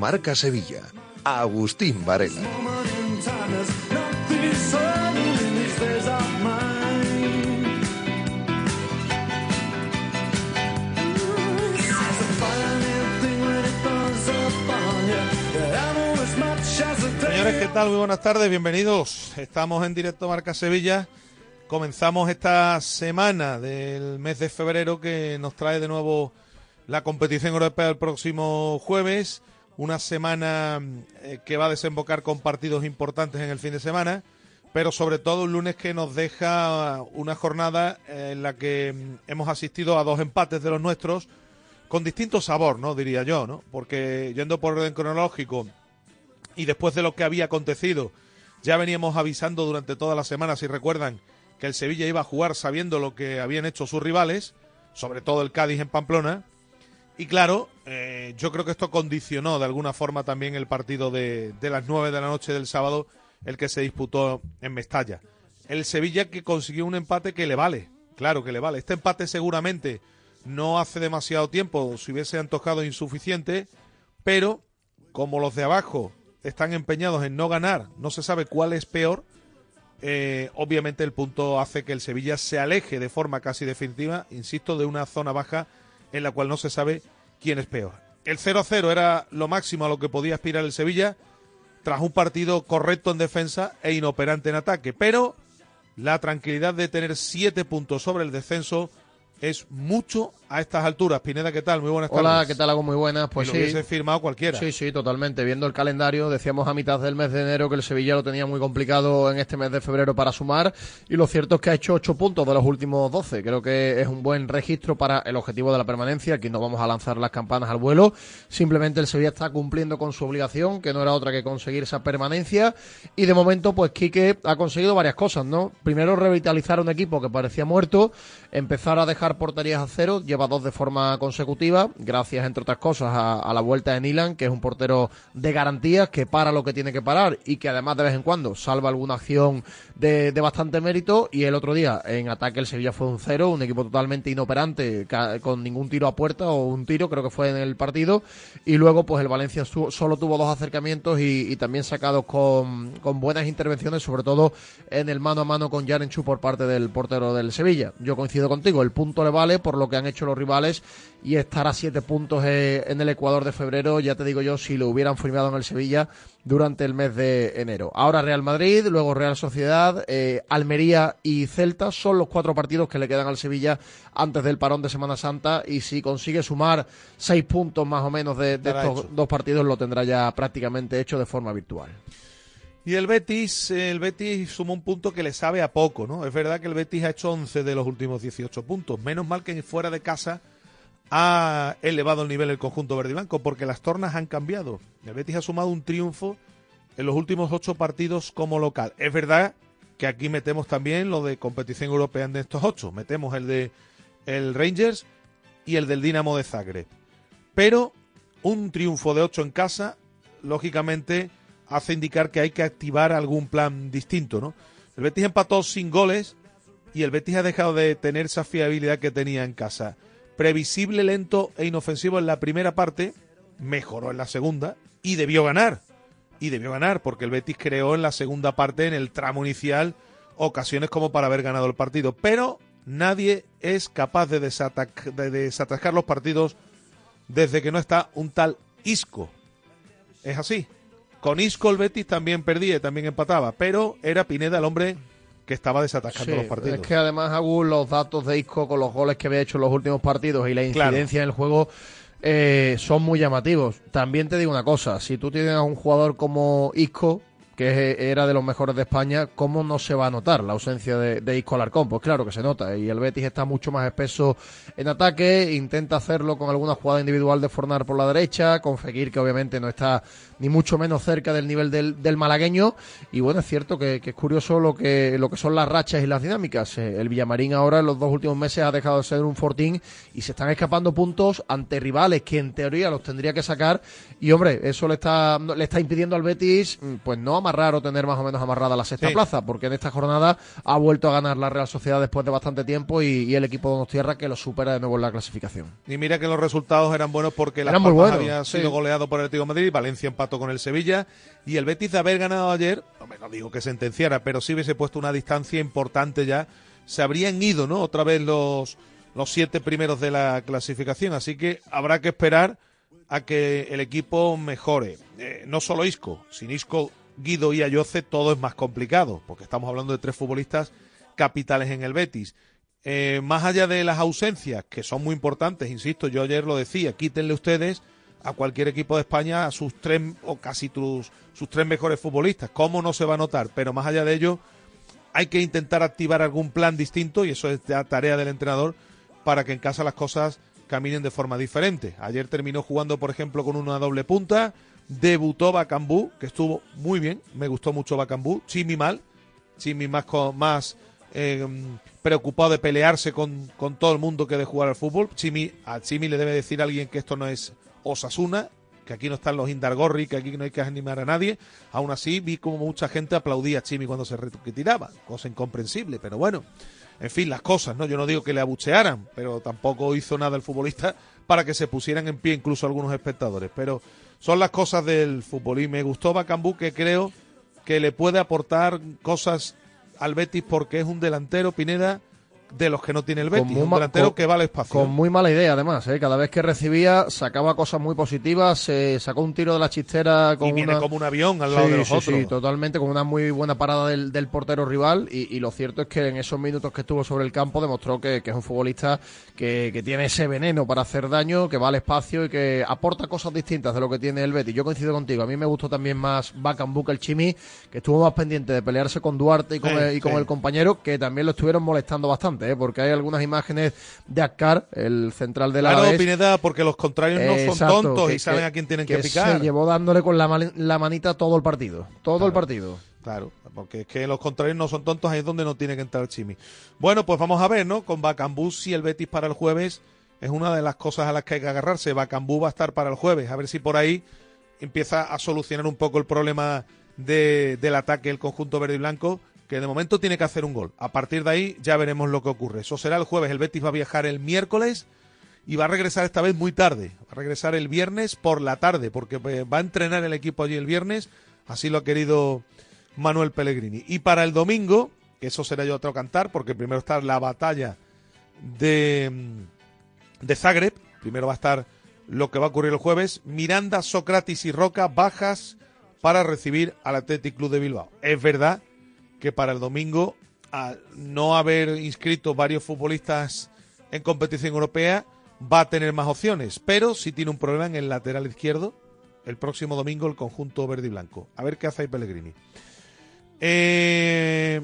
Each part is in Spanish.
Marca Sevilla. Agustín Varela. Señores, ¿qué tal? Muy buenas tardes, bienvenidos. Estamos en directo Marca Sevilla. Comenzamos esta semana del mes de febrero que nos trae de nuevo la competición europea el próximo jueves. Una semana eh, que va a desembocar con partidos importantes en el fin de semana, pero sobre todo un lunes que nos deja una jornada en la que mm, hemos asistido a dos empates de los nuestros con distinto sabor, ¿no? Diría yo, ¿no? Porque yendo por orden cronológico, y después de lo que había acontecido, ya veníamos avisando durante toda la semana, si recuerdan, que el Sevilla iba a jugar sabiendo lo que habían hecho sus rivales, sobre todo el Cádiz en Pamplona. Y claro, eh, yo creo que esto condicionó de alguna forma también el partido de, de las 9 de la noche del sábado, el que se disputó en Mestalla. El Sevilla que consiguió un empate que le vale, claro que le vale. Este empate seguramente no hace demasiado tiempo, si hubiese antojado insuficiente, pero como los de abajo están empeñados en no ganar, no se sabe cuál es peor, eh, obviamente el punto hace que el Sevilla se aleje de forma casi definitiva, insisto, de una zona baja en la cual no se sabe quién es peor. El 0-0 era lo máximo a lo que podía aspirar el Sevilla tras un partido correcto en defensa e inoperante en ataque, pero la tranquilidad de tener siete puntos sobre el descenso es mucho a estas alturas. Pineda, ¿qué tal? Muy buenas tardes. Hola, ¿qué tal? Hago muy buenas. Pues y sí. lo hubiese firmado cualquiera. Sí, sí, totalmente. Viendo el calendario, decíamos a mitad del mes de enero que el Sevilla lo tenía muy complicado en este mes de febrero para sumar y lo cierto es que ha hecho ocho puntos de los últimos 12. Creo que es un buen registro para el objetivo de la permanencia. Aquí no vamos a lanzar las campanas al vuelo. Simplemente el Sevilla está cumpliendo con su obligación, que no era otra que conseguir esa permanencia. Y de momento, pues Quique ha conseguido varias cosas, ¿no? Primero, revitalizar un equipo que parecía muerto, empezar a dejar porterías a cero, dos de forma consecutiva, gracias, entre otras cosas, a, la vuelta de Nilan, que es un portero de garantías, que para lo que tiene que parar y que además de vez en cuando salva alguna acción de, bastante mérito. Y el otro día, en ataque, el Sevilla fue un cero, un equipo totalmente inoperante, con ningún tiro a puerta o un tiro, creo que fue en el partido. Y luego, pues el Valencia solo tuvo dos acercamientos y, también sacados con, con, buenas intervenciones, sobre todo en el mano a mano con Yarenchu por parte del portero del Sevilla. Yo coincido contigo, el punto le vale por lo que han hecho los rivales y estar a siete puntos en el Ecuador de febrero, ya te digo yo, si lo hubieran firmado en el Sevilla durante el mes de enero. Ahora Real Madrid, luego Real Sociedad, eh, Almería y Celta son los cuatro partidos que le quedan al Sevilla antes del parón de Semana Santa y si consigue sumar seis puntos más o menos de, de estos hecho. dos partidos lo tendrá ya prácticamente hecho de forma virtual. Y el Betis, el Betis sumó un punto que le sabe a poco, ¿no? Es verdad que el Betis ha hecho 11 de los últimos 18 puntos. Menos mal que fuera de casa ha elevado el nivel el conjunto verde y blanco porque las tornas han cambiado. El Betis ha sumado un triunfo en los últimos ocho partidos como local. Es verdad que aquí metemos también lo de competición europea de estos ocho. Metemos el de el Rangers y el del Dinamo de Zagreb. Pero un triunfo de ocho en casa, lógicamente, hace indicar que hay que activar algún plan distinto, ¿no? El Betis empató sin goles y el Betis ha dejado de tener esa fiabilidad que tenía en casa. Previsible, lento e inofensivo en la primera parte, mejoró en la segunda y debió ganar. Y debió ganar porque el Betis creó en la segunda parte, en el tramo inicial, ocasiones como para haber ganado el partido. Pero nadie es capaz de, de desatascar los partidos desde que no está un tal Isco. Es así. Con Isco el Betis también perdía y también empataba, pero era Pineda el hombre que estaba desatascando los partidos. Es que además, Agus, los datos de Isco con los goles que había hecho en los últimos partidos y la incidencia en el juego eh, son muy llamativos. También te digo una cosa, si tú tienes a un jugador como Isco, que era de los mejores de España, ¿cómo no se va a notar la ausencia de, de Isco Alarcón? Pues claro que se nota, y el Betis está mucho más espeso en ataque, intenta hacerlo con alguna jugada individual de Fornar por la derecha, con Fekir, que obviamente no está ni mucho menos cerca del nivel del, malagueño, y bueno, es cierto que, es curioso lo que, lo que son las rachas y las dinámicas. Eh, el Villamarín ahora en los dos últimos meses ha dejado de ser un fortín y se están escapando puntos ante rivales que en teoría los tendría que sacar, y hombre, eso le está, le está impidiendo al Betis, mm, pues no raro tener más o menos amarrada la sexta plaza, porque en esta jornada ha vuelto a ganar la Real Sociedad después de bastante tiempo y, el equipo de Donostierra que lo supera de nuevo en la clasificación. Y mira que los resultados eran buenos porque la había sido goleado por el Atlético de Madrid, Valencia empató con el Sevilla y el Betis de haber ganado ayer, no, digo que sentenciara, pero sí hubiese puesto una distancia importante ya, se habrían ido, ¿no? Otra vez los los siete primeros de la clasificación, así que habrá que esperar a que el equipo mejore. Eh, no solo Isco, sin Isco Guido y Ayoce todo es más complicado, porque estamos hablando de tres futbolistas capitales en el Betis. Eh, más allá de las ausencias, que son muy importantes, insisto, yo ayer lo decía, quítenle ustedes a cualquier equipo de España a sus tres o casi sus, sus tres mejores futbolistas. ¿Cómo no se va a notar? Pero más allá de ello, hay que intentar activar algún plan distinto y eso es la tarea del entrenador para que en casa las cosas caminen de forma diferente. Ayer terminó jugando, por ejemplo, con una doble punta, debutó Bacambú, que estuvo muy bien, me gustó mucho Bacambú, Chimi mal, Chimi más, más eh, preocupado de pelearse con, todo el mundo que de jugar al fútbol, Chimi, a Chimi le debe decir a alguien que esto no es Osasuna, que aquí no están los Indargorri, que aquí no hay que animar a nadie, aún así vi como mucha gente aplaudía a Chimi cuando se retiraba, cosa incomprensible, pero bueno, en fin, las cosas, ¿no? Yo no digo que le abuchearan, pero tampoco hizo nada el futbolista para que se pusieran en pie incluso algunos espectadores, pero son las cosas del fútbol. Y me gustó Bacambú, que creo que le puede aportar cosas al Betis porque es un delantero, Pineda, de los que no tiene el Betis, un delantero que vale espacio. Con muy mala idea, además, ¿eh? cada vez que recibía sacaba cosas muy positivas, se sacó un tiro de la chistera con y viene como un avión al lado de los sí, otros. Sí, totalmente, con una muy buena parada del, portero rival y, lo cierto es que en esos minutos que estuvo sobre el campo demostró que, es un futbolista que, tiene ese veneno para hacer daño, que vale espacio y que aporta cosas distintas de lo que tiene el Betis. Yo coincido contigo, a mí me gustó también más Bakambu que el Chimi, que estuvo más pendiente de pelearse con Duarte y con, el, y con el compañero, que también lo estuvieron molestando bastante, ¿eh? porque hay algunas imágenes de Akar, el central de la Claro, Pineda, porque los contrarios no son tontos y saben a quién tienen que, picar. Se llevó dándole con la, la manita todo el partido, todo el partido. Claro, porque es que los contrarios no son tontos, ahí es donde no tiene que entrar Chimi. Bueno, pues vamos a ver, ¿no? Con Bacambú, si el Betis para el jueves es una de las cosas a las que hay que agarrarse. Bacambú va a estar para el jueves, a ver si por ahí empieza a solucionar un poco el problema de, del ataque el conjunto verde y blanco que de momento tiene que hacer un gol. A partir de ahí ya veremos lo que ocurre. Eso será el jueves. El Betis va a viajar el miércoles y va a regresar esta vez muy tarde. Va a regresar el viernes por la tarde, porque eh, va a entrenar el equipo allí el viernes. Así lo ha querido Manuel Pellegrini. Y para el domingo, que eso será yo otro cantar, porque primero está la batalla de, mm, de Zagreb. Primero va a estar lo que va a ocurrir el jueves. Miranda, Sócrates y Roca bajas para recibir al Athletic Club de Bilbao. Es verdad que para el domingo, al no haber inscrito varios futbolistas en competición europea, va a tener más opciones. Pero si tiene un problema en el lateral izquierdo, el próximo domingo el conjunto verde y blanco. A ver qué hace ahí Pellegrini. Eh,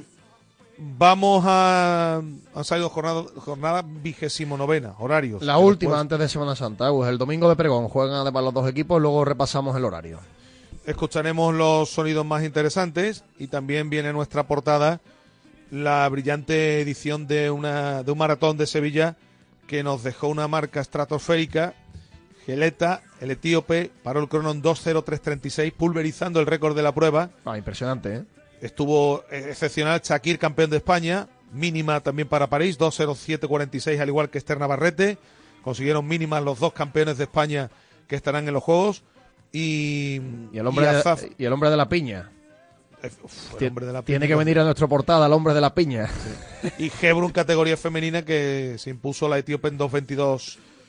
vamos a. Han salido jornada, jornada vigésimo novena, horarios. La última antes de Semana Santa, pues el domingo de pregón. Juegan además los dos equipos, luego repasamos el horario escucharemos los sonidos más interesantes y también viene nuestra portada la brillante edición de, una, de un maratón de Sevilla que nos dejó una marca estratosférica. Geleta, el etíope, paró el crono en 2.03.36, pulverizando el récord de la prueba. Ah, impresionante, ¿eh? Estuvo excepcional Shakir, campeón de España, mínima también para París, 2.07.46 al igual que Esther Navarrete. Consiguieron mínimas los dos campeones de España que estarán en los Juegos. Y, y, el, hombre Azaf- de, y el hombre de la piña. uf, el Tie- hombre de la Tiene que venir a nuestra portada, el hombre de la piña. Y Hebrun categoría femenina que se impuso la Etíope en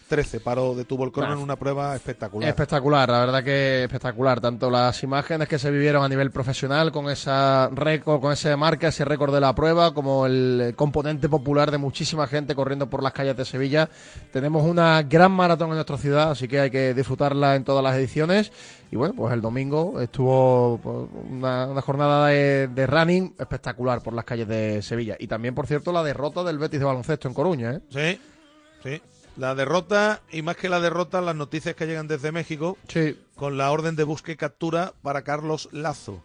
2.22.13. Paró, detuvo el crono en una prueba espectacular. Espectacular, la verdad que espectacular. Tanto las imágenes que se vivieron a nivel profesional con esa récord, con esa marca, ese récord de la prueba, como el componente popular de muchísima gente corriendo por las calles de Sevilla. Tenemos una gran maratón en nuestra ciudad, así que hay que disfrutarla en todas las ediciones. Y bueno, pues el domingo estuvo pues, una, una jornada de, de running espectacular por las calles de Sevilla. Y también, por cierto, la derrota del Betis de baloncesto en Coruña. ¿eh? Sí, sí. La derrota, y más que la derrota, las noticias que llegan desde México Sí, con la orden de búsqueda y captura para Carlos Lazo.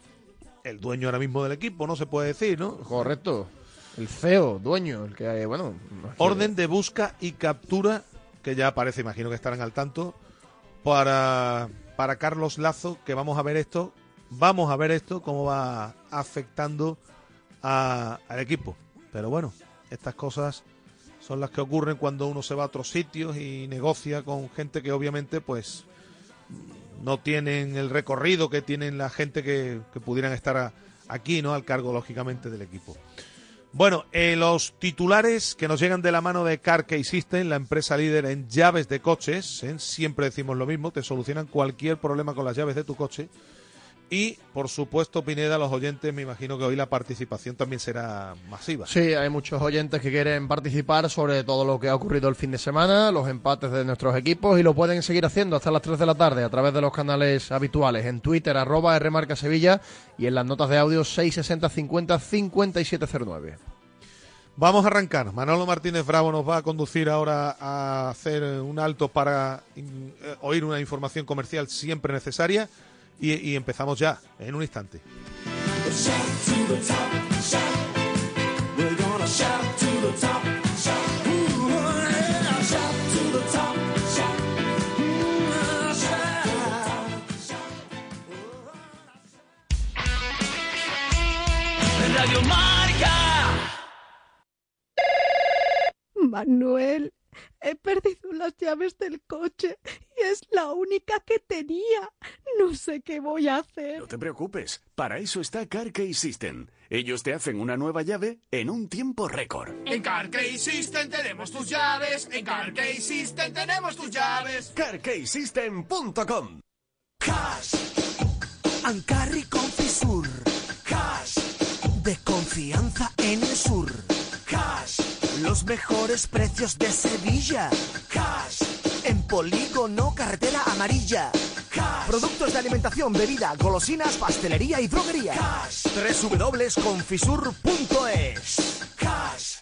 El dueño ahora mismo del equipo, ¿no? Se puede decir, ¿no? correcto. El CEO, dueño, el que, eh, bueno... Orden de busca y captura, que ya aparece, imagino que estarán al tanto, para, para Carlos Lazo, que vamos a ver esto, vamos a ver esto, cómo va afectando a- al equipo. Pero bueno, estas cosas son las que ocurren cuando uno se va a otros sitios y negocia con gente que obviamente pues no tienen el recorrido que tienen la gente que, que pudieran estar aquí, ¿no? Al cargo, lógicamente, del equipo. Bueno, eh, los titulares que nos llegan de la mano de Car Key System, la empresa líder en llaves de coches, ¿eh? siempre decimos lo mismo, te solucionan cualquier problema con las llaves de tu coche. Y, por supuesto, Pineda, los oyentes, me imagino que hoy la participación también será masiva. Sí, hay muchos oyentes que quieren participar sobre todo lo que ha ocurrido el fin de semana, los empates de nuestros equipos y lo pueden seguir haciendo hasta las 3 de la tarde a través de los canales habituales en Twitter, arroba Rmarca Sevilla y en las notas de audio 660 50 5709. Vamos a arrancar. Manolo Martínez Bravo nos va a conducir ahora a hacer un alto para in- eh, oír una información comercial siempre necesaria y, empezamos ya, en un instante. Manuel, he perdido las llaves del coche y es la única que tenía. No sé qué voy a hacer. No te preocupes, para eso está CarKey System. Ellos te hacen una nueva llave en un tiempo récord. En CarKey System tenemos tus llaves. En CarKey System tenemos tus llaves. CarKeySystem.com Cash. Ancarri Confisur. Cash. De confianza en el sur. Cash. Los mejores precios de Sevilla. Cash. En polígono, carretera amarilla. Cash. Productos de alimentación, bebida, golosinas, pastelería y droguería. Cash. www.confisur.es. Cash.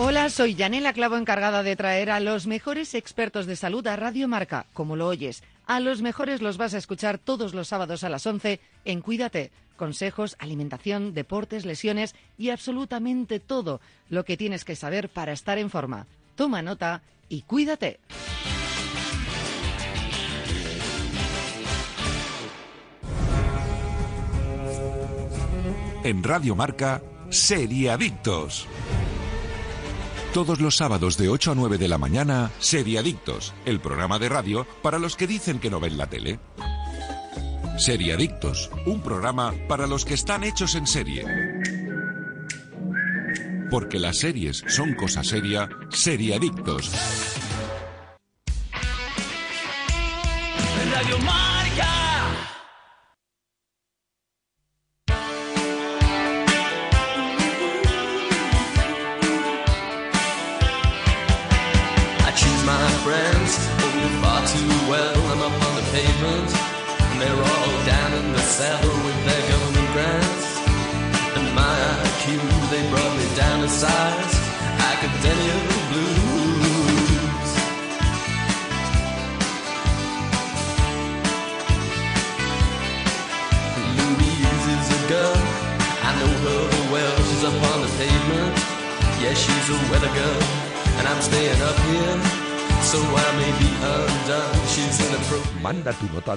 Hola, soy Yanela Clavo, encargada de traer a los mejores expertos de salud a Radio Marca, como lo oyes. A los mejores los vas a escuchar todos los sábados a las 11 en Cuídate. Consejos, alimentación, deportes, lesiones y absolutamente todo lo que tienes que saber para estar en forma. Toma nota y cuídate. En Radio Marca, Seriadictos. Todos los sábados de 8 a 9 de la mañana, Seriadictos, el programa de radio para los que dicen que no ven la tele. Seriadictos, un programa para los que están hechos en serie. Porque las series son cosa seria, Seriadictos. Radio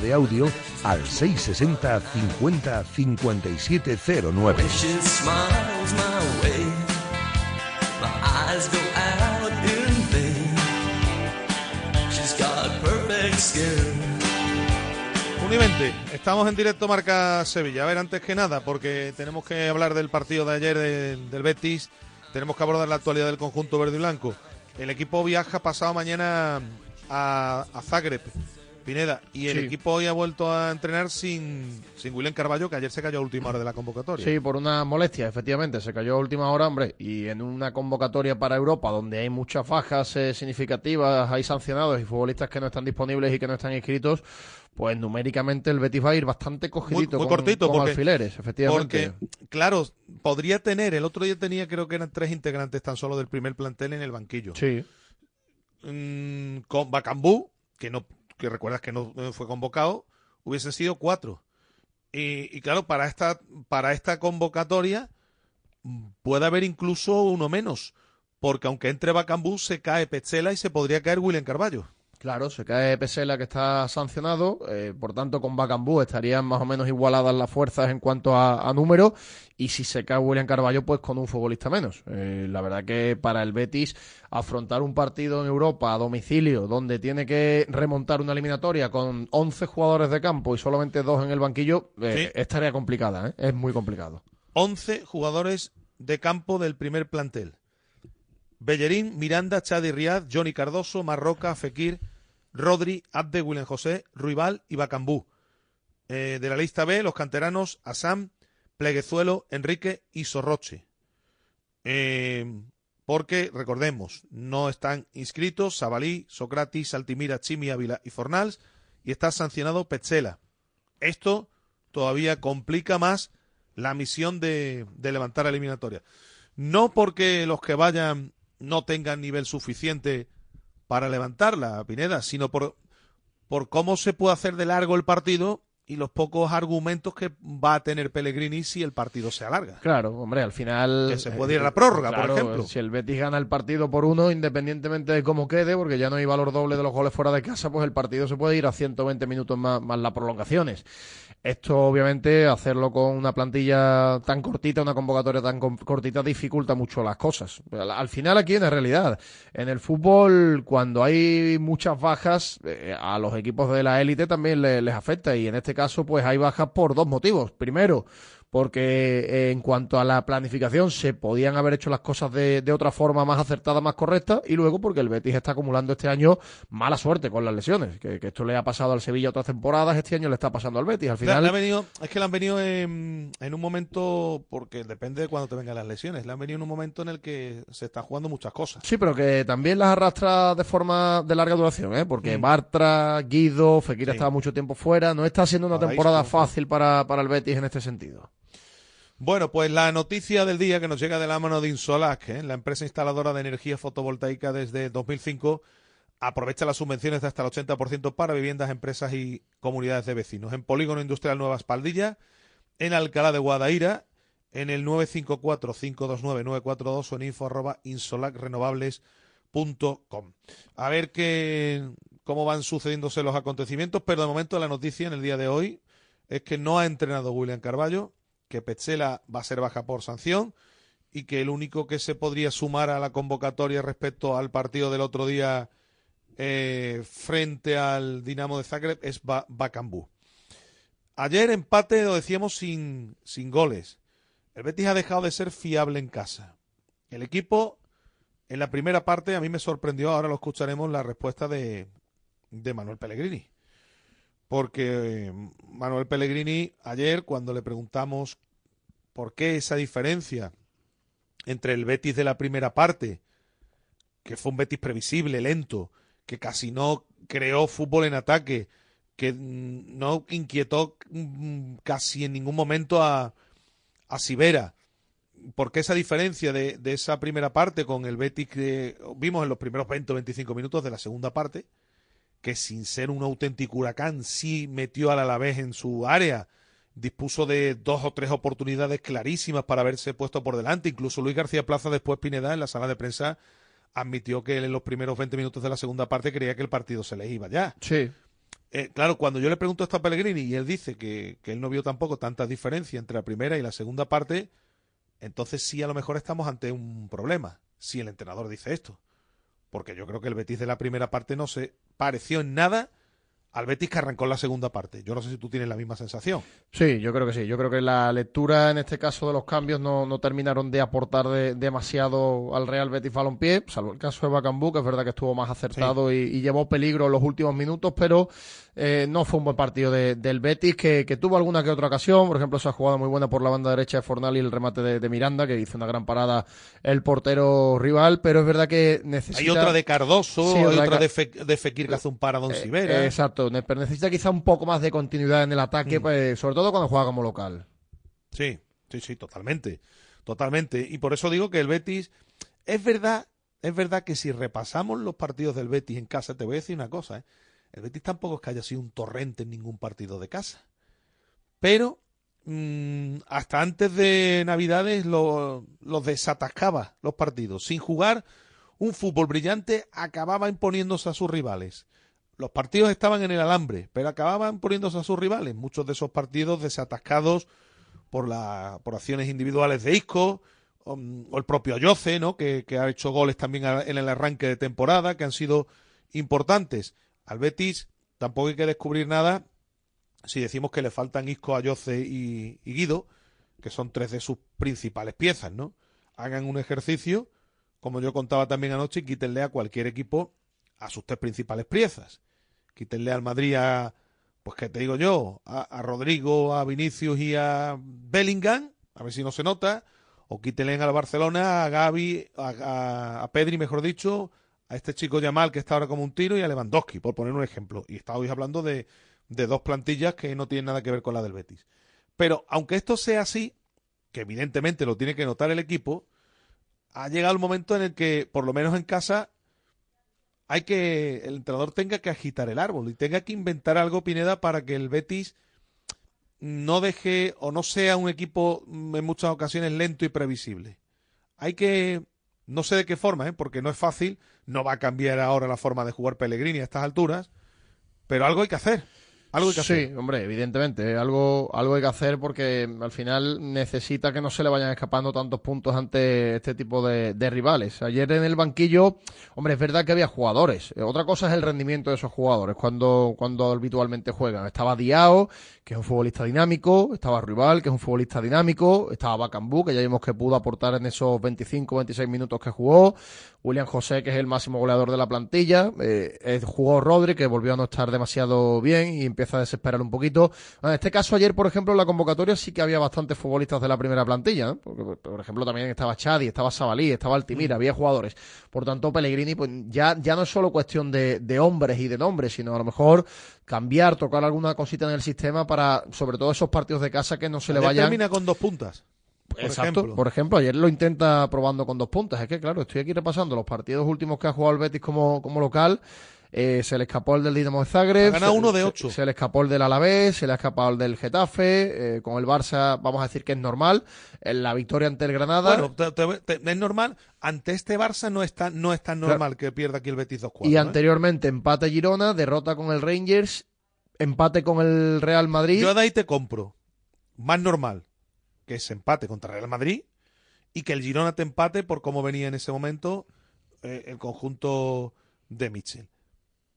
de audio al 660 50 5709. She smiles my way. My eyes go out in vain. She's got perfect skin. 1 y 20, estamos en directo Marca Sevilla. A ver, antes que nada, porque tenemos que hablar del partido de ayer del, del Betis, tenemos que abordar la actualidad del conjunto verde y blanco. El equipo viaja pasado mañana a, a Zagreb, Pineda, y el Sí. equipo hoy ha vuelto a entrenar sin, sin William Carballo, que ayer se cayó a última hora de la convocatoria. Sí, por una molestia, efectivamente. Se cayó a última hora, hombre. Y en una convocatoria para Europa, donde hay muchas bajas eh, significativas, hay sancionados y futbolistas que no están disponibles y que no están inscritos, pues numéricamente el Betis va a ir bastante cogidito muy con, cortito, con porque- alfileres, efectivamente. Porque, claro, podría tener, el otro día tenía, creo que eran tres integrantes tan solo del primer plantel en el banquillo. Sí. Mm, con Bacambú, que no, que recuerdas que no fue convocado, hubiesen sido cuatro. Y, y claro, para esta, para esta convocatoria puede haber incluso uno menos, porque aunque entre Bacambú se cae Petzela y se podría caer William Carballo. Claro, se cae Pesela que está sancionado, eh, por tanto con Bacambú estarían más o menos igualadas las fuerzas en cuanto a, a número y si se cae William Carballo pues con un futbolista menos. Eh, la verdad que para el Betis afrontar un partido en Europa a domicilio donde tiene que remontar una eliminatoria con 11 jugadores de campo y solamente dos en el banquillo eh, Sí. es tarea complicada, es muy complicado. 11 jugadores de campo del primer plantel. Bellerín, Miranda, Chadi Riad, Johnny Cardoso, Marroca, Fekir, Rodri, Abde, William José, Ruibal y Bacambú. Eh, de la lista B, los canteranos Asam, Pleguezuelo, Enrique y Sorroche. Eh, porque, recordemos, no están inscritos Sabalí, Socratis, Altimira, Chimi, Ávila y Fornals y está sancionado Petzela. Esto todavía complica más la misión de, de levantar la eliminatoria. No porque los que vayan no tengan nivel suficiente para levantarla, Pineda, sino por, por cómo se puede hacer de largo el partido y los pocos argumentos que va a tener Pellegrini si el partido se alarga. Claro, hombre, al final... Que se puede ir a la prórroga, por ejemplo. Si el Betis gana el partido por uno, independientemente de cómo quede, porque ya no hay valor doble de los goles fuera de casa, pues el partido se puede ir a 120 minutos más, más las prolongaciones. Esto, obviamente, hacerlo con una plantilla tan cortita, una convocatoria tan cortita, dificulta mucho las cosas. Al, al final, aquí en realidad, en el fútbol, cuando hay muchas bajas, eh, a los equipos de la élite también le- les afecta. Y en este caso, pues hay bajas por dos motivos. Primero, porque eh, en cuanto a la planificación se podían haber hecho las cosas de, de otra forma más acertada, más correcta, y luego porque el Betis está acumulando este año mala suerte con las lesiones, que, que esto le ha pasado al Sevilla otras temporadas, este año le está pasando al Betis. Al final, le venido, es que le han venido en, en un momento, porque depende de cuándo te vengan las lesiones, le han venido en un momento en el que se están jugando muchas cosas. Sí, pero que también las arrastra de forma de larga duración, ¿eh? Porque Mm. Bartra, Guido, Fekir Sí. estaba mucho tiempo fuera. No está siendo una Ahora temporada fácil para, para el Betis en este sentido. Bueno, pues la noticia del día que nos llega de la mano de Insolac, ¿eh? la empresa instaladora de energía fotovoltaica desde 2005, aprovecha las subvenciones de hasta el 80% para viviendas, empresas y comunidades de vecinos. En Polígono Industrial Nueva Espaldilla, en Alcalá de Guadaira, en el 954-529-942 o en info arroba insolacrenovables.com. A ver qué, cómo van sucediéndose los acontecimientos, pero de momento la noticia en el día de hoy es que no ha entrenado William Carballo, que Petzela va a ser baja por sanción y que el único que se podría sumar a la convocatoria respecto al partido del otro día eh, frente al Dinamo de Zagreb es Ba- Bacambú. Ayer empate, lo decíamos, sin, sin goles. El Betis ha dejado de ser fiable en casa. El equipo, en la primera parte, a mí me sorprendió, ahora lo escucharemos, la respuesta de, de Manuel Pellegrini. Porque eh, Manuel Pellegrini, ayer, cuando le preguntamos por qué esa diferencia entre el Betis de la primera parte que fue un Betis previsible, lento, que casi no creó fútbol en ataque, que mm, no inquietó mm, casi en ningún momento a, a Sibera. ¿Por qué esa diferencia de, de esa primera parte con el Betis que vimos en los primeros 20 o 25 minutos de la segunda parte? Que sin ser un auténtico huracán sí metió al Alavés en su área, dispuso de dos o tres oportunidades clarísimas para haberse puesto por delante. Incluso Luis García Plaza, después Pineda, en la sala de prensa, admitió que él en los primeros 20 minutos de la segunda parte creía que el partido se les iba ya. Sí. Eh, claro, cuando yo le pregunto esto a Pellegrini y él dice que, que él no vio tampoco tanta diferencia entre la primera y la segunda parte, entonces sí a lo mejor estamos ante un problema, si el entrenador dice esto. Porque yo creo que el Betis de la primera parte no se pareció en nada al Betis que arrancó en la segunda parte. Yo no sé si tú tienes la misma sensación. Sí, yo creo que sí. Yo creo que la lectura en este caso de los cambios no, no terminaron de aportar de- demasiado al Real Betis Balompié, salvo el caso de Bacambú, que es verdad que estuvo más acertado y, y llevó peligro en los últimos minutos, pero eh, no fue un buen partido de- del Betis, que, que tuvo alguna que otra ocasión. Por ejemplo, esa jugada muy buena por la banda derecha de Fornal y el remate de, de Miranda, que hizo una gran parada el portero rival, pero es verdad que necesita... Hay otra de Cardoso, Sí, hay otra de, Fe- de Fekir que hace un paradón Eh, Sibera. eh, exacto, pero necesita quizá un poco más de continuidad en el ataque, Mm. pues, sobre todo cuando juega como local. Sí, sí, sí, totalmente. Totalmente. Y por eso digo que el Betis. Es verdad, es verdad que si repasamos los partidos del Betis en casa, te voy a decir una cosa, ¿eh? El Betis tampoco es que haya sido un torrente en ningún partido de casa. Pero mm, hasta antes de Navidades lo- los desatascaba los partidos. Sin jugar un fútbol brillante, acababa imponiéndose a sus rivales. Los partidos estaban en el alambre, pero acababan poniéndose a sus rivales. Muchos de esos partidos desatascados por, la, por acciones individuales de Isco, o, o el propio Ayoce, ¿no? Que, que ha hecho goles también en el arranque de temporada, que han sido importantes. Al Betis tampoco hay que descubrir nada si decimos que le faltan Isco, Ayoce y, y Guido, que son tres de sus principales piezas, ¿no? Hagan un ejercicio, como yo contaba también anoche, y quítenle a cualquier equipo a sus tres principales piezas. Quítenle al Madrid a, pues que te digo yo, a, Rodrigo, a Vinicius y a Bellingham, a ver si no se nota, o quítenle al Barcelona a Gaby, a, Pedri, mejor dicho, a este chico Yamal que está ahora como un tiro y a Lewandowski, por poner un ejemplo. Y estábamos hablando de, de dos plantillas que no tienen nada que ver con la del Betis. Pero aunque esto sea así, que evidentemente lo tiene que notar el equipo, ha llegado el momento en el que, por lo menos en casa, hay que el entrenador tenga que agitar el árbol y tenga que inventar algo Pineda para que el Betis no deje o no sea un equipo mm, en muchas ocasiones lento y previsible. Hay que no sé de qué forma, ¿eh? porque no es fácil, no va a cambiar ahora la forma de jugar Pellegrini a estas alturas, pero algo hay que hacer. Algo hay que sí, hacer. hombre, evidentemente, algo, algo hay que hacer porque al final necesita que no se le vayan escapando tantos puntos ante este tipo de, de rivales. Ayer en el banquillo, hombre, es verdad que había jugadores. Eh, Otra cosa es el rendimiento de esos jugadores cuando, cuando habitualmente juegan. Estaba Diao, que es un futbolista dinámico, estaba Rival, que es un futbolista dinámico, estaba Bacambú, que ya vimos que pudo aportar en esos 25, 26 minutos que jugó, William José, que es el máximo goleador de la plantilla, eh, eh, jugó Rodri, que volvió a no estar demasiado bien y empieza a desesperar un poquito. En este caso, ayer, por ejemplo, en la convocatoria sí que había bastantes futbolistas de la primera plantilla, ¿no? porque, por ejemplo, también estaba Chadi, estaba Sabalí, estaba Altimira, había jugadores. Por tanto, Pellegrini, pues ya, ya no es solo cuestión de, de hombres y de nombres, sino a lo mejor cambiar, tocar alguna cosita en el sistema para, sobre todo esos partidos de casa, que no se le vayan. termina con dos puntas. Por Exacto. ejemplo. Por ejemplo, ayer lo intenta probando con dos puntas. Es que, claro, estoy aquí repasando los partidos últimos que ha jugado el Betis como, como local. Eh, se le escapó el del Dinamo de Zagreb. Se- uno de ocho. Se, le escapó el del Alavés, se le ha escapado el del Getafe. eh, con el Barça, vamos a decir que es normal. En la victoria ante el Granada. Bueno, te- te- te- es normal. Ante este Barça no es tan, no es tan Claro. normal que pierda aquí el Betis 2-4. y ¿eh? anteriormente empate Girona, derrota con el Rangers, empate con el Real Madrid. Yo de ahí te compro. Más normal que ese empate contra Real Madrid y que el Girona te empate por cómo venía en ese momento eh, el conjunto de Mitchell.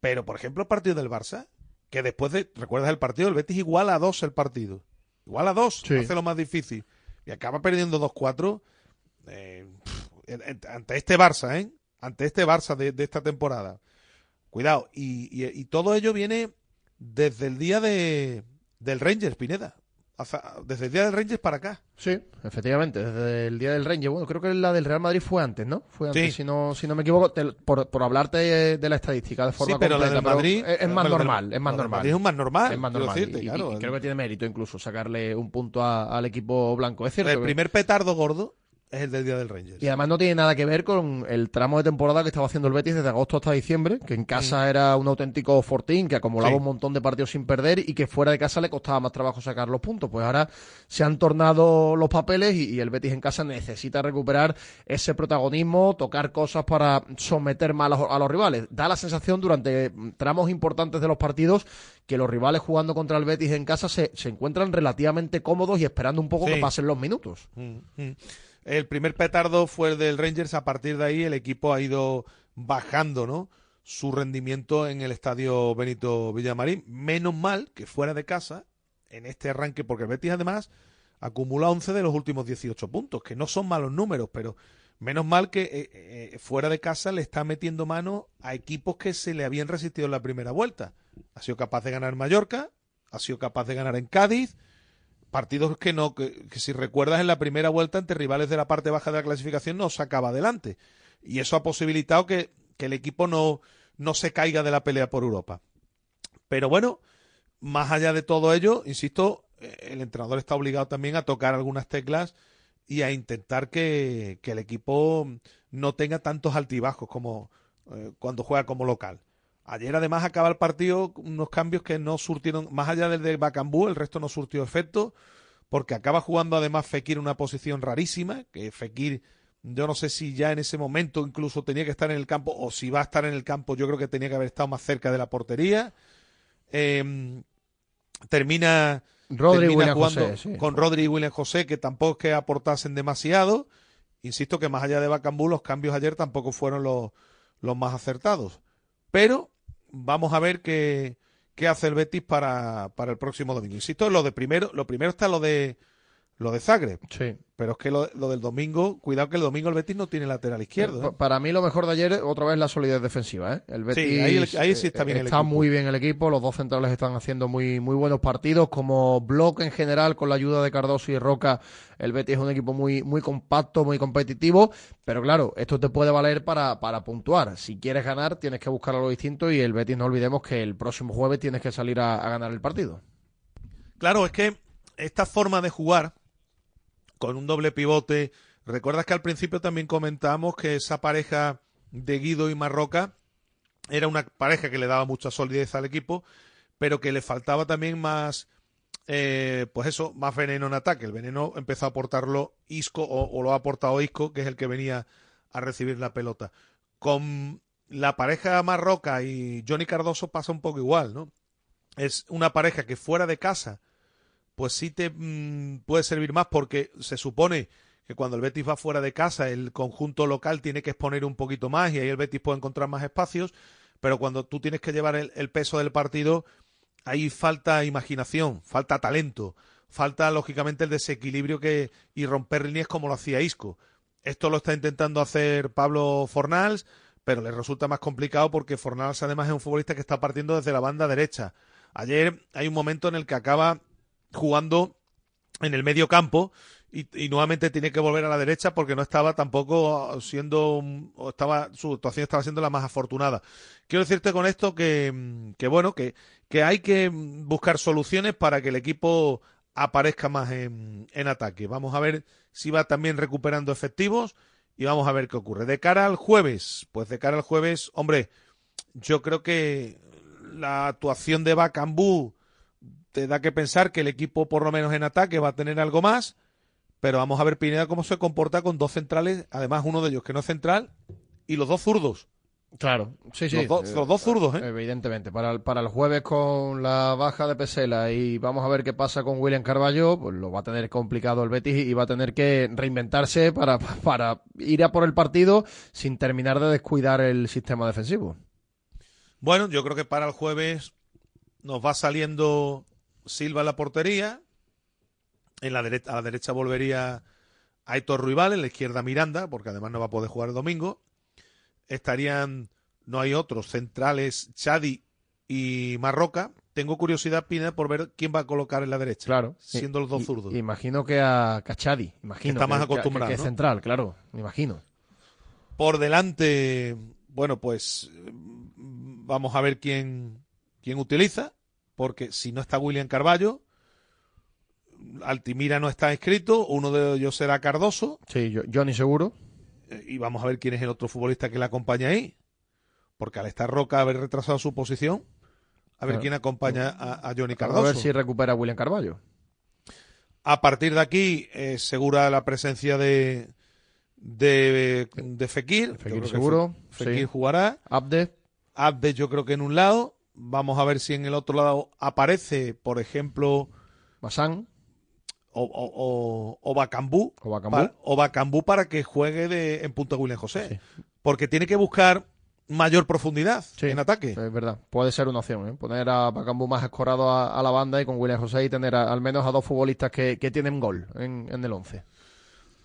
Pero, por ejemplo, el partido del Barça, que después de, ¿recuerdas el partido? El Betis igual a dos el partido. Igual a dos, Sí. hace lo más difícil. Y acaba perdiendo 2-4 eh, ante este Barça, ¿eh? Ante este Barça de, de esta temporada. Cuidado. Y, y- y todo ello viene desde el día de, del Rangers, Pineda. Desde el día del Rangers para acá. Sí, efectivamente, desde el día del Ranger. Bueno, creo que la del Real Madrid fue antes, ¿no? Fue antes, Sí. si no si no me equivoco, te- por, por hablarte de, la estadística de forma sí, pero la completa. del pero Madrid es, es más la normal, es más la normal. Es un más normal. Es más normal. decirte, y- y- claro. y creo que tiene mérito incluso sacarle un punto a- al equipo blanco. Es cierto. el que- primer petardo gordo es el del día del Rangers. Y además no tiene nada que ver con el tramo de temporada que estaba haciendo el Betis desde agosto hasta diciembre, que en casa era un auténtico fortín, que acumulaba Sí. un montón de partidos sin perder y que fuera de casa le costaba más trabajo sacar los puntos. Pues ahora se han tornado los papeles y, y el Betis en casa necesita recuperar ese protagonismo, tocar cosas para someter más a los, a los rivales. Da la sensación durante mm, tramos importantes de los partidos que los rivales jugando contra el Betis en casa se, se encuentran relativamente cómodos y esperando un poco Sí. que pasen los minutos. Mm, mm. El primer petardo fue el del Rangers. A partir de ahí el equipo ha ido bajando, ¿no? Su rendimiento en el estadio Benito Villamarín. Menos mal que fuera de casa, en este arranque, porque Betis además acumula 11 de los últimos 18 puntos, que no son malos números, pero menos mal que eh, eh, fuera de casa le está metiendo mano a equipos que se le habían resistido en la primera vuelta. Ha sido capaz de ganar Mallorca, ha sido capaz de ganar en Cádiz, partidos que no, que, si recuerdas en la primera vuelta ante rivales de la parte baja de la clasificación no sacaba adelante. Y eso ha posibilitado que, que el equipo no, no se caiga de la pelea por Europa. Pero bueno, más allá de todo ello, insisto, eh, el entrenador está obligado también a tocar algunas teclas y a intentar que, que el equipo no tenga tantos altibajos como eh, cuando juega como local. Ayer además acaba el partido unos cambios que no surtieron, más allá del de Bacambú, el resto no surtió efecto, porque acaba jugando además Fekir una posición rarísima, que Fekir, yo no sé si ya en ese momento incluso tenía que estar en el campo, o si va a estar en el campo, yo creo que tenía que haber estado más cerca de la portería. Eh, termina, Rodri termina William jugando José, sí. con Rodri y William José, que tampoco es que aportasen demasiado. Insisto que más allá de Bacambú, los cambios ayer tampoco fueron los, los más acertados. Pero vamos a ver qué, qué hace el Betis para, para el próximo domingo. Insisto, lo de primero, lo primero está lo de lo de Zagreb. Sí. Pero es que lo, lo del domingo, cuidado que el domingo el Betis no tiene lateral izquierdo. ¿eh? Pa- Para mí lo mejor de ayer, otra vez la solidez defensiva. ¿eh? El Betis Sí, ahí el- ahí sí está bien el está equipo. muy bien el equipo, los dos centrales están haciendo muy, muy buenos partidos, como bloque en general, con la ayuda de Cardoso y Roca, el Betis es un equipo muy, muy compacto, muy competitivo, pero claro, esto te puede valer para, para puntuar. Si quieres ganar, tienes que buscar algo distinto y el Betis no olvidemos que el próximo jueves tienes que salir a, a ganar el partido. Claro, es que esta forma de jugar con un doble pivote, recuerdas que al principio también comentamos que esa pareja de Guido y Marroca era una pareja que le daba mucha solidez al equipo, pero que le faltaba también más, eh, pues eso, más veneno en ataque. El veneno empezó a aportarlo Isco o, o lo ha aportado Isco, que es el que venía a recibir la pelota. Con la pareja Marroca y Johnny Cardoso pasa un poco igual, ¿no? Es una pareja que fuera de casa pues sí te mm, puede servir más porque se supone que cuando el Betis va fuera de casa el conjunto local tiene que exponer un poquito más y ahí el Betis puede encontrar más espacios, pero cuando tú tienes que llevar el, el peso del partido, ahí falta imaginación, falta talento, falta lógicamente el desequilibrio que y romper líneas como lo hacía Isco. Esto lo está intentando hacer Pablo Fornals, pero le resulta más complicado porque Fornals además es un futbolista que está partiendo desde la banda derecha. Ayer hay un momento en el que acaba jugando en el medio campo y, y nuevamente tiene que volver a la derecha porque no estaba tampoco siendo o estaba su actuación estaba siendo la más afortunada. Quiero decirte con esto que, que bueno, que, que hay que buscar soluciones para que el equipo aparezca más en, en ataque. Vamos a ver si va también recuperando efectivos y vamos a ver qué ocurre. De cara al jueves, pues de cara al jueves, hombre, yo creo que la actuación de Bacambú te da que pensar que el equipo, por lo menos en ataque, va a tener algo más. Pero vamos a ver Pineda cómo se comporta con dos centrales, además uno de ellos que no es central, y los dos zurdos. Claro, sí, sí. Los dos- los dos zurdos, ¿eh? Evidentemente. Para el, para el jueves con la baja de Pesela y vamos a ver qué pasa con William Carballo, pues lo va a tener complicado el Betis y va a tener que reinventarse para, para ir a por el partido sin terminar de descuidar el sistema defensivo. Bueno, yo creo que para el jueves nos va saliendo Silva en la portería. En la derecha, a la derecha volvería Aitor Ruibal, en la izquierda Miranda, porque además no va a poder jugar el domingo. Estarían, no hay otros, centrales Chadi y Marroca, tengo curiosidad, Pineda, por ver quién va a colocar en la derecha. Claro. Siendo los dos zurdos. Imagino que a Cachadi, imagino. está más que- acostumbrado, Que, central, claro, me imagino. Por delante, bueno, pues eh, vamos a ver quién, quién utiliza, porque si no está William Carballo, Altimira no está escrito, uno de ellos será Cardoso, Sí, yo, Johnny seguro. eh, y vamos a ver quién es el otro futbolista que le acompaña ahí, porque al estar Roca haber retrasado su posición, a ver quién acompaña a, a Johnny A Cardoso. ver si recupera a William Carballo. A partir de aquí, eh, segura la presencia de, de, de Fekir. Seguro, Fe- Fekir sí. jugará. Abde, Abde yo creo que en un lado. Vamos a ver si en el otro lado aparece, por ejemplo, Masán, o, o, o, o Bacambú. o Bacambú. Para, o Bacambú para que juegue de, en punta William José. Porque tiene que buscar mayor profundidad Sí, en ataque. Es verdad, puede ser una opción, ¿eh? Poner a Bacambú más escorado a, a la banda y con William José y tener a- al menos a dos futbolistas que, que tienen gol en, en el 11.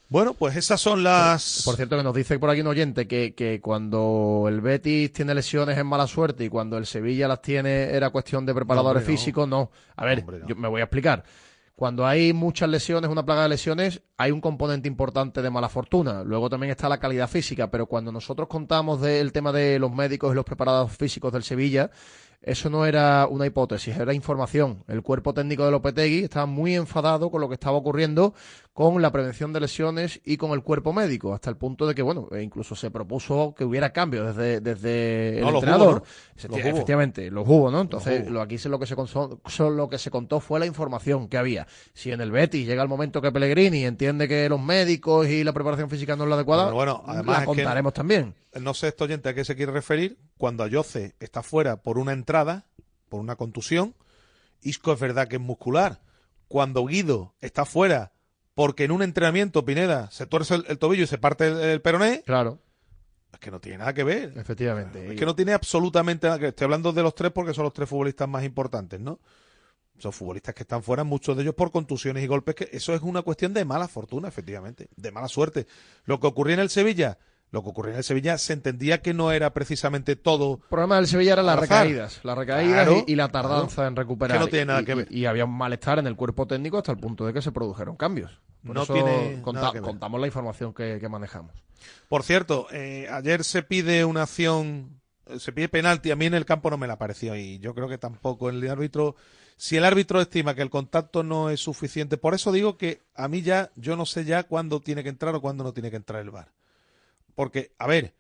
Bueno, pues esas son las... Por cierto, que nos dice por aquí un oyente que, que cuando el Betis tiene lesiones es mala suerte y cuando el Sevilla las tiene era cuestión de preparadores hombre, físicos, no. A ver, Hombre, no. yo me voy a explicar. Cuando hay muchas lesiones, una plaga de lesiones, hay un componente importante de mala fortuna. Luego también está la calidad física, pero cuando nosotros contamos del tema de los médicos y los preparadores físicos del Sevilla, eso no era una hipótesis, era información. El cuerpo técnico de Lopetegui estaba muy enfadado con lo que estaba ocurriendo con la prevención de lesiones y con el cuerpo médico, hasta el punto de que, bueno, e incluso se propuso que hubiera cambios desde, desde el No, los hubo, entrenador. Los. Efectivamente, los hubo, ¿no? Entonces, hubo. lo, aquí se- lo que, se contó, lo que se contó fue la información que había. Si en el Betis llega el momento que Pellegrini entiende que los médicos y la preparación física no es la adecuada, Pero bueno, además la es que- contaremos también. no sé este oyente a qué se quiere referir, cuando Ayoce está fuera por una entrada, por una contusión, Isco es verdad que es muscular. Cuando Guido está fuera porque en un entrenamiento, Pineda, se tuerce el, el tobillo y se parte el, el peroné, Claro, es que no tiene nada que ver. efectivamente. Es que no tiene absolutamente nada que ver. Estoy hablando de los tres porque son los tres futbolistas más importantes, ¿no? Son futbolistas que están fuera, muchos de ellos por contusiones y golpes, que eso es una cuestión de mala fortuna, efectivamente, de mala suerte. Lo que ocurría en el Sevilla, lo que ocurría en el Sevilla se entendía que no era precisamente todo El problema del Sevilla eran las recaídas, las recaídas Claro, y, y la tardanza en recuperar. Que no tiene nada Y- que ver. Y, y había un malestar en el cuerpo técnico hasta el punto de que se produjeron cambios. Por No eso tiene conta- nada que ver. contamos la información que, que manejamos. Por cierto, eh, ayer se pide una acción, eh, se pide penalti, a mí en el campo no me la pareció y yo creo que tampoco el árbitro, si el árbitro estima que el contacto no es suficiente, por eso digo que a mí ya, yo no sé ya cuándo tiene que entrar o cuándo no tiene que entrar el VAR. Porque, a ver,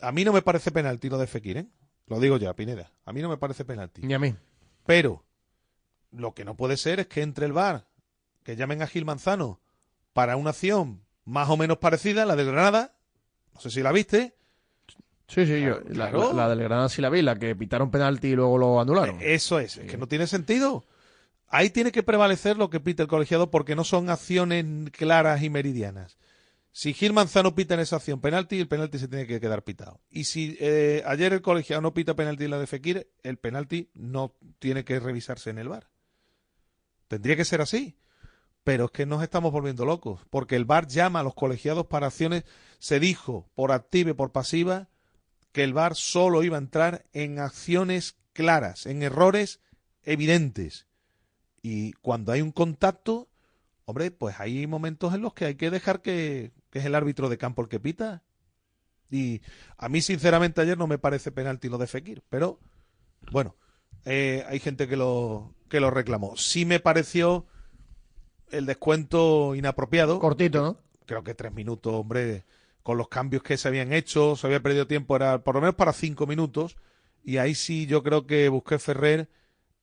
a mí no me parece penalti lo de Fekir, ¿eh? Lo digo ya, Pineda, a mí no me parece penalti. Ni a mí. Pero lo que no puede ser es que entre el VAR, que llamen a Gil Manzano para una acción más o menos parecida, la del Granada, no sé si la viste, Sí, sí, yo. La, claro. la- la del Granada sí la vi, la que pitaron penalti y luego lo anularon. Eh, Eso es, es que no tiene sentido. Ahí tiene que prevalecer lo que pita el colegiado porque no son acciones claras y meridianas. Si Gil Manzano pita en esa acción penalti, el penalti se tiene que quedar pitado. Y si eh, ayer el colegiado no pita penalti en la de Fekir, el penalti no tiene que revisarse en el VAR. Tendría que ser así. Pero es que nos estamos volviendo locos, porque el VAR llama a los colegiados para acciones, se dijo por activa y por pasiva que el VAR solo iba a entrar en acciones claras, en errores evidentes. Y cuando hay un contacto, hombre, pues hay momentos en los que hay que dejar que, que es el árbitro de campo el que pita. Y a mí, sinceramente, ayer no me parece penalti lo de Fekir, pero bueno, eh, hay gente que lo, que lo reclamó. Sí me pareció el descuento inapropiado. Cortito, ¿no? Creo que tres minutos, hombre, con los cambios que se habían hecho, se había perdido tiempo, era por lo menos para cinco minutos. Y ahí sí yo creo que Busqué Ferrer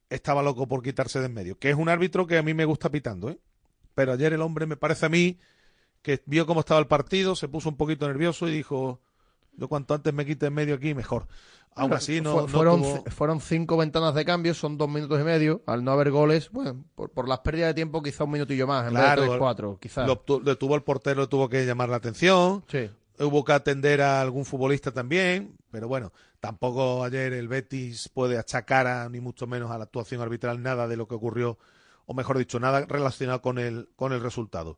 estaba loco por quitarse de en medio. Que es un árbitro que a mí me gusta pitando, ¿eh? Pero ayer el hombre me parece a mí que vio cómo estaba el partido, se puso un poquito nervioso y dijo, yo cuanto antes me quite en medio aquí, mejor. Aún así no, Fue- no fueron, tuvo- fueron cinco ventanas de cambio, son dos minutos y medio. Al no haber goles, bueno, por, por las pérdidas de tiempo, quizá un minutillo más, en vez de tres, cuatro, quizá. Lo el portero, le tuvo que llamar la atención. Sí. Hubo que atender a algún futbolista también, pero bueno, tampoco ayer el Betis puede achacar a, ni mucho menos a la actuación arbitral nada de lo que ocurrió, o mejor dicho, nada relacionado con el, con el resultado.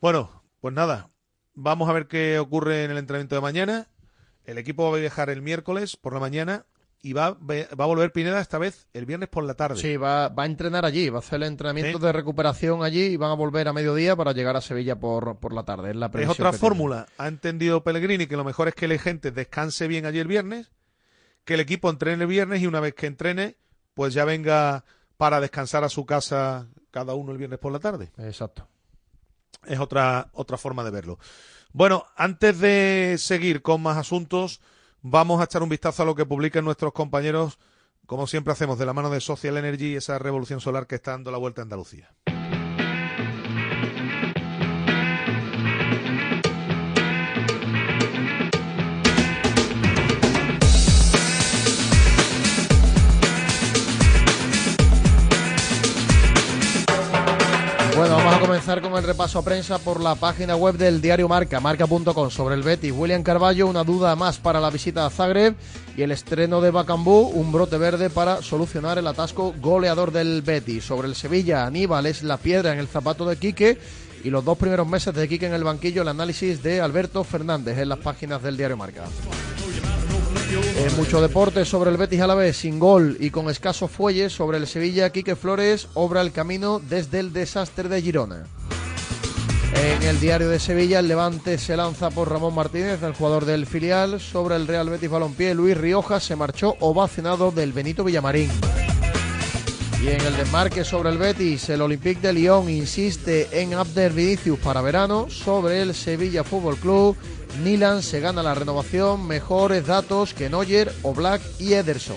Bueno, pues nada, vamos a ver qué ocurre en el entrenamiento de mañana. El equipo va a viajar el miércoles por la mañana y va, va a volver Pineda esta vez el viernes por la tarde. Sí, va, va a entrenar allí, va a hacer el entrenamiento Sí. de recuperación allí y van a volver a mediodía para llegar a Sevilla por, por la tarde. Es, la Es otra fórmula. Ha entendido Pellegrini que lo mejor es que la gente descanse bien allí el viernes, que el equipo entrene el viernes y una vez que entrene, pues ya venga para descansar a su casa cada uno el viernes por la tarde. Exacto. Es otra, otra forma de verlo. Bueno, antes de seguir con más asuntos, vamos a echar un vistazo a lo que publican nuestros compañeros, como siempre hacemos, de la mano de Social Energy, esa revolución solar que está dando la vuelta a Andalucía. Bueno, vamos a comenzar con el repaso a prensa por la página web del diario Marca, marca.com, sobre el Betis. William Carballo, una duda más para la visita a Zagreb y el estreno de Bacambú, un brote verde para solucionar el atasco goleador del Betis. Sobre el Sevilla, Aníbal es la piedra en el zapato de Quique y los dos primeros meses de Quique en el banquillo, el análisis de Alberto Fernández en las páginas del diario Marca. En mucho deporte sobre el Betis a la vez, sin gol y con escasos fuelles sobre el Sevilla, Quique Flores obra el camino desde el desastre de Girona. En el diario de Sevilla, el Levante se lanza por Ramón Martínez, el jugador del filial. Sobre el Real Betis Balompié, Luis Rioja se marchó ovacionado del Benito Villamarín. Y en el desmarque sobre el Betis, el Olympique de Lyon insiste en Abder Vinicius para verano. Sobre el Sevilla Fútbol Club, Nilan se gana la renovación, mejores datos que Neuer, Oblak y Ederson.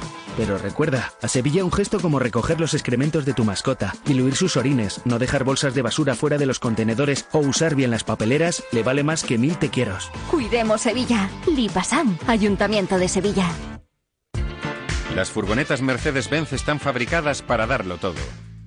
Pero recuerda, a Sevilla un gesto como recoger los excrementos de tu mascota, diluir sus orines, no dejar bolsas de basura fuera de los contenedores o usar bien las papeleras le vale más que mil te quieros. Cuidemos Sevilla. Lipasam, Ayuntamiento de Sevilla. Las furgonetas Mercedes-Benz están fabricadas para darlo todo.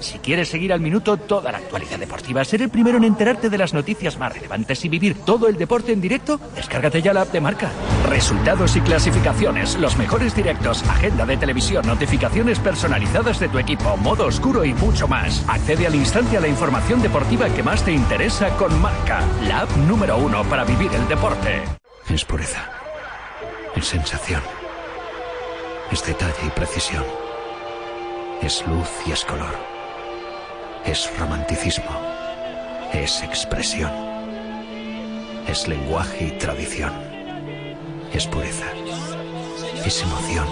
Si quieres seguir al minuto toda la actualidad deportiva, ser el primero en enterarte de las noticias más relevantes y vivir todo el deporte en directo, descárgate ya la app de marca. Resultados y clasificaciones, los mejores directos, agenda de televisión, notificaciones personalizadas de tu equipo, modo oscuro y mucho más. Accede al instante a la información deportiva que más te interesa con marca, la app número uno para vivir el deporte. Es pureza. Es sensación. Es detalle y precisión. Es luz y es color. Es romanticismo. Es expresión. Es lenguaje y tradición. Es pureza. Es emoción.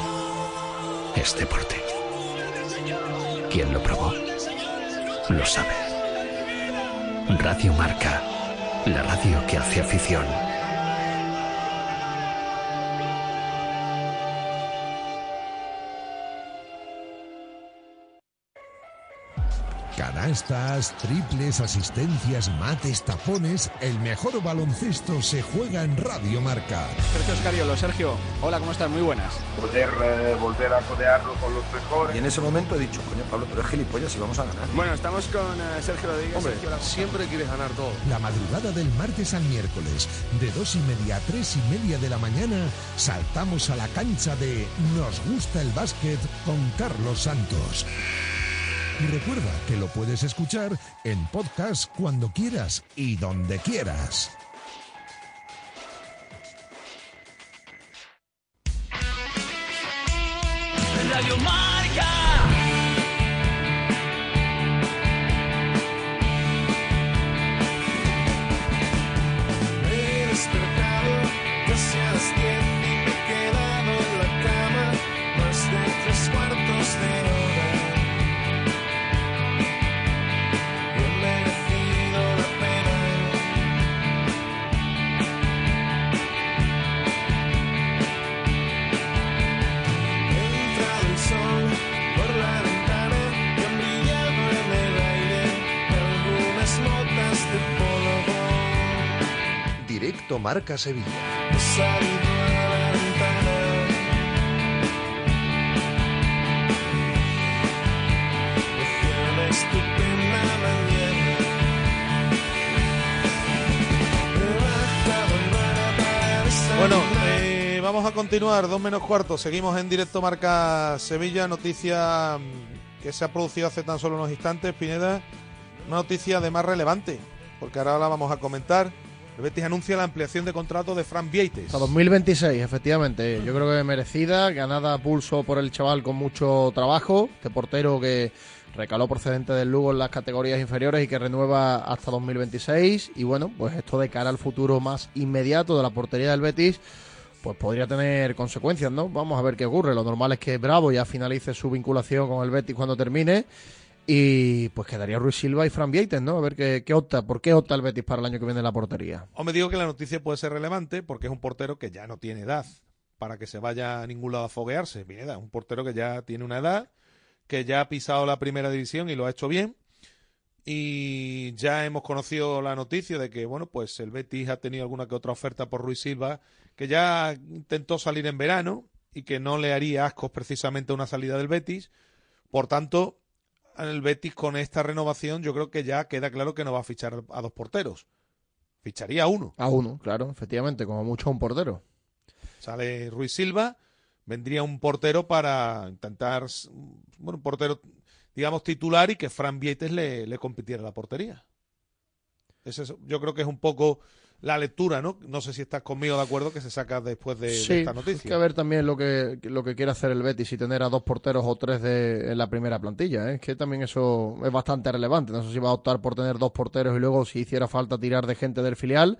Es deporte. Quien lo probó, lo sabe. Radio Marca. La radio que hace afición. Canastas, triples, asistencias, mates, tapones. El mejor baloncesto se juega en Radio Marca. Sergio Oscariolo, Sergio, hola, ¿cómo estás? Muy buenas. Poder eh, volver a codearlo con los mejores. Y en ese momento he dicho, coño, Pablo, pero es gilipollas y vamos a ganar. Bueno, estamos con eh, Sergio Rodríguez. Hombre, Sergio, la- siempre quieres ganar todo. La madrugada del martes al miércoles, de dos y media a tres y media de la mañana, saltamos a la cancha de Nos gusta el básquet con Carlos Santos. Y recuerda que lo puedes escuchar en podcast cuando quieras y donde quieras. Mar para desayunar. Bueno, eh, vamos a continuar, dos menos cuarto. Seguimos en directo Marca Sevilla. Noticia mm, que se ha producido hace tan solo unos instantes, Pineda. Una noticia de más relevante, porque ahora la vamos a comentar. El Betis anuncia la ampliación de contrato de Fran Vieites. Hasta 2026, efectivamente. Yo creo que merecida, ganada pulso por el chaval con mucho trabajo. Este portero que recaló procedente del Lugo en las categorías inferiores y que renueva hasta 2026. Y bueno, pues esto de cara al futuro más inmediato de la portería del Betis, pues podría tener consecuencias, ¿no? Vamos a ver qué ocurre. Lo normal es que Bravo ya finalice su vinculación con el Betis cuando termine. Y pues quedaría Ruiz Silva y Fran Vieites, ¿no? A ver qué, qué opta, por qué opta el Betis para el año que viene en la portería. O me digo que la noticia puede ser relevante porque es un portero que ya no tiene edad para que se vaya a ningún lado a foguearse. Pineda, un portero que ya tiene una edad, que ya ha pisado la primera división y lo ha hecho bien. Y ya hemos conocido la noticia de que, bueno, pues el Betis ha tenido alguna que otra oferta por Ruiz Silva, que ya intentó salir en verano y que no le haría ascos precisamente una salida del Betis. Por tanto, el Betis con esta renovación yo creo que ya queda claro que no va a fichar a dos porteros. Ficharía a uno. A uno, claro, efectivamente, como mucho a un portero. Sale Ruiz Silva, vendría un portero para intentar, bueno, un portero, digamos, titular y que Fran Vieites le, le compitiera la portería. Ese es- yo creo que es un poco la lectura, ¿no? No sé si estás conmigo de acuerdo que se saca después de, esta hay noticia. que ver también lo que, lo que quiere hacer el Betis y tener a dos porteros o tres de, en la primera plantilla. ¿eh? Es que también eso es bastante relevante. No sé si va a optar por tener dos porteros y luego, si hiciera falta, tirar de gente del filial.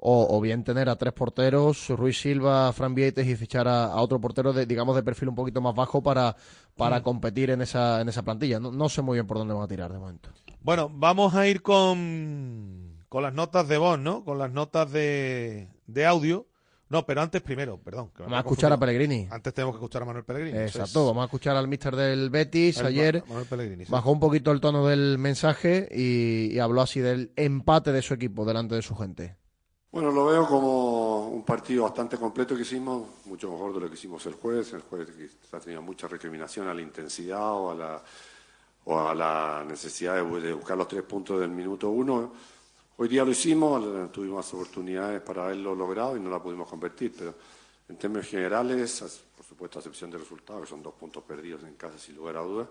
O, o bien tener a tres porteros, Ruiz Silva, Fran Vieites y fichar a, a otro portero de, digamos, de perfil un poquito más bajo para, para Mm. competir en esa, en esa plantilla. No, no sé muy bien por dónde van a tirar de momento. Bueno, vamos a ir con, con las notas de voz, ¿no? Con las notas de, de audio. No, pero antes primero, perdón. que me Vamos a escuchar a. Pellegrini. Antes tenemos que escuchar a Manuel Pellegrini. Exacto, es. vamos a escuchar al mister del Betis. El Ayer Manuel Pellegrini, sí. bajó un poquito el tono del mensaje y, y habló así del empate de su equipo delante de su gente. Bueno, lo veo como un partido bastante completo que hicimos, mucho mejor de lo que hicimos el jueves. El jueves ha tenido mucha recriminación a la intensidad o a la, o a la necesidad de, de buscar los tres puntos del minuto uno. Hoy día lo hicimos, tuvimos oportunidades para haberlo logrado y no la pudimos convertir, pero en términos generales, por supuesto, a excepción de resultados, que son dos puntos perdidos en casa sin lugar a dudas,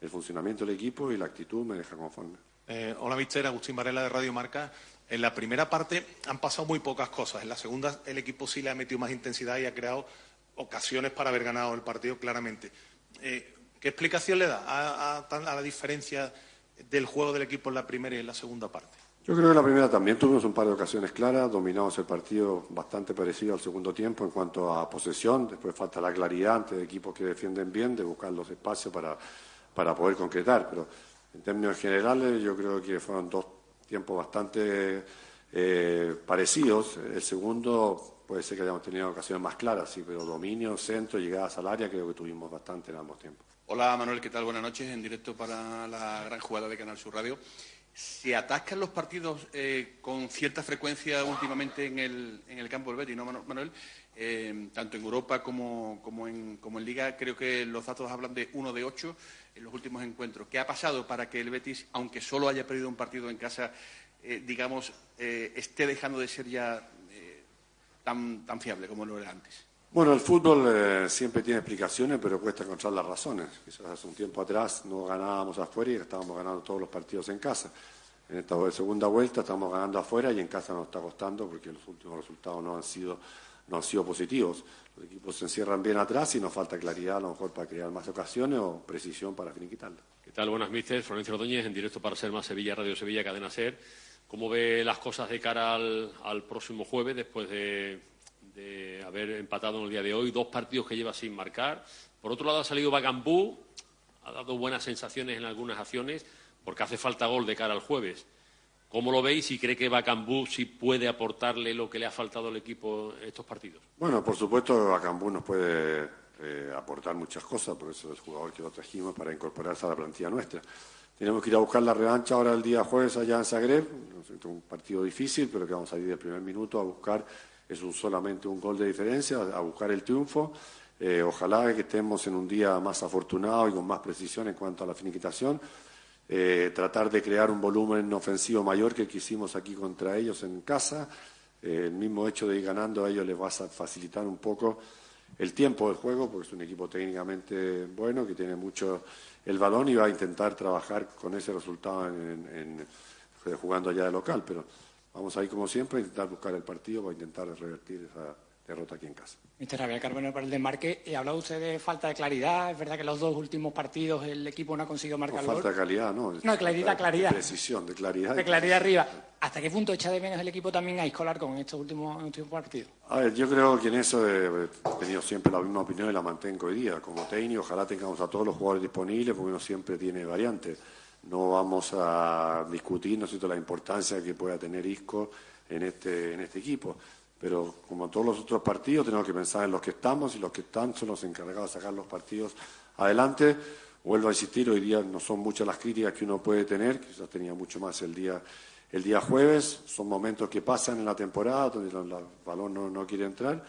el funcionamiento del equipo y la actitud me deja conforme. Eh, hola, mister. Agustín Varela de Radio Marca. En la primera parte han pasado muy pocas cosas. En la segunda el equipo sí le ha metido más intensidad y ha creado ocasiones para haber ganado el partido claramente. Eh, ¿Qué explicación le da a la diferencia del juego del equipo en la primera y en la segunda parte? Yo creo que la primera también tuvimos un par de ocasiones claras, dominamos el partido bastante parecido al segundo tiempo en cuanto a posesión, después falta la claridad ante equipos que defienden bien de buscar los espacios para, para poder concretar, pero en términos generales yo creo que fueron dos tiempos bastante eh, parecidos. El segundo puede ser que hayamos tenido ocasiones más claras, sí, pero dominio, centro, llegadas al área creo que tuvimos bastante en ambos tiempos. Hola Manuel, ¿qué tal? Buenas noches. En directo para la gran jugada de Canal Sur Radio. ¿Se atascan los partidos eh, con cierta frecuencia últimamente en el, en el campo del Betis, no, Manu- Manuel? Eh, tanto en Europa como, como, en, como en Liga, creo que los datos hablan de uno de ocho en los últimos encuentros. ¿Qué ha pasado para que el Betis, aunque solo haya perdido un partido en casa, eh, digamos, esté dejando de ser ya tan, tan fiable como lo era antes? Bueno, el fútbol eh, siempre tiene explicaciones, pero cuesta encontrar las razones. Quizás hace un tiempo atrás no ganábamos afuera y estábamos ganando todos los partidos en casa. En esta segunda vuelta estamos ganando afuera y en casa nos está costando porque los últimos resultados no han sido, no han sido positivos. Los equipos se encierran bien atrás y nos falta claridad a lo mejor para crear más ocasiones o precisión para finiquitarla. ¿Qué tal? Buenas mister. Florencio Ordóñez, en directo para Ser Más Sevilla, Radio Sevilla, Cadena Ser. ¿Cómo ve las cosas de cara al, al próximo jueves, después de, haber empatado en el día de hoy? Dos partidos que lleva sin marcar. Por otro lado, ha salido Bagambú, ha dado buenas sensaciones en algunas acciones, porque hace falta gol de cara al jueves. ¿Cómo lo veis y cree que Bacambú sí puede aportarle lo que le ha faltado al equipo en estos partidos? Bueno, por supuesto, Acambú nos puede eh, aportar muchas cosas, por eso es el jugador que lo trajimos para incorporarse a la plantilla nuestra. tenemos que ir a buscar la revancha ahora el día jueves allá en Zagreb, un partido difícil, pero que vamos a salir del primer minuto a buscar, es un, solamente un gol de diferencia, a buscar el triunfo. Eh, ojalá que estemos en un día más afortunado y con más precisión en cuanto a la finiquitación. Eh, tratar de crear un volumen ofensivo mayor que el que hicimos aquí contra ellos en casa. Eh, el mismo hecho de ir ganando a ellos les va a facilitar un poco el tiempo del juego, porque es un equipo técnicamente bueno, que tiene mucho el balón y va a intentar trabajar con ese resultado en, jugando allá de local. Pero vamos ahí como siempre a intentar buscar el partido para intentar revertir esa derrota aquí en casa. Mister Javier Carbonero para el desmarque. Eh, hablado usted de falta de claridad. Es verdad que los dos últimos partidos el equipo no ha conseguido No marcar el falta gol. de calidad, ¿no? No, de claridad, claridad. De precisión, de claridad. De claridad arriba. ¿Hasta qué punto echa de menos el equipo también a Escolar con estos últimos, últimos partidos? A ver, yo creo que en eso eh, he tenido siempre la misma opinión y la mantengo hoy día. Como técnico, ojalá tengamos a todos los jugadores disponibles, porque uno siempre tiene variantes. No vamos a discutir, ¿no la importancia que pueda tener Isco en este, este equipo. Pero como todos los otros partidos, tenemos que pensar en los que estamos y los que están son los encargados de sacar los partidos adelante. Vuelvo a insistir, hoy día no son muchas las críticas que uno puede tener, quizás tenía mucho más el día, el día jueves. Son momentos que pasan en la temporada donde el balón no, no quiere entrar.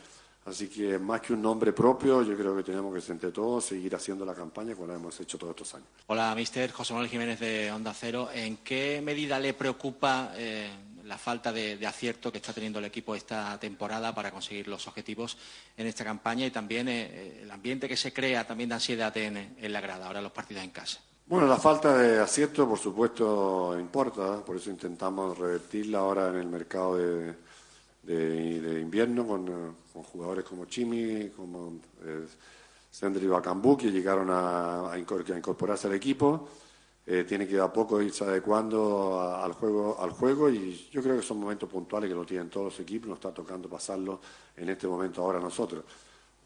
Así que más que un nombre propio, yo creo que tenemos que entre todos seguir haciendo la campaña como la hemos hecho todos estos años. Hola, mister José Manuel Jiménez de Onda Cero. ¿En qué medida le preocupa eh, la falta de, de acierto que está teniendo el equipo esta temporada para conseguir los objetivos en esta campaña y también eh, el ambiente que se crea también de ansiedad en, en la grada, ahora los partidos en casa? Bueno, la falta de acierto, por supuesto, importa, por eso intentamos revertirla ahora en el mercado de, de- de invierno con, eh, con jugadores como Chimi, como eh, Sendri Bacambú, que llegaron a, a incor- a incorporarse al equipo. Eh, tiene que a poco irse adecuando a- al juego, al juego y yo creo que son momentos puntuales que lo tienen todos los equipos, nos está tocando pasarlo en este momento ahora nosotros.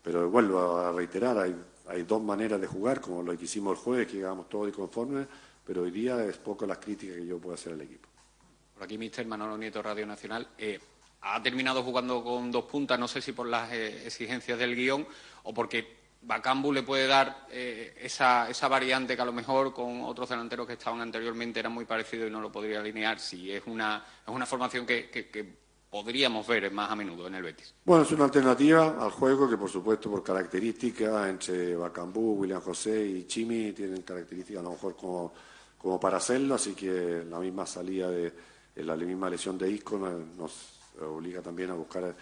Pero vuelvo a reiterar, hay, hay dos maneras de jugar, como lo que hicimos el jueves, que llegamos todos inconformes, pero hoy día es poco las críticas que yo puedo hacer al equipo. Por aquí, mister Manolo Nieto, Radio Nacional. Eh, ha terminado jugando con dos puntas, no sé si por las eh, exigencias del guion o porque Bacambu le puede dar eh, esa, esa variante que a lo mejor con otros delanteros que estaban anteriormente eran muy parecidos y no lo podría alinear. Si es una, es una formación que, que- que podríamos ver más a menudo en el Betis. Bueno, es una alternativa al juego que, por supuesto, por características, entre Bacambú, William José y Chimi tienen características a lo mejor como, como para hacerlo, así que la misma salida de la misma lesión de Isco nos obliga también a buscar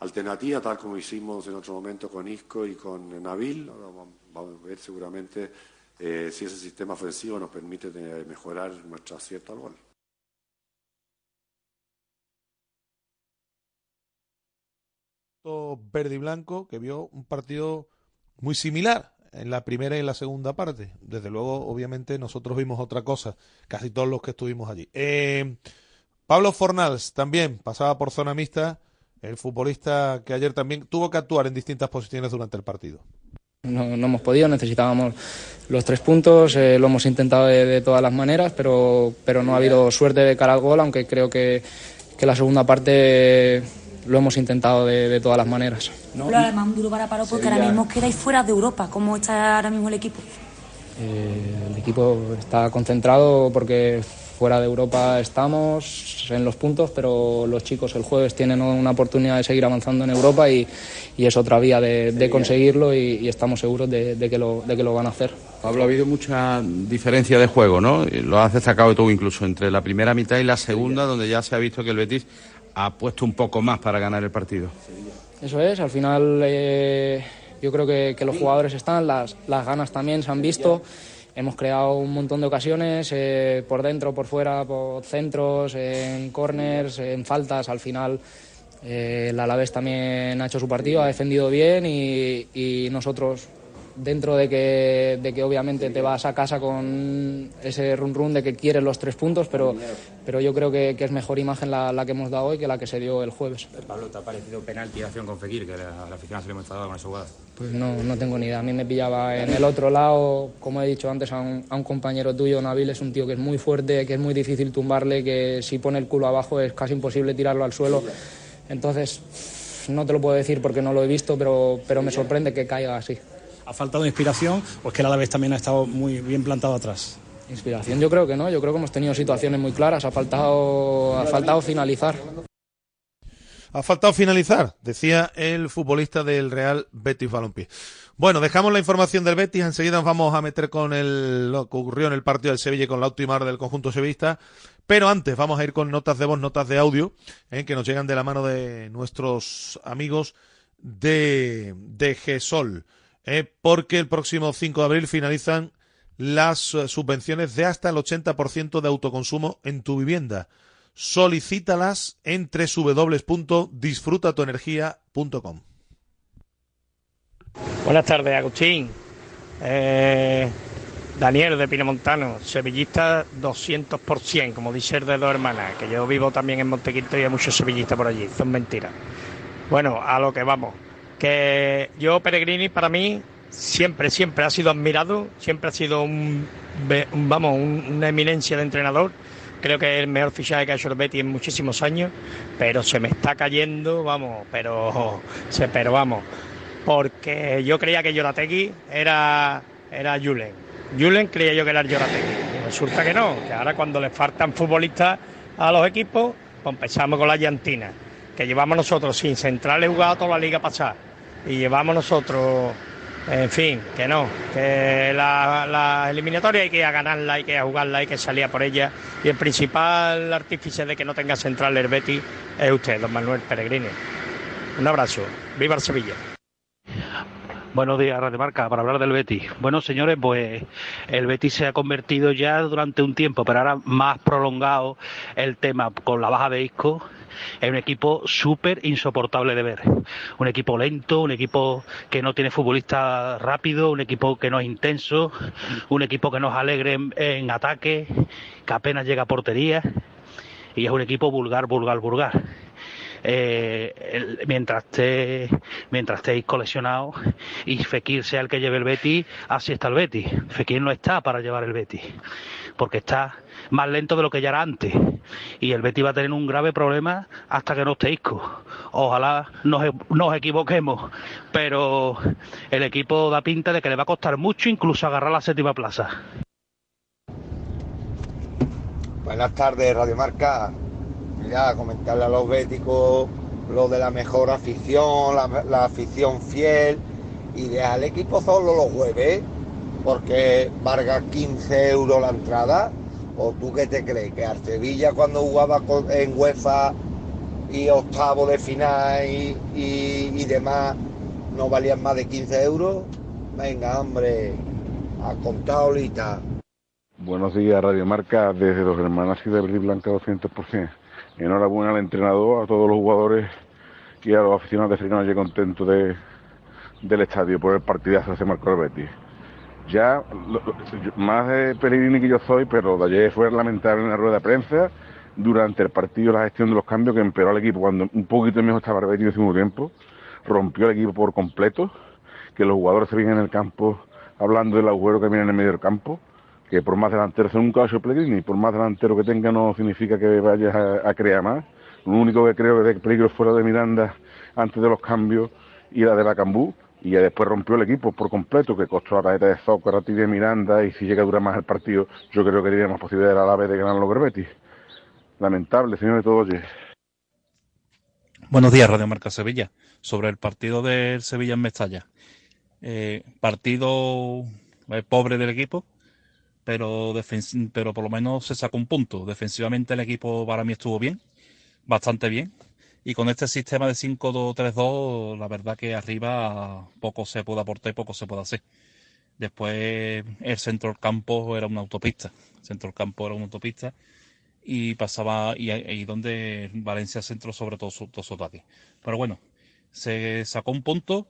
alternativas, tal como hicimos en otro momento con Isco y con Nabil. Vamos, a ver seguramente eh, si ese sistema ofensivo nos permite mejorar nuestro acierto al gol. verde y blanco que vio un partido muy similar en la primera y en la segunda parte. Desde luego, obviamente, nosotros vimos otra cosa, casi todos los que estuvimos allí. Eh, Pablo Fornals también pasaba por zona mixta, el futbolista que ayer también tuvo que actuar en distintas posiciones durante el partido. No, no hemos podido, necesitábamos los tres puntos, eh, lo hemos intentado de, de todas las maneras, pero, pero no ha habido suerte de cara al gol, aunque creo que, que la segunda parte lo hemos intentado de, de todas las maneras. Pero además un duro para paro porque ahora mismo quedáis fuera de Europa. ¿Cómo está ahora mismo el equipo? Eh, el equipo está concentrado porque fuera de Europa estamos en los puntos, pero los chicos el jueves tienen una oportunidad de seguir avanzando en Europa y, y es otra vía de, de conseguirlo y, y estamos seguros de, de que lo, de que lo van a hacer. Pablo, ha habido mucha diferencia de juego, ¿no? Lo has destacado tú incluso entre la primera mitad y la segunda, donde ya se ha visto que el Betis ha puesto un poco más para ganar el partido. Eso es, al final eh, yo creo que, que los jugadores están, las, las ganas también se han visto. Hemos creado un montón de ocasiones, eh, por dentro, por fuera, por centros, en corners, en faltas. Al final eh, el también ha hecho su partido, ha defendido bien y, y nosotros dentro de que, de que obviamente te vas a casa con ese run run de que quieres los tres puntos, pero, pero yo creo que, que es mejor imagen la, la que hemos dado hoy que la que se dio el jueves. Pablo, ¿te ha parecido penalti acción con Fekir? Que la, la afición se le hemos estado con esa jugada. Pues no, no tengo ni idea. A mí me pillaba en el otro lado, como he dicho antes a un, a un compañero tuyo, Nabil es un tío que es muy fuerte, que es muy difícil tumbarle, que si pone el culo abajo es casi imposible tirarlo al suelo. Entonces, no te lo puedo decir porque no lo he visto, pero, pero me sorprende que caiga así. ¿Ha faltado inspiración o es que el Alavés también ha estado muy bien plantado atrás? Inspiración yo creo que no, yo creo que hemos tenido situaciones muy claras, ha faltado, ha faltado finalizar. Ha faltado finalizar, decía el futbolista del Real Betis Balompié. Bueno, dejamos la información del Betis, enseguida nos vamos a meter con el, lo que ocurrió en el partido del Sevilla y con la última hora del conjunto sevillista. Pero antes vamos a ir con notas de voz, notas de audio, eh, que nos llegan de la mano de nuestros amigos de, de GESOL. Eh, porque el próximo 5 de abril finalizan las eh, subvenciones de hasta el 80% de autoconsumo en tu vivienda. Solicítalas en www.disfrutatuenergia.com. Buenas tardes, Agustín. Eh, Daniel de Pinamontano, sevillista 200%, como dice el de dos hermanas, que yo vivo también en Montequinto y hay muchos sevillistas por allí, son mentiras. Bueno, a lo que vamos, que yo Peregrini para mí siempre, siempre ha sido admirado, siempre ha sido un, vamos, un- una eminencia de entrenador. Creo que es el mejor fichaje que ha hecho el Betis en muchísimos años, pero se me está cayendo, vamos, pero, se, pero vamos, porque yo creía que Yorategui era, era Julen. Julen creía yo que era Yorategui. Y resulta que no, que ahora cuando le faltan futbolistas a los equipos, pues empezamos con la llantina, que llevamos nosotros sin centrales jugado toda la liga pasada. Y llevamos nosotros, en fin, que no, que la, la eliminatoria hay que ir a ganarla, hay que jugarla, hay que salir por ella. Y el principal artífice de que no tenga centrales el Betis es usted, don Manuel Peregrini. Un abrazo, viva el Sevilla. Buenos días, Radio Marca, para hablar del Betis. Bueno, señores, pues el Betis se ha convertido ya durante un tiempo, pero ahora más prolongado el tema con la baja de Isco, en un equipo súper insoportable de ver. Un equipo lento, un equipo que no tiene futbolistas rápido, un equipo que no es intenso, un equipo que no es alegre en, ataque, que apenas llega a portería, y es un equipo vulgar, vulgar, vulgar eh, mientras esté, mientras estéis coleccionados y Fekir sea el que lleve el Betis, así está el Betis. Fekir no está para llevar el Betis, porque está más lento de lo que ya era antes. Y el Betis va a tener un grave problema hasta que no esté Isco. Ojalá nos, e- nos equivoquemos, pero el equipo da pinta de que le va a costar mucho incluso agarrar la séptima plaza. Buenas tardes, Radio Marca. Mira, comentarle a los béticos lo de la mejor afición, la, afición fiel y al equipo solo los jueves, porque valga 15 euros la entrada. ¿O tú qué te crees? Que al Sevilla cuando jugaba en UEFA y octavo de final y, y- demás no valían más de 15 euros? Venga, hombre, a contar. Buenos días, Radio Marca, desde Dos Hermanas y de y Blanca 200%. Enhorabuena al entrenador, a todos los jugadores y a los aficionados de Fricano, contentos de, del estadio por el partidazo que se marcó el. Ya, más de Pellegrini que yo soy, pero de ayer fue lamentable en la rueda de prensa, durante el partido la gestión de los cambios que empeoró al equipo cuando un poquito mejor estaba el Betis en el tiempo, rompió el equipo por completo, que los jugadores se vienen en el campo hablando del agujero que viene en el medio del campo, que por más delantero sea nunca ha hecho Pellegrini, por más delantero que tenga no significa que vayas a, crear más. Lo único que creo que de peligro fue la de Miranda antes de los cambios y la de Bacambú, y ya después rompió el equipo por completo, que costó la tarjeta de Sócrates y de Miranda, y si llega a durar más el partido, yo creo que tiene más posibilidades a la vez de ganar los Betis. Lamentable, señores, todo oye. Buenos días, Radio Marca Sevilla. Sobre el partido del Sevilla en Mestalla. Eh, partido eh, pobre del equipo, pero, pero por lo menos se sacó un punto. Defensivamente el equipo para mí estuvo bien, bastante bien. Y con este sistema de 5-2-3-2, la verdad que arriba poco se puede aportar y poco se puede hacer. Después el centro del campo era una autopista. El centro del campo era una autopista y pasaba y ahí donde Valencia centro sobre todo su, todo su ataque. Pero bueno, se sacó un punto.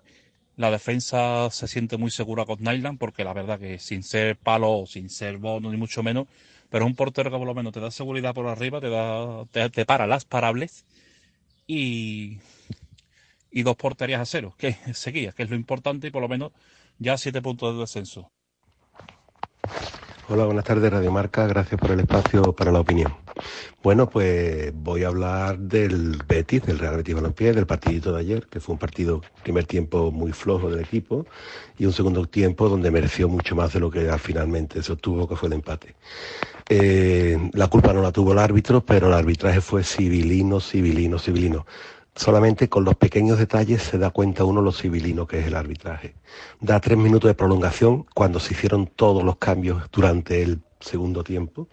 La defensa se siente muy segura con Nyland porque la verdad que sin ser palo, sin ser bono ni mucho menos, pero es un portero que por lo menos te da seguridad por arriba, te da te para las parables y y dos porterías a cero, que seguía, que es lo importante y por lo menos ya siete puntos de descenso. Hola, buenas tardes, Radio Marca. Gracias por el espacio para la opinión. Bueno, pues voy a hablar del Betis, del Real Betis Balompié, del partidito de ayer, que fue un partido, primer tiempo muy flojo del equipo y un segundo tiempo donde mereció mucho más de lo que finalmente se obtuvo, que fue el empate. Eh, la culpa no la tuvo el árbitro, pero el arbitraje fue civilino, civilino, civilino. Solamente con los pequeños detalles se da cuenta uno lo civilino que es el arbitraje. Da tres minutos de prolongación cuando se hicieron todos los cambios durante el segundo tiempo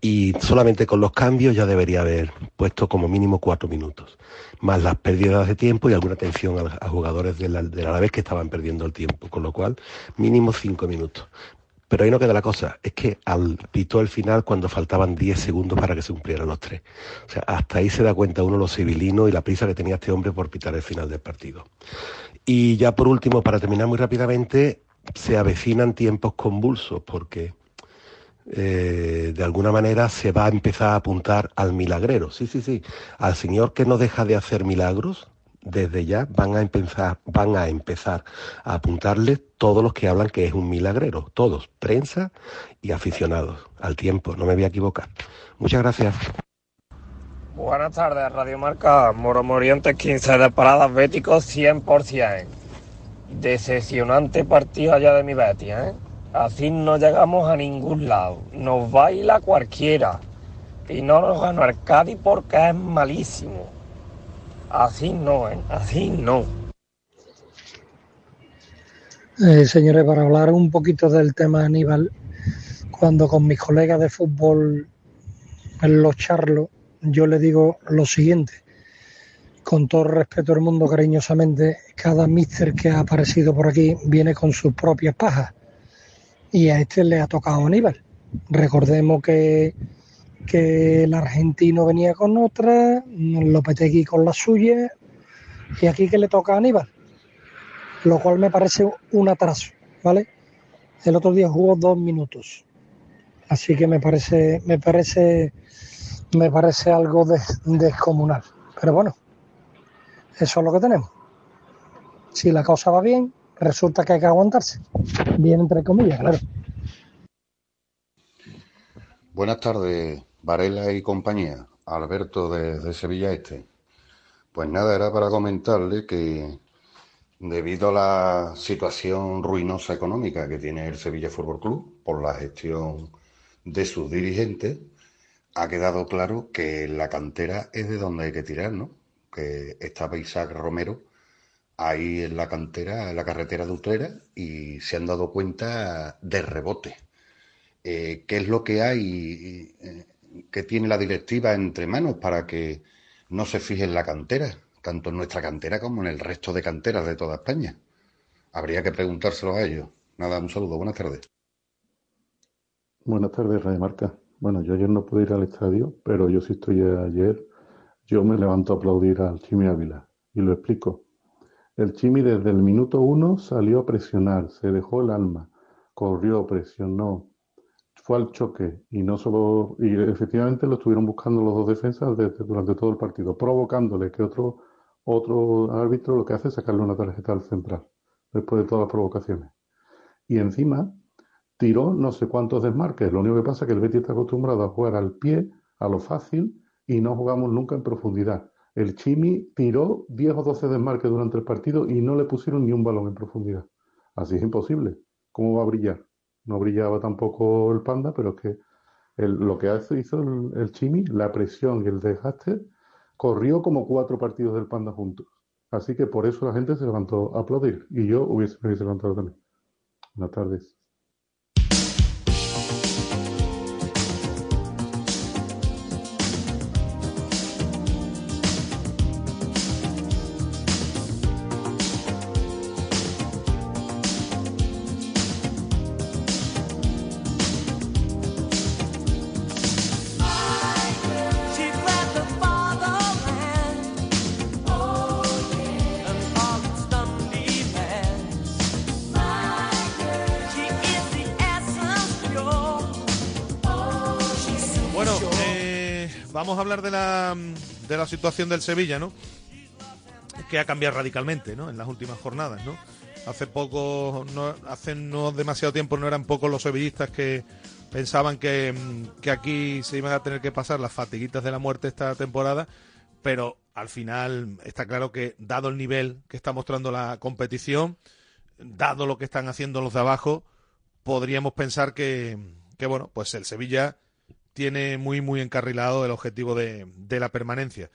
y solamente con los cambios ya debería haber puesto como mínimo cuatro minutos, más las pérdidas de tiempo y alguna atención a, jugadores del, del Alavés que estaban perdiendo el tiempo, con lo cual mínimo cinco minutos. Pero ahí no queda la cosa, es que pitó el final cuando faltaban 10 segundos para que se cumplieran los tres. O sea, hasta ahí se da cuenta uno lo civilino y la prisa que tenía este hombre por pitar el final del partido. Y ya por último, para terminar muy rápidamente, se avecinan tiempos convulsos porque eh, de alguna manera se va a empezar a apuntar al milagrero. Sí, sí, sí. Al Señor que no deja de hacer milagros, desde ya van a empezar, van a empezar a apuntarle todos los que hablan que es un milagrero, todos, prensa y aficionados, al tiempo, no me voy a equivocar. Muchas gracias. Buenas tardes, Radio Marca. Moro Morientes 15 de paradas béticos 100%. Decepcionante partido allá de mi Betis, ¿eh? Así no llegamos a ningún lado. Nos baila cualquiera. Y no nos ganó el Cádiz porque es malísimo. Así no, ¿eh? Así no. Eh, señores, para hablar un poquito del tema Aníbal, cuando con mis colegas de fútbol los charlos, yo le digo lo siguiente, con todo el respeto del mundo, cariñosamente, cada míster que ha aparecido por aquí viene con sus propias pajas y a este le ha tocado Aníbal. Recordemos que, que el argentino venía con otra, Lopetegui con la suya, y aquí que le toca a Aníbal, lo cual me parece un atraso, ¿vale? El otro día jugó dos minutos, así que me parece, me parece, me parece algo des- descomunal. Pero bueno, eso es lo que tenemos. Si la cosa va bien, resulta que hay que aguantarse. Bien entre comillas, claro. Buenas tardes, Varela y compañía. Alberto de, de Sevilla Este. Pues nada, era para comentarle que debido a la situación ruinosa económica que tiene el Sevilla Fútbol Club por la gestión de sus dirigentes, ha quedado claro que la cantera es de donde hay que tirar, ¿no? Que estaba Isaac Romero ahí en la cantera, en la carretera de Utrera, y se han dado cuenta de rebote. Eh, ¿qué es lo que hay, eh, que tiene la directiva entre manos para que no se fije en la cantera, tanto en nuestra cantera como en el resto de canteras de toda España? Habría que preguntárselo a ellos. Nada, un saludo, buenas tardes. Buenas tardes, Radio Marca. Bueno, yo ayer no pude ir al estadio, pero yo sí estoy ayer. Yo me levanto a aplaudir al Chimi Ávila y lo explico. El Chimi desde el minuto uno salió a presionar, se dejó el alma, corrió, presionó, fue al choque y no solo, y efectivamente lo estuvieron buscando los dos defensas desde- durante todo el partido, provocándole que otro, otro árbitro lo que hace es sacarle una tarjeta al central, después de todas las provocaciones. Y encima tiró no sé cuántos desmarques. Lo único que pasa es que el Betis está acostumbrado a jugar al pie, a lo fácil, y no jugamos nunca en profundidad. El Chimi tiró 10 o 12 desmarques durante el partido y no le pusieron ni un balón en profundidad. Así es imposible. ¿Cómo va a brillar? No brillaba tampoco el Panda, pero es que el- lo que hizo el, el la presión y el desgaste, corrió como cuatro partidos del Panda juntos. Así que por eso la gente se levantó a aplaudir. Y yo hubiese, me hubiese levantado también. Buenas tardes. De la situación del Sevilla, ¿no? Que ha cambiado radicalmente, ¿no? En las últimas jornadas, ¿no? Hace poco, no, hace no demasiado tiempo no eran pocos los sevillistas que pensaban que, mm, que aquí se iban a tener que pasar las fatiguitas de la muerte esta temporada, pero al final está claro que dado el nivel que está mostrando la competición, dado lo que están haciendo los de abajo, podríamos pensar que, que bueno, pues el Sevilla tiene muy, muy encarrilado el objetivo de, de la permanencia.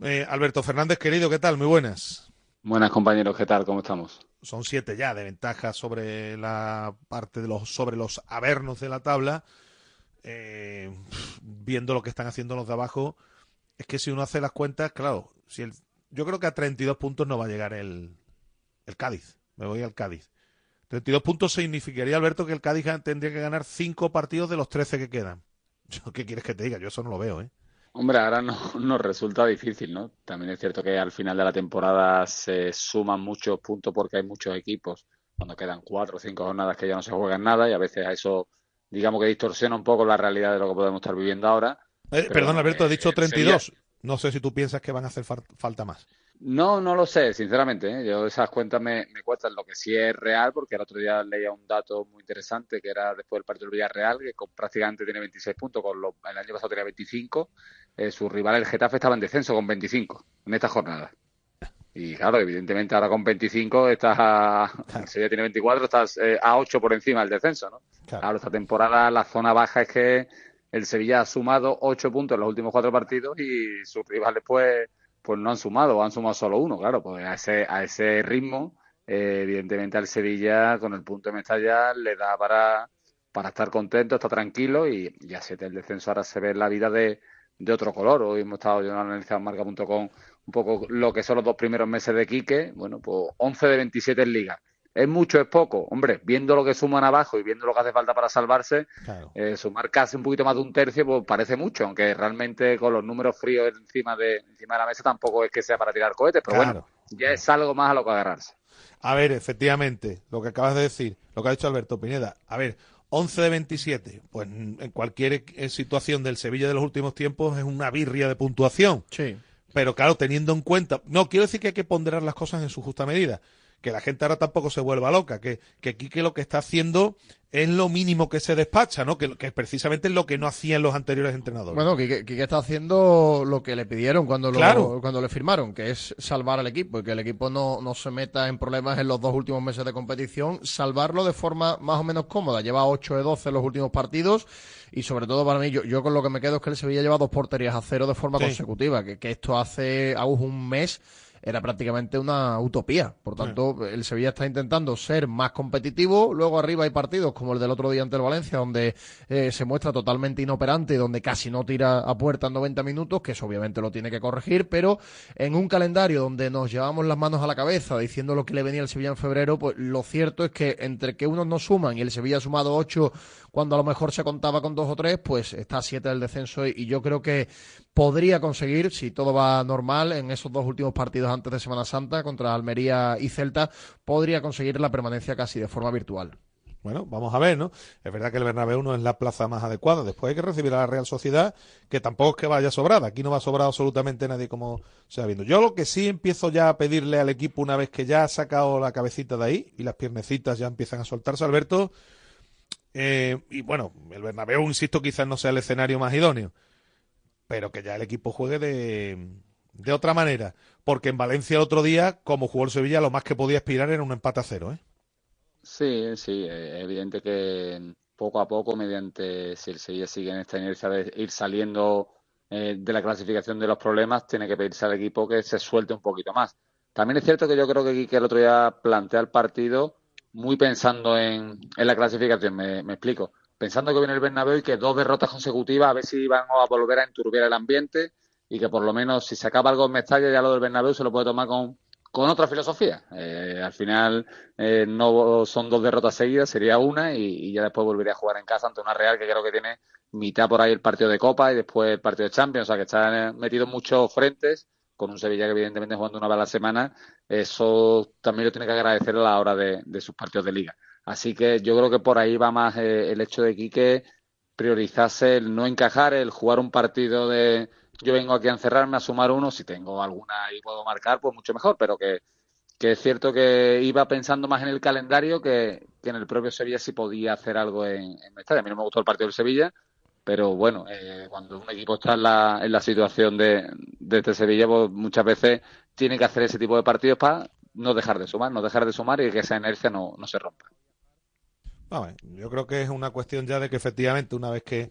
Eh, Alberto Fernández, querido, ¿qué tal? Muy buenas. Buenas compañeros, ¿qué tal? ¿Cómo estamos? Son siete ya de ventaja sobre la parte de los, sobre los avernos de la tabla. Eh, viendo lo que están haciendo los de abajo, es que si uno hace las cuentas, claro, si el, yo creo que a 32 puntos no va a llegar el, el Cádiz. Me voy al Cádiz. 32 puntos significaría, Alberto, que el Cádiz tendría que ganar 5 partidos de los 13 que quedan. Yo, ¿Qué quieres que te diga? Yo eso no lo veo, ¿eh? Hombre, ahora no, nos resulta difícil, ¿no? También es cierto que al final de la temporada se suman muchos puntos porque hay muchos equipos cuando quedan cuatro o cinco jornadas que ya no se juegan nada y a veces a eso, digamos que distorsiona un poco la realidad de lo que podemos estar viviendo ahora. Eh, perdón, Alberto, he dicho 32. Sería... No sé si tú piensas que van a hacer falta más. No, no lo sé, sinceramente. ¿eh? Yo esas cuentas me, me cuestan. Lo que sí es real, porque el otro día leía un dato muy interesante que era después del partido del Villarreal, que con, prácticamente tiene 26 puntos, con lo, el año pasado tenía 25. Eh, su rival, el Getafe, estaba en descenso con 25 en esta jornada. Y claro, evidentemente ahora con 25 estás a, ya tiene 24, estás eh, a 8 por encima del descenso, ¿no? Claro. claro, esta temporada la zona baja es que el Sevilla ha sumado 8 puntos en los últimos cuatro partidos y sus rivales pues pues no han sumado, han sumado solo uno, claro, pues a ese, a ese ritmo, eh, evidentemente al Sevilla con el punto de Mestalla le da para, para estar contento, está tranquilo y ya se el descenso ahora se ve la vida de, de otro color. Hoy hemos estado yo analizando marca.com un poco lo que son los dos primeros meses de Quique, bueno, pues 11 de 27 en liga. ¿Es mucho, es poco? Hombre, viendo lo que suman abajo y viendo lo que hace falta para salvarse, claro. eh, sumar casi un poquito más de un tercio, pues parece mucho, aunque realmente con los números fríos encima de, encima de la mesa tampoco es que sea para tirar cohetes, pero claro. bueno, ya es algo más a lo que agarrarse. A ver, efectivamente, lo que acabas de decir, lo que ha dicho Alberto Pineda, a ver, 11 de 27, pues en cualquier situación del Sevilla de los últimos tiempos es una birria de puntuación. Sí. Pero claro, teniendo en cuenta, no, quiero decir que hay que ponderar las cosas en su justa medida que la gente ahora tampoco se vuelva loca, que, que Quique lo que está haciendo es lo mínimo que se despacha, ¿no? Que, que precisamente es lo que no hacían los anteriores entrenadores. Bueno, Quique, Quique está haciendo lo que le pidieron cuando, lo, claro. cuando le firmaron, que es salvar al equipo y que el equipo no, no se meta en problemas en los dos últimos meses de competición, salvarlo de forma más o menos cómoda. Lleva 8 de 12 en los últimos partidos y sobre todo para mí, yo, yo con lo que me quedo es que el Sevilla lleva dos porterías a cero de forma sí. consecutiva, que, que esto hace aún un mes era prácticamente una utopía. Por tanto, sí. el Sevilla está intentando ser más competitivo. Luego arriba hay partidos como el del otro día ante el Valencia, donde eh, se muestra totalmente inoperante y donde casi no tira a puerta en 90 minutos, que eso obviamente lo tiene que corregir, pero en un calendario donde nos llevamos las manos a la cabeza diciendo lo que le venía al Sevilla en febrero, pues lo cierto es que entre que unos no suman y el Sevilla ha sumado 8 cuando a lo mejor se contaba con dos o tres, pues está a 7 del descenso y, yo creo que podría conseguir, si todo va normal, en esos dos últimos partidos antes de Semana Santa contra Almería y Celta, podría conseguir la permanencia casi de forma virtual. Bueno, vamos a ver, ¿no? Es verdad que el Bernabéu no es la plaza más adecuada. Después hay que recibir a la Real Sociedad, que tampoco es que vaya sobrada. Aquí no va a sobrar absolutamente nadie como se va viendo. Yo lo que sí empiezo ya a pedirle al equipo una vez que ya ha sacado la cabecita de ahí y las piernecitas ya empiezan a soltarse, Alberto. Eh, y bueno, el Bernabéu, insisto, quizás no sea el escenario más idóneo, pero que ya el equipo juegue de, de otra manera. Porque en Valencia el otro día, como jugó el Sevilla, lo más que podía aspirar era un empate a cero, ¿eh? Sí, sí, es evidente que poco a poco, mediante si el Sevilla sigue en esta inercia de ir saliendo eh, de la clasificación de los problemas, tiene que pedirse al equipo que se suelte un poquito más. También es cierto que yo creo que Quique el otro día plantea el partido muy pensando en, en la clasificación, me, explico. Pensando que viene el Bernabéu y que dos derrotas consecutivas a ver si van a volver a enturbiar el ambiente y que por lo menos si se acaba algo en Mestalla ya lo del Bernabéu se lo puede tomar con, con otra filosofía. Eh, al final eh, no son dos derrotas seguidas, sería una y, y, ya después volvería a jugar en casa ante una Real que creo que tiene mitad por ahí el partido de Copa y después el partido de Champions, o sea que está metido en muchos frentes con un Sevilla que evidentemente jugando una vez a la semana, eso también lo tiene que agradecer a la hora de, sus partidos de liga. Así que yo creo que por ahí va más eh, el hecho de Quique priorizarse el no encajar, el jugar un partido de yo vengo aquí a encerrarme, a sumar uno, si tengo alguna y puedo marcar, pues mucho mejor, pero que, es cierto que iba pensando más en el calendario que, en el propio Sevilla si podía hacer algo en, en Mestalla. A mí no me gustó el partido del Sevilla, pero bueno, eh, cuando un equipo está en la, en la situación de, de este Sevilla, pues muchas veces tiene que hacer ese tipo de partidos para no dejar de sumar, no dejar de sumar y que esa inercia no, no se rompa. Vamos, yo creo que es una cuestión ya de que efectivamente una vez que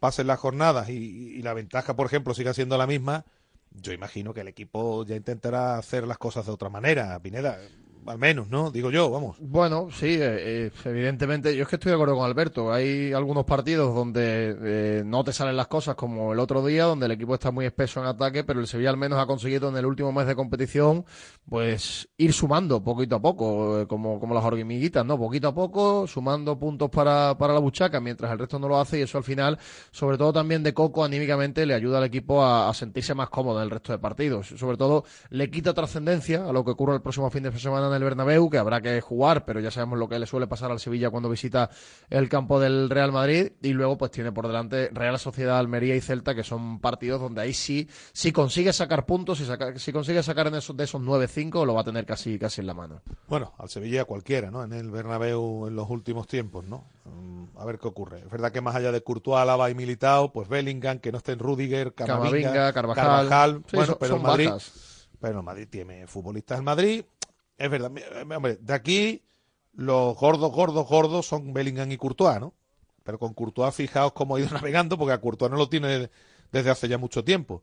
pasen las jornadas y, y la ventaja, por ejemplo, siga siendo la misma, yo imagino que el equipo ya intentará hacer las cosas de otra manera, Pineda. Al menos, ¿no? Digo yo, vamos. Bueno, sí, eh, eh, evidentemente. Yo es que estoy de acuerdo con Alberto. Hay algunos partidos donde eh, no te salen las cosas, como el otro día, donde el equipo está muy espeso en ataque, pero el Sevilla al menos ha conseguido en el último mes de competición, pues ir sumando poquito a poco, eh, como, como las hormiguitas, ¿no? Poquito a poco, sumando puntos para, para la buchaca, mientras el resto no lo hace, y eso al final, sobre todo también de Coco, anímicamente le ayuda al equipo a, a sentirse más cómodo en el resto de partidos. Sobre todo, le quita trascendencia a lo que ocurre el próximo fin de semana en el Bernabéu, que habrá que jugar, pero ya sabemos lo que le suele pasar al Sevilla cuando visita el campo del Real Madrid y luego pues tiene por delante Real Sociedad, Almería y Celta, que son partidos donde ahí sí, si consigue sacar puntos, si, saca- si consigue sacar en esos, de esos 9-5, lo va a tener casi, casi en la mano. Bueno, al Sevilla cualquiera, ¿no? En el Bernabéu en los últimos tiempos, ¿no? Mm, A ver qué ocurre. Es verdad que más allá de Courtois, Alaba y Militao, pues Bellingham, que no esté en Rudiger, Camavinga, Camavinga, Carvajal. Sí, bueno, son- pero son Madrid, bajas. pero Madrid tiene futbolistas en Madrid. Es verdad, eh, hombre, de aquí los gordos, gordos, gordos son Bellingham y Courtois, ¿no? Pero con Courtois, fijaos cómo ha ido navegando, porque a Courtois no lo tiene desde hace ya mucho tiempo.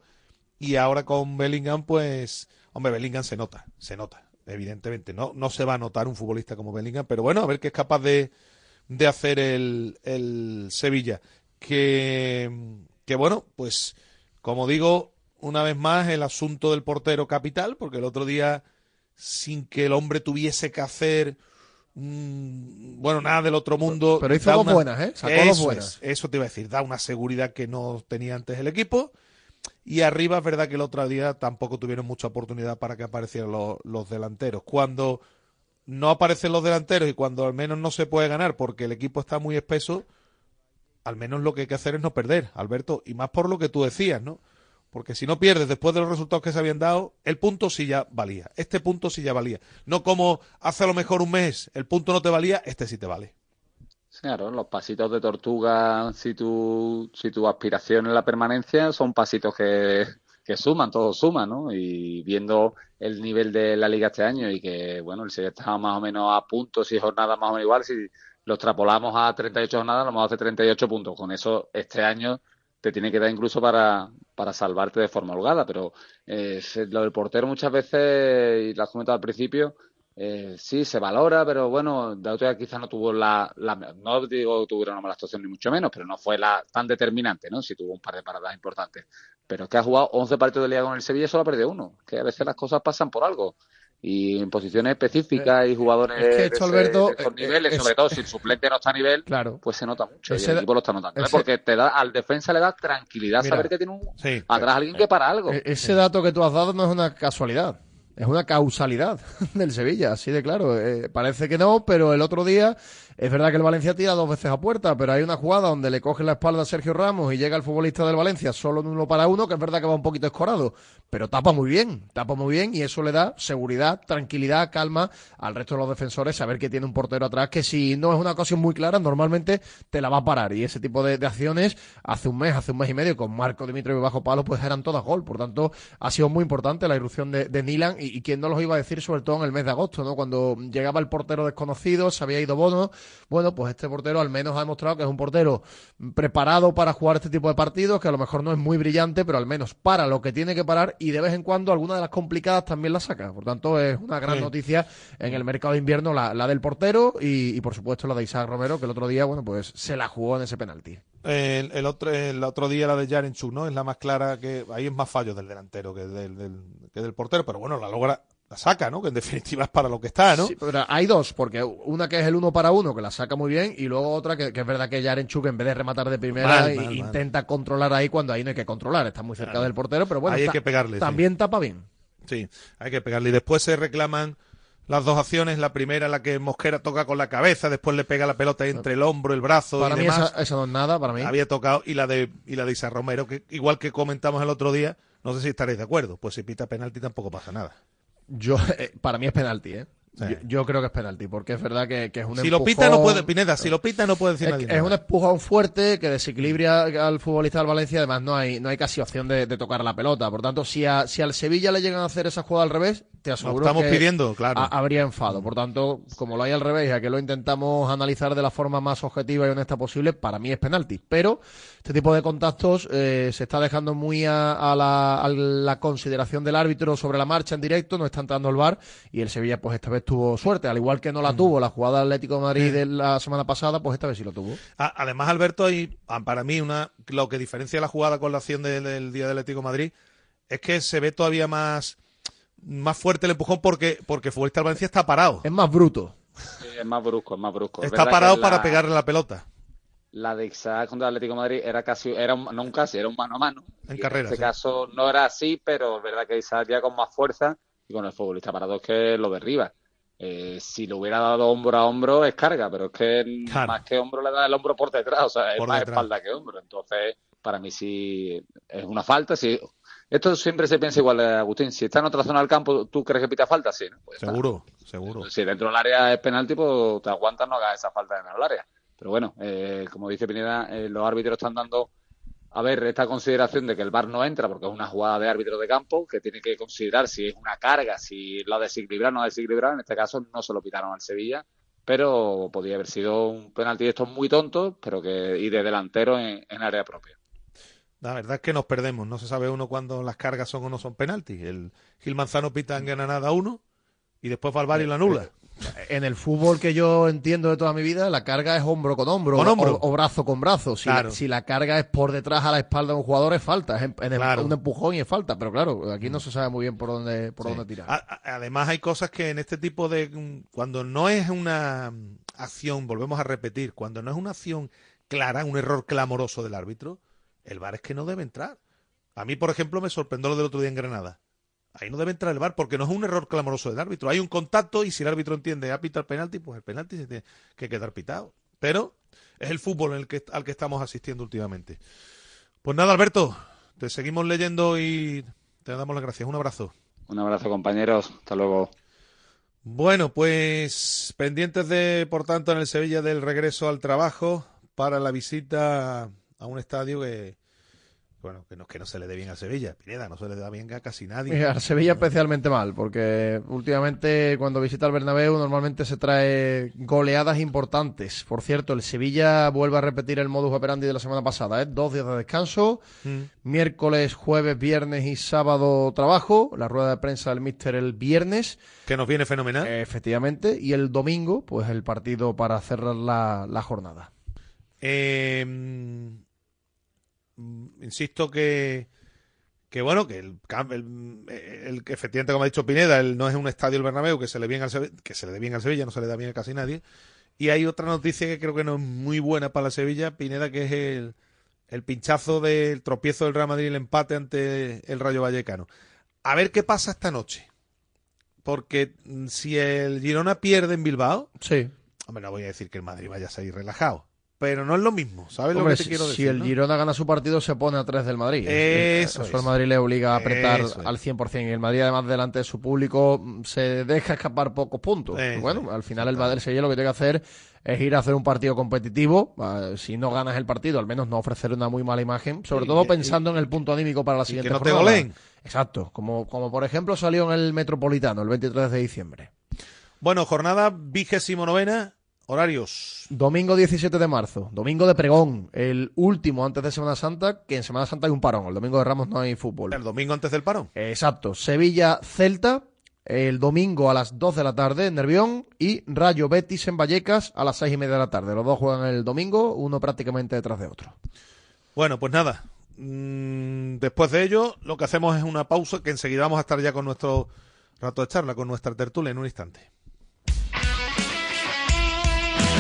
Y ahora con Bellingham, pues, hombre, Bellingham se nota, se nota, evidentemente. No, no se va a notar un futbolista como Bellingham, pero bueno, a ver qué es capaz de, de hacer el, el Sevilla. Que, que bueno, pues, como digo, una vez más, el asunto del portero capital, porque el otro día, sin que el hombre tuviese que hacer mm, bueno, nada del otro mundo. Pero hizo dos buenas, ¿eh? Sacó dos buenas. es, eso te iba a decir, da una seguridad que no tenía antes el equipo. Y arriba es verdad que el otro día tampoco tuvieron mucha oportunidad para que aparecieran los, los delanteros. Cuando no aparecen los delanteros y cuando al menos no se puede ganar porque el equipo está muy espeso, al menos lo que hay que hacer es no perder, Alberto. Y más por lo que tú decías, ¿no? Porque si no pierdes después de los resultados que se habían dado, el punto sí ya valía. Este punto sí ya valía. No como hace a lo mejor un mes el punto no te valía, este sí te vale. Claro, los pasitos de tortuga, si tu, si tu aspiración es la permanencia, son pasitos que, que suman, todos suman, ¿no? Y viendo el nivel de la liga este año y que, bueno, el Sevilla estaba más o menos a puntos y jornadas más o menos igual, si lo extrapolamos a 38 jornadas, lo vamos a hacer 38 puntos. Con eso, este año te tiene que dar incluso para, para salvarte de forma holgada, pero eh, lo del portero muchas veces, y lo has comentado al principio, eh, sí, se valora, pero bueno, de vez quizás no tuvo la, la- no digo que tuviera una mala actuación ni mucho menos, pero no fue la tan determinante, ¿no? Sí tuvo un par de paradas importantes. Pero es que ha jugado 11 partidos de liga con el Sevilla y solo ha perdido uno. Que a veces las cosas pasan por algo. Y en posiciones específicas y jugadores es que de, esto, ese- Alberto, de esos eh, niveles, es- sobre todo si el suplente no está a nivel, Claro. pues se nota mucho. y Ese- el equipo lo está notando. ¿eh? ese- Porque te da, al defensa le da tranquilidad Mira, saber que tiene un, sí, atrás alguien que para algo. E- Ese dato que tú has dado no es una casualidad, es una causalidad del Sevilla, así de claro. Eh, parece que no, pero el otro día es verdad que el Valencia tira dos veces a puerta, pero hay una jugada donde le coge la espalda a Sergio Ramos y llega el futbolista del Valencia solo en uno para uno, que es verdad que va un poquito escorado, pero tapa muy bien, tapa muy bien y eso le da seguridad, tranquilidad, calma al resto de los defensores, saber que tiene un portero atrás que si no es una ocasión muy clara, normalmente te la va a parar. Y ese tipo de, acciones, hace un mes, hace un mes y medio, con Marco Dimitrov bajo palo, pues eran todas gol. Por tanto, ha sido muy importante la irrupción de, Nilan y, y quién no los iba a decir, sobre todo en el mes de agosto, ¿no? Cuando llegaba el portero desconocido, se había ido Bono. Bueno, pues este portero al menos ha demostrado que es un portero preparado para jugar este tipo de partidos, que a lo mejor no es muy brillante, pero al menos para lo que tiene que parar y de vez en cuando alguna de las complicadas también la saca. Por tanto, es una gran Sí. noticia en el mercado de invierno la, la del portero y, y, por supuesto la de Isaac Romero, que el otro día, bueno, pues se la jugó en ese penalti. El, el otro, el otro día la de Jarenchuk, ¿no? Es la más clara que ahí es más fallo del delantero que del, del- que del portero, pero bueno, la logra, la saca, ¿no? Que en definitiva es para lo que está, ¿no? Sí, pero hay dos, porque una que es el uno para uno, que la saca muy bien, y luego otra que, que es verdad que Yarenchuk, en vez de rematar de primera, Mal, mal. intenta controlar ahí cuando ahí no hay que controlar. Está muy cerca del portero, pero bueno, Ahí hay que pegarle, sí. también tapa bien. Sí, hay que pegarle. Y después se reclaman las dos acciones. La primera, la que Mosquera toca con la cabeza, después le pega la pelota entre el hombro, el brazo Para y mí demás. esa, esa no es nada, para mí. Había tocado. Y la de y la de Isa Romero, que igual que comentamos el otro día, no sé si estaréis de acuerdo. Pues si pita penalti tampoco pasa nada. Yo, eh, para mí es penalti, ¿eh? Yo, yo creo que es penalti, porque es verdad que, que es un Si lo pita no empujón- puede, Pineda, si lo pita no puede decir es, nadie. es un empujón fuerte que desequilibra al futbolista del Valencia. Además, no hay, no hay casi opción de, de tocar la pelota. Por tanto, si, a- si al Sevilla le llegan a hacer esa jugada al revés, te aseguro estamos que pidiendo, claro. ha- habría enfado. Por tanto, como lo hay al revés, ya que lo intentamos analizar de la forma más objetiva y honesta posible, para mí es penalti. Pero este tipo de contactos eh, se está dejando muy a, a la, a la consideración del árbitro sobre la marcha en directo. No está entrando el VAR y el Sevilla, pues esta vez tuvo suerte. Al igual que no la tuvo la jugada Atlético de Madrid de la semana pasada, pues esta vez sí lo tuvo. Además, Alberto, hay ah, para mí una lo que diferencia la jugada con la acción del, del día del Atlético de Madrid es que se ve todavía más más fuerte el empujón porque porque el futbolista Valencia está parado. Es más bruto. Sí, es más brusco, es más brusco. Es Está parado para la- pegarle la pelota. La de Isaac contra el Atlético de Madrid era casi, era un- no un casi, era un mano a mano. En Y carrera, En este sí. caso no era así, pero es verdad que Isaac ya con más fuerza y con el futbolista parado es que lo derriba. Eh, si lo hubiera dado hombro a hombro es carga, pero es que Claro. más que hombro le da el hombro por detrás, o sea, es Por más detrás. espalda que hombro. Entonces, para mí sí es una falta. Sí. Esto siempre se piensa igual, eh, Agustín. Si está en otra zona del campo, ¿tú crees que pita falta? Sí, ¿no? Pues está. Seguro, seguro. Si dentro del área es penalti, pues te aguantas, no hagas esa falta dentro del área. Pero bueno, eh, como dice Pineda, eh, los árbitros están dando a ver esta consideración de que el VAR no entra porque es una jugada de árbitro de campo que tiene que considerar si es una carga, si lo ha desequilibrado o no ha desequilibrado. En este caso no se lo pitaron al Sevilla, pero podía haber sido un penalti de estos muy tontos, pero que y de delantero en, en área propia. La verdad es que nos perdemos. No se sabe uno cuándo las cargas son o no son penaltis. El Gil Manzano pita en Granada uno y después va al VAR y lo anula. En el fútbol que yo entiendo de toda mi vida, la carga es hombro con hombro, Con o- hombro. O, brazo con brazo. Si, Claro. la, si la carga es por detrás a la espalda de un jugador, es falta. Es en- en el- Claro. un empujón y es falta. Pero claro, aquí no se sabe muy bien por dónde, por Sí. dónde tirar. A- Además hay cosas que en este tipo de... mm, Cuando no es una mm, acción, volvemos a repetir, cuando no es una acción clara, un error clamoroso del árbitro, el VAR es que no debe entrar. A mí, por ejemplo, me sorprendió lo del otro día en Granada. Ahí no debe entrar el VAR porque no es un error clamoroso del árbitro. Hay un contacto y si el árbitro entiende a pitar el penalti, pues el penalti se tiene que quedar pitado. Pero es el fútbol en el que, al que estamos asistiendo últimamente. Pues nada, Alberto, te seguimos leyendo y te damos las gracias. Un abrazo. Un abrazo, compañeros. Hasta luego. Bueno, pues pendientes de, por tanto, en el Sevilla del regreso al trabajo para la visita a un estadio que, bueno, que no, que no se le dé bien a Sevilla. Pineda, no se le da bien a casi nadie. Y a Sevilla especialmente mal, porque últimamente cuando visita el Bernabéu normalmente se trae goleadas importantes. Por cierto, el Sevilla vuelve a repetir el modus operandi de la semana pasada, ¿eh? dos días de descanso, Mm. miércoles, jueves, viernes y sábado trabajo, la rueda de prensa del míster el viernes. Que nos viene fenomenal. Efectivamente, y el domingo, pues el partido para cerrar la, la jornada. Eh, insisto que, que bueno, que el, el, el- que efectivamente, como ha dicho Pineda, el, no es un estadio el Bernabéu que se le bien al Sevilla, que se le dé bien al Sevilla, no se le da bien a casi nadie. Y hay otra noticia que creo que no es muy buena para la Sevilla, Pineda, que es el, el pinchazo del tropiezo del Real Madrid y el empate ante el Rayo Vallecano. A ver qué pasa esta noche. Porque mm, si el Girona pierde en Bilbao, Sí. hombre, no voy a decir que el Madrid vaya a salir relajado. Pero no es lo mismo, ¿sabes lo que te si, quiero si decir? el ¿no? Girona gana su partido, se pone a tres del Madrid. Eso Eso es. el Madrid le obliga a apretar Eso es. al 100%. Y el Madrid, además, delante de su público, mm, se deja escapar pocos puntos. Eso bueno, al final el Madrid Sevilla lo que tiene que hacer es ir a hacer un partido competitivo. Ah, Si no ganas el partido, al menos no ofrecer una muy mala imagen. Sobre Y- todo y- pensando en el punto anímico para la siguiente que no te jornada. goleen. Exacto. Como, como por ejemplo salió en el Metropolitano el 23 de diciembre. Bueno, jornada vigésimo novena, horarios. Domingo 17 de marzo, domingo de pregón, el último antes de Semana Santa, que en Semana Santa hay un parón, el domingo de Ramos no hay fútbol. El domingo antes del parón. Exacto, Sevilla-Celta, el domingo a las 2 de la tarde en Nervión y Rayo Betis en Vallecas a las 6 y media de la tarde. Los dos juegan el domingo, uno prácticamente detrás de otro. Bueno, pues nada. Mm, después de ello, lo que hacemos es una pausa, que enseguida vamos a estar ya con nuestro rato de charla, con nuestra tertulia en un instante.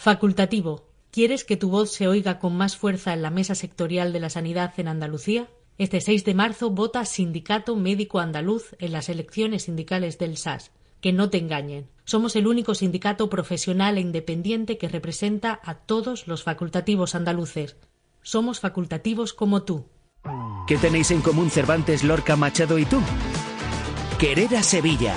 Facultativo. ¿Quieres que tu voz se oiga con más fuerza en la mesa sectorial de la sanidad en Andalucía? Este 6 de marzo vota Sindicato Médico Andaluz en las elecciones sindicales del SAS. Que no te engañen. Somos el único sindicato profesional e independiente que representa a todos los facultativos andaluces. Somos facultativos como tú. ¿Qué tenéis en común Cervantes, Lorca, Machado y tú? Querer a Sevilla.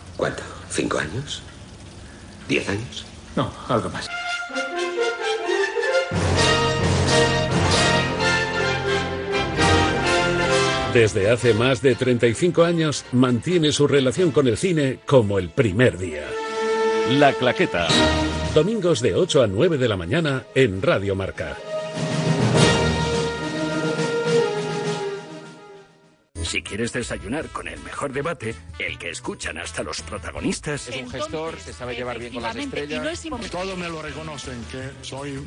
¿Cuánto? ¿Cinco años? ¿Diez años? No, algo más. Desde hace más de 35 años mantiene su relación con el cine como el primer día. La Claqueta. Domingos de 8 a 9 de la mañana en Radio Marca. Si quieres desayunar con el mejor debate, el que escuchan hasta los protagonistas. Es un gestor, se sabe llevar bien con las estrellas. Todos me lo reconocen, que soy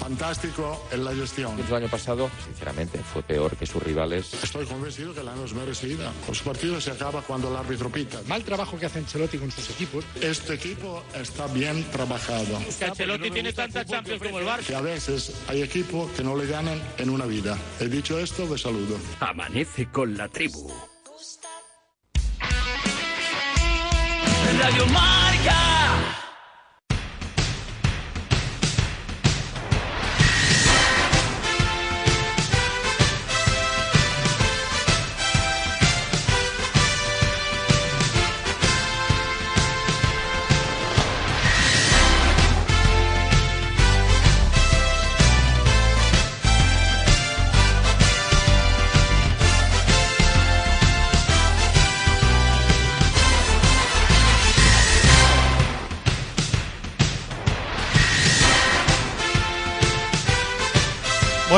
fantástico en la gestión. El año pasado, sinceramente, fue peor que sus rivales. Estoy convencido que la no es merecida. Los partidos se acaba cuando el árbitro pita. Mal trabajo que hace Ancelotti con sus equipos. Este equipo está bien trabajado. Que Ancelotti tiene tantas Champions como el Barça. Que a veces hay equipos que no le ganan en una vida. He dicho esto, de saludo. Amanece con la tribu. Radio Marca.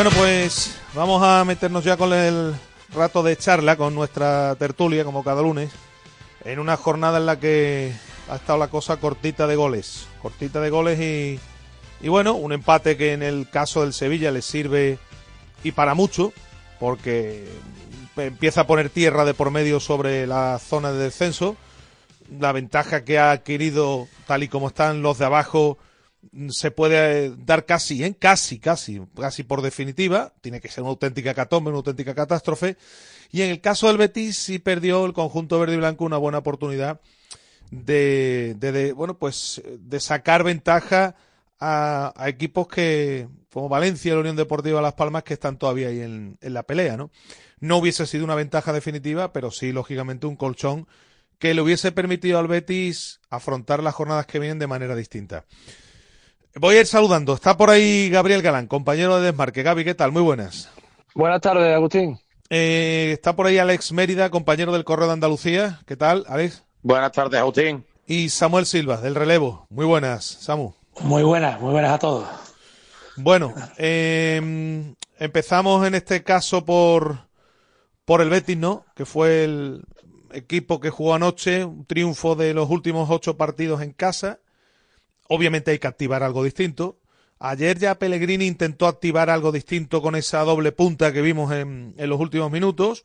Bueno, pues vamos a meternos ya con el rato de charla con nuestra tertulia, como cada lunes, en una jornada en la que ha estado la cosa cortita de goles. Cortita de goles y, y bueno, un empate que en el caso del Sevilla le sirve y para mucho, porque empieza a poner tierra de por medio sobre la zona de descenso. La ventaja que ha adquirido, tal y como están los de abajo, se puede eh, dar casi, ¿eh? casi, casi, casi por definitiva. Tiene que ser una auténtica una auténtica catástrofe. Y en el caso del Betis sí perdió el conjunto verde y blanco una buena oportunidad de, de, de bueno, pues de sacar ventaja a, equipos que, como Valencia la Unión Deportiva Las Palmas, que están todavía ahí en, en la pelea, ¿no? No hubiese sido una ventaja definitiva, pero sí, lógicamente, un colchón que le hubiese permitido al Betis afrontar las jornadas que vienen de manera distinta. Voy a ir saludando. Está por ahí Gabriel Galán, compañero de Desmarque. Gaby, ¿qué tal? Muy buenas. Buenas tardes, Agustín. Eh, está por ahí Alex Mérida, compañero del Correo de Andalucía. ¿Qué tal, Alex? Buenas tardes, Agustín. Y Samuel Silva, del Relevo. Muy buenas, Samu. Muy buenas, muy buenas a todos. Bueno, eh, empezamos en este caso por, por el Betis, ¿no? Que fue el equipo que jugó anoche, un triunfo de los últimos ocho partidos en casa obviamente hay que activar algo distinto. Ayer ya Pellegrini intentó activar algo distinto con esa doble punta que vimos en, en los últimos minutos.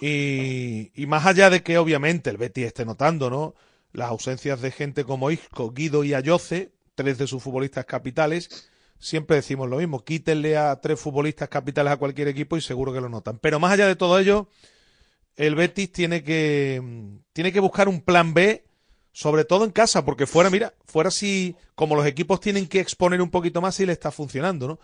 Y, más allá de que obviamente el Betis esté notando, ¿no? Las ausencias de gente como Isco, Guido y Ayoce, tres de sus futbolistas capitales, siempre decimos lo mismo, quítenle a tres futbolistas capitales a cualquier equipo y seguro que lo notan. Pero más allá de todo ello, el Betis tiene que, tiene que buscar un plan B sobre todo en casa, porque fuera, mira, fuera si, como los equipos tienen que exponer un poquito más, si le está funcionando, ¿no?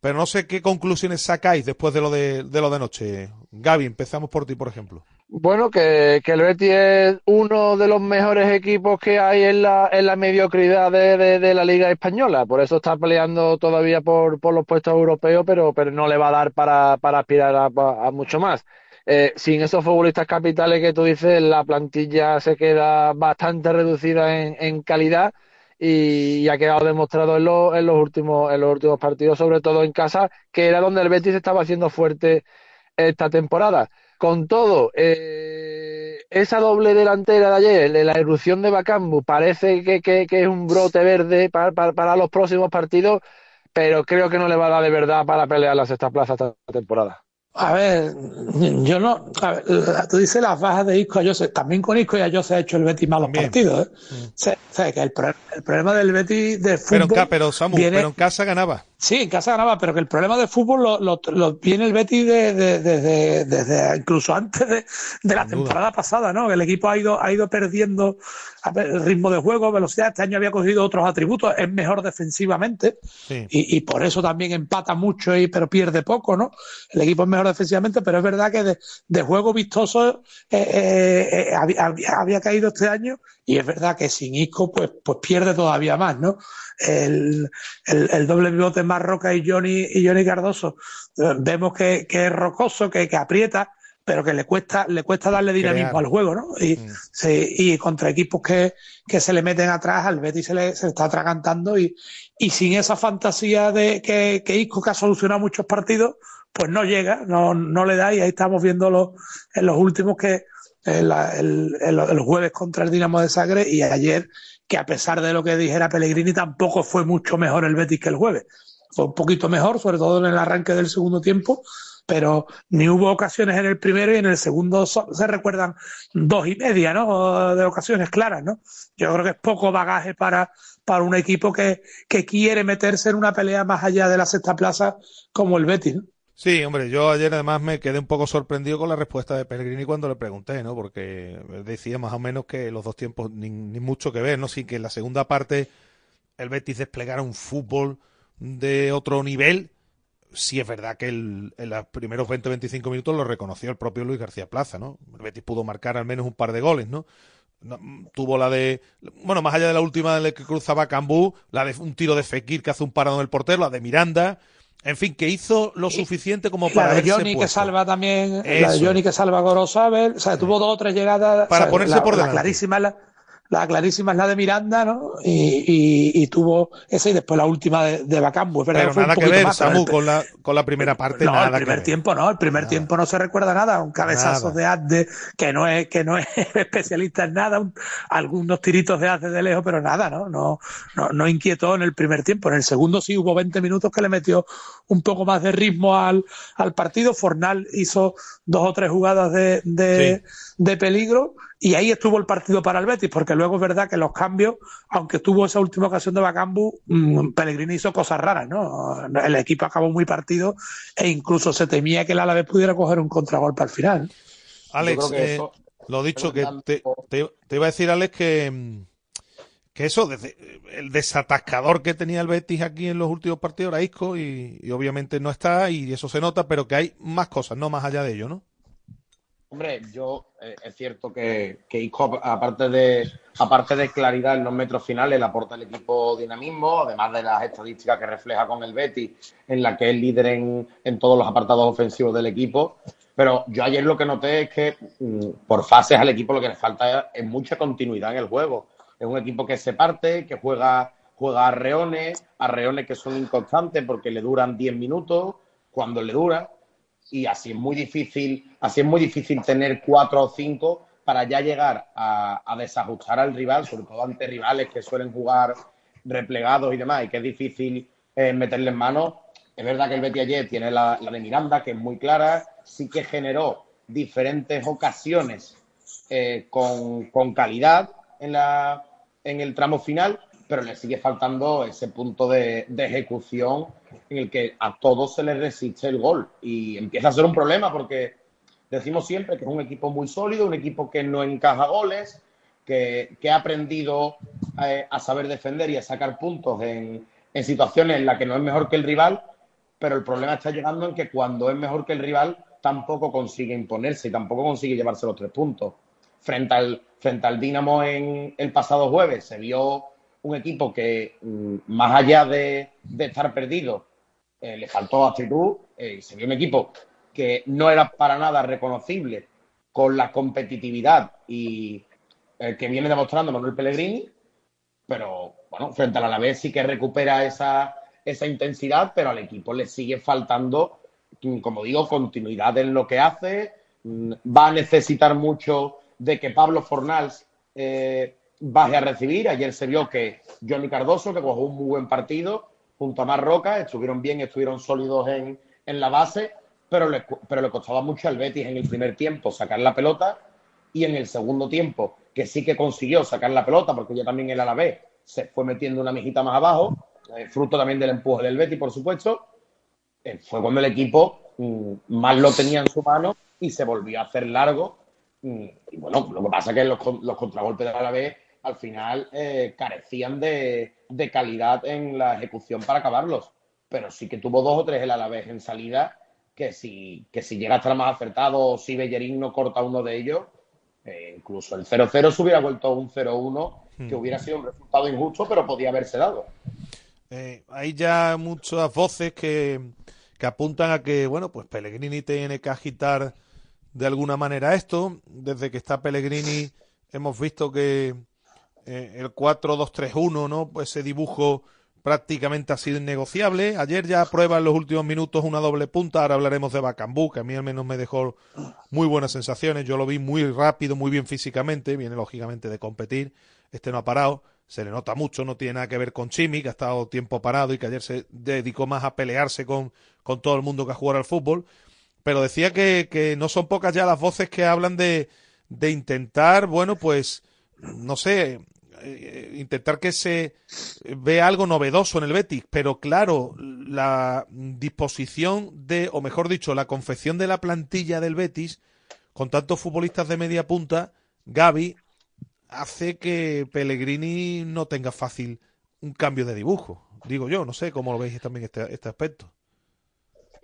pero no sé qué conclusiones sacáis después de lo de, de lo de noche. Gaby, empezamos por ti, por ejemplo. Bueno, que, que el Betis es uno de los mejores equipos que hay en la, en la mediocridad de, de- la Liga Española. Por eso está peleando todavía por, por los puestos europeos, pero, pero no le va a dar para, para aspirar a mucho más. Eh, sin esos futbolistas capitales que tú dices, la plantilla se queda bastante reducida en, calidad y, y ha quedado demostrado en, los en los últimos, en los últimos partidos, sobre todo en casa, que era donde el Betis estaba haciendo fuerte esta temporada. Con todo, eh, esa doble delantera de ayer, la erupción de Bacambu, parece que, que- que es un brote verde para, para- para los próximos partidos, pero creo que no le va a dar de verdad para pelear la sexta plaza esta temporada. A ver, yo no. A ver, tú dices las bajas de Isco a Jose. También con Isco y a Jose ha hecho el Betis malos partidos. ¿eh? O sea, o sea, que el, el problema del Betis de fútbol. Pero, en pero Samu, viene- pero en casa ganaba. Sí, en casa ganaba, pero que el problema del fútbol lo, lo- lo viene el Betis de- de- desde desde incluso antes de, de la temporada pasada, ¿no? El equipo ha ido, ha ido perdiendo el ritmo de juego, velocidad. Este año había cogido otros atributos, es mejor defensivamente Sí. y, y por eso también empata mucho, y, pero pierde poco, ¿no? El equipo es mejor defensivamente, pero es verdad que de, de juego vistoso eh, eh, eh, había- había caído este año y es verdad que sin Isco pues, pues pierde todavía más, ¿no? El, el, el doble pivote más Roca y Johnny, y Johnny Cardoso, eh, vemos que, que es rocoso, que, que aprieta, pero que le cuesta, le cuesta darle dinamismo Crear. al juego, ¿no? Y, sí, y contra equipos que, que se le meten atrás, al Betis se le, se le está atragantando y, y sin esa fantasía de que, que Isco, que ha solucionado muchos partidos, pues no llega, no, no le da y ahí estamos viendo los, en los últimos que el, el, el- el jueves contra el Dinamo de Sagre y ayer que a pesar de lo que dijera Pellegrini tampoco fue mucho mejor el Betis que el jueves. Fue un poquito mejor, sobre todo en el arranque del segundo tiempo, pero ni hubo ocasiones en el primero y en el segundo se recuerdan dos y media, ¿no? De ocasiones claras, ¿no? Yo creo que es poco bagaje para, para un equipo que, que quiere meterse en una pelea más allá de la sexta plaza como el Betis. Sí, hombre, yo ayer además me quedé un poco sorprendido con la respuesta de Pellegrini cuando le pregunté, ¿no? Porque decía más o menos que los dos tiempos ni, mucho que ver, ¿no? Sí que en la segunda parte el Betis desplegara un fútbol de otro nivel. Sí es verdad que el- en los primeros 20-25 minutos lo reconoció el propio Luis García Plaza, ¿no? El Betis pudo marcar al menos un par de goles, ¿no? Tuvo la de, bueno, más allá de la última de la que cruzaba Cambú, la de un tiro de Fekir que hace un parado en el portero, la de Miranda, en fin, que hizo lo suficiente como para la de Johnny que salva también, la de Johnny que salva a Gorosabel, o sea, tuvo dos o tres llegadas. Para o sea, ponerse la, por la delante. clarísima es la, la clarísima es la de Miranda, ¿no? Y, y, y tuvo esa y después la última de, de Bacambu. Es verdad Pero que fue un nada que ver, más, Samu, con la, con la primera parte, no, nada el primer tiempo no, el primer tiempo no se recuerda nada, un cabezazo Nada. de Azde que no es que no es especialista en nada, un- algunos tiritos de Azde de lejos, pero nada, ¿no? No, no, no inquietó en el primer tiempo. En el segundo sí hubo 20 minutos que le metió un poco más de ritmo al, al partido. Fornal hizo dos o tres jugadas de, de, de peligro y ahí estuvo el partido para el Betis, porque luego es verdad que los cambios, aunque tuvo esa última ocasión de Bacambu, mm, Pellegrini hizo cosas raras, ¿no? El equipo acabó muy partido e incluso se temía que el Alavés pudiera coger un contragolpe al final. Alex, Yo creo que eh, eso- lo dicho, que te, te- te iba a decir, Alex, que, mm, que eso, desde el desatascador que tenía el Betis aquí en los últimos partidos era Isco y, y obviamente no está y eso se nota, pero que hay más cosas, no más allá de ello, ¿no? Hombre, yo eh, es cierto que, que aparte de, aparte de claridad en los metros finales, le aporta al equipo dinamismo, además de las estadísticas que refleja con el Betis, en la que es líder en, en todos los apartados ofensivos del equipo. Pero yo ayer lo que noté es que mm, por fases al equipo lo que le falta es mucha continuidad en el juego. Es un equipo que se parte, que juega, juega a reones, a reones que son inconstantes porque le duran 10 minutos, cuando le dura y así es muy difícil, así es muy difícil tener cuatro o cinco para ya llegar a, desajustar al rival, sobre todo ante rivales que suelen jugar replegados y demás, y que es difícil eh, meterle en mano. Es verdad que el Betis ayer tiene la, la de Miranda, que es muy clara, sí que generó diferentes ocasiones eh, con, con calidad en, la, en el tramo final, pero le sigue faltando ese punto de, de ejecución en el que a todos se les resiste el gol y empieza a ser un problema porque decimos siempre que es un equipo muy sólido, un equipo que no encaja goles, que, que ha aprendido eh, a saber defender y a sacar puntos en, en situaciones en las que no es mejor que el rival, pero el problema está llegando en que cuando es mejor que el rival, tampoco consigue imponerse y tampoco consigue llevarse los tres puntos. Frente al, frente al Dinamo en el pasado jueves se vio un equipo que, mm, más allá de, estar perdido, eh, le faltó actitud, eh, se vio un equipo que no era para nada reconocible con la competitividad y eh, que viene demostrando Manuel Pellegrini, pero bueno, frente al Alavés sí que recupera esa, esa intensidad, pero al equipo le sigue faltando, mm, como digo, continuidad en lo que hace, mm, va a necesitar mucho de que Pablo Fornals eh, baje a recibir. Ayer se vio que Johnny Cardoso, que jugó un muy buen partido, junto a Marroca, estuvieron bien, estuvieron sólidos en, en la base, pero le, pero le costaba mucho al Betis en el primer tiempo sacar la pelota y en el segundo tiempo, que sí que consiguió sacar la pelota, porque ya también el Alavés se fue metiendo una mijita más abajo, eh, fruto también del empuje del Betis, por supuesto, eh, fue cuando el equipo mm, más lo tenía en su mano y se volvió a hacer largo. Mm, y bueno, lo que pasa es que los, los contragolpes del Alavés al final eh, carecían de, de calidad en la ejecución para acabarlos. Pero sí que tuvo dos o tres el Alavés en salida que si, que si llega a estar más acertado o si Bellerín no corta uno de ellos, eh, incluso el 0-0 se hubiera vuelto un 0-1, que Hmm. hubiera sido un resultado injusto, pero podía haberse dado. Eh, hay ya muchas voces que, que apuntan a que, bueno, pues Pellegrini tiene que agitar de alguna manera esto. Desde que está Pellegrini hemos visto que eh, el 4-2-3-1, ¿no? Pues ese dibujo prácticamente ha sido innegociable. Ayer ya prueba en los últimos minutos una doble punta. Ahora hablaremos de Bacambú, que a mí al menos me dejó muy buenas sensaciones. Yo lo vi muy rápido, muy bien físicamente. Viene lógicamente de competir. Este no ha parado. Se le nota mucho, no tiene nada que ver con Chimi, que ha estado tiempo parado y que ayer se dedicó más a pelearse con, con todo el mundo que a jugar al fútbol. Pero decía que, que no son pocas ya las voces que hablan de, de intentar, bueno, pues, no sé, eh, intentar que se vea algo novedoso en el Betis, pero claro, la disposición de, o mejor dicho, la confección de la plantilla del Betis, con tantos futbolistas de media punta, Gaby, hace que Pellegrini no tenga fácil un cambio de dibujo. Digo yo, no sé cómo lo veis también este, este aspecto.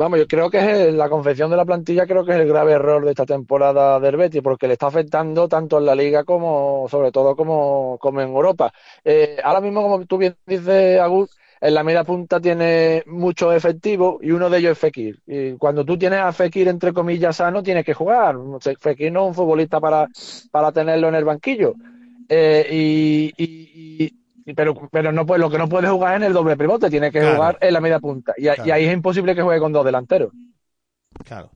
Vamos, yo creo que es el- la confección de la plantilla, creo que es el grave error de esta temporada del Betis, porque le está afectando tanto en la Liga como, sobre todo, como, como en Europa. Eh, ahora mismo, como tú bien dices, Agus, en la media punta tiene muchos efectivos y uno de ellos es Fekir. Y cuando tú tienes a Fekir, entre comillas, sano, tienes que jugar. Fekir no es un futbolista para, para tenerlo en el banquillo. Eh, y, y- pero, pero no puede, lo que no puede jugar es en el doble pivote, tiene que Claro. jugar en la media punta. Y, ahí es imposible que juegue con dos delanteros. Claro.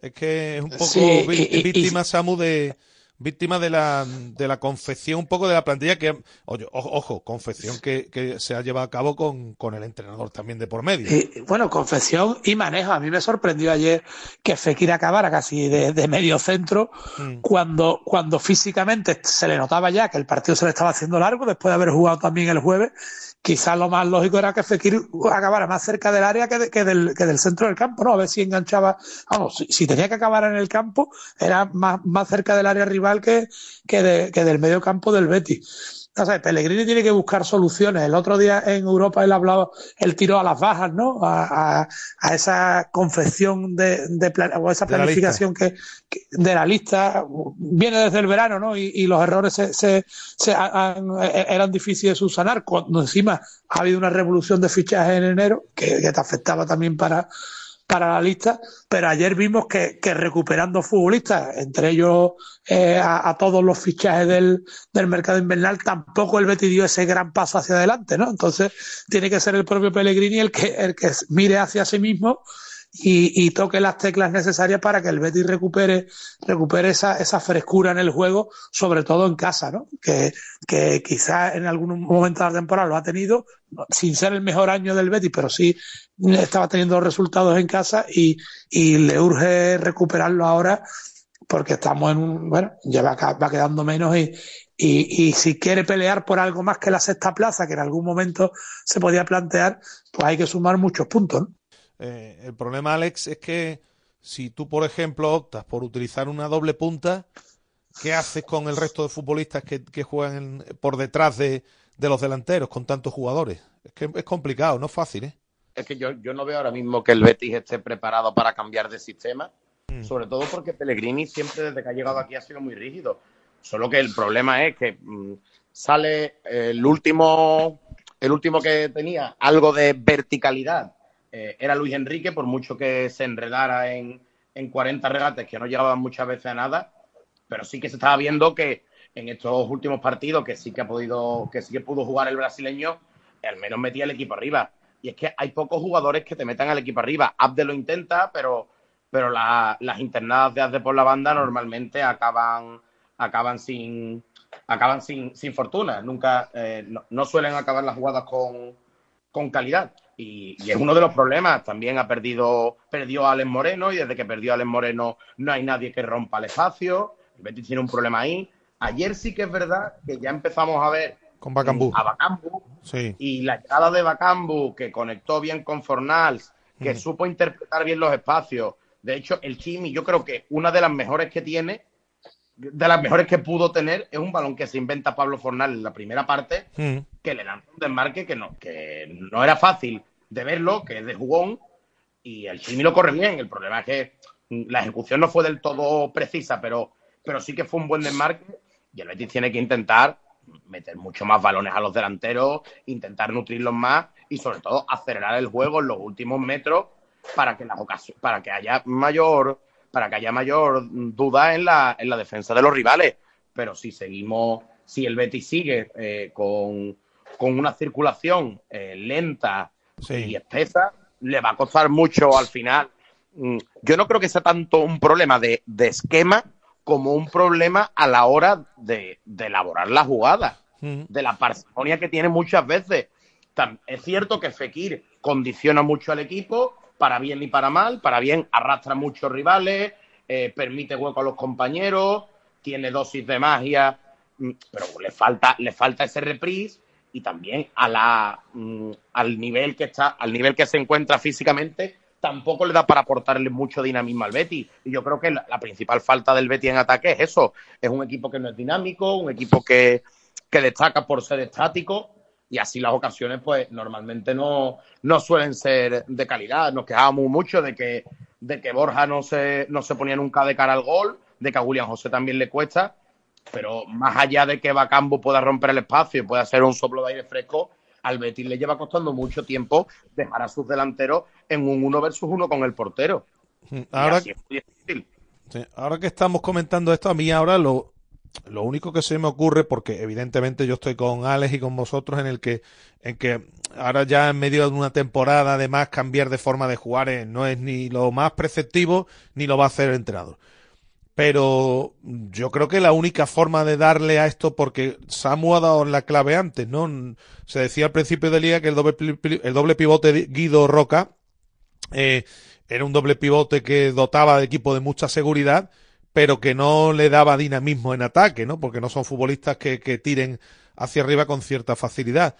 Es que es un poco Sí, vi- y- y- víctima, Samu, de víctima de la, de la confección un poco de la plantilla que, oye, ojo, ojo, confección que, que se ha llevado a cabo con, con el entrenador también de por medio. Y, bueno, confección y manejo. A mí me sorprendió ayer que Fekir acabara casi de, de medio centro Mm. cuando, cuando físicamente se le notaba ya que el partido se le estaba haciendo largo después de haber jugado también el jueves. Quizás lo más lógico era que Fekir acabara más cerca del área que, de- que del, que del centro del campo, ¿no? A ver si enganchaba. Vamos, si, tenía que acabar en el campo, era más, más cerca del área rival que, que, de- que del medio campo del Betis. O sea, Pellegrini tiene que buscar soluciones. El otro día en Europa él hablaba, él tiró a las bajas, ¿no? A, a- a esa confección de, de plan- o esa De la planificación que, que- de la lista viene desde el verano, ¿no? Y, y los errores se, se- se han- eh, eran difíciles de subsanar. Cuando encima ha habido una revolución de fichajes en enero que, que te afectaba también para, para la lista, pero ayer vimos que, que recuperando futbolistas, entre ellos eh, a, a todos los fichajes del, del mercado invernal, tampoco el Betis dio ese gran paso hacia adelante, ¿no? Entonces tiene que ser el propio Pellegrini el que, el que mire hacia sí mismo y, y toque las teclas necesarias para que el Betis recupere, recupere esa, esa frescura en el juego, sobre todo en casa, ¿no? Que, que quizás en algún momento de la temporada lo ha tenido, sin ser el mejor año del Betis, pero sí estaba teniendo resultados en casa y, y le urge recuperarlo ahora porque estamos en un, bueno, ya va, va quedando menos y, y, y si quiere pelear por algo más que la sexta plaza, que en algún momento se podía plantear, pues hay que sumar muchos puntos, ¿no? Eh, el problema, Alex, es que si tú, por ejemplo, optas por utilizar una doble punta, ¿qué haces con el resto de futbolistas que, que juegan en- por detrás de, de los delanteros con tantos jugadores? Es que es complicado, no es fácil, ¿eh? es que yo, yo no veo ahora mismo que el Betis esté preparado para cambiar de sistema, sobre todo porque Pellegrini siempre desde que ha llegado aquí ha sido muy rígido. Solo que el problema es que mm, sale el último, el último que tenía algo de verticalidad eh, era Luis Enrique, por mucho que se enredara en, en 40 regates que no llegaban muchas veces a nada, pero sí que se estaba viendo que en estos últimos partidos que sí que ha podido, que sí que pudo jugar el brasileño, al menos metía el equipo arriba. Y es que hay pocos jugadores que te metan al equipo arriba. Abde lo intenta, pero, pero la- las internadas de Abde por la banda normalmente acaban, acaban sin acaban sin, sin fortuna. Nunca, eh, no, no suelen acabar las jugadas con, con calidad. Y, y es uno de los problemas. También ha perdido, perdió a Alex Moreno y desde que perdió a Alex Moreno no hay nadie que rompa el espacio. El Betis tiene un problema ahí. Ayer sí que es verdad que ya empezamos a ver Con Bacambú. a Bacambu Sí. y la llegada de Bacambu, que conectó bien con Fornals, que Mm. supo interpretar bien los espacios. De hecho, el Chimi, yo creo que una de las mejores que tiene, de las mejores que pudo tener, es un balón que se inventa Pablo Fornal en la primera parte, Mm. que le lanza un desmarque que no, que no era fácil de verlo, que es de jugón, y el Chimi lo corre bien. El problema es que la ejecución no fue del todo precisa, pero, pero sí que fue un buen desmarque, y el Betis tiene que intentar meter mucho más balones a los delanteros, intentar nutrirlos más y sobre todo acelerar el juego en los últimos metros para que las ocasiones, para que haya mayor, para que haya mayor mm, duda en la, en la defensa de los rivales. Pero si seguimos, si el Betis sigue eh, con, con una circulación eh, lenta y espesa, le va a costar mucho al final. Mm, Yo no creo que sea tanto un problema de, de esquema como un problema a la hora de, de elaborar la jugada de la parsimonia que tiene muchas veces. Es cierto que Fekir condiciona mucho al equipo, para bien y para mal. Para bien arrastra muchos rivales, eh, permite hueco a los compañeros, tiene dosis de magia, mm, pero le falta, le falta ese reprise y también a la, mm, al nivel que está, al nivel que se encuentra físicamente, tampoco le da para aportarle mucho dinamismo al Betis. Y yo creo que la, principal falta del Betis en ataque es eso. Es un equipo que no es dinámico, un equipo que, que destaca por ser estático y así las ocasiones pues normalmente no, no suelen ser de calidad. Nos quejábamos mucho de que, de que Borja no se, no se ponía nunca de cara al gol, de que a William José también le cuesta, pero más allá de que Bacambo pueda romper el espacio y pueda ser un soplo de aire fresco, al Betis le lleva costando mucho tiempo dejar a sus delanteros en un uno versus uno con el portero. Y Ahora, así es muy difícil. Sí, ahora que estamos comentando esto, a mí ahora lo, lo único que se me ocurre, porque evidentemente yo estoy con Alex y con vosotros en el que, en que ahora ya en medio de una temporada además cambiar de forma de jugar eh, no es ni lo más preceptivo ni lo va a hacer el entrenador. Pero yo creo que la única forma de darle a esto, porque Samu ha dado la clave antes, ¿no? Se decía al principio del día que el doble, el doble pivote de Guido Roca eh, era un doble pivote que dotaba al equipo de mucha seguridad, pero que no le daba dinamismo en ataque, ¿no? Porque no son futbolistas que, que tiren hacia arriba con cierta facilidad.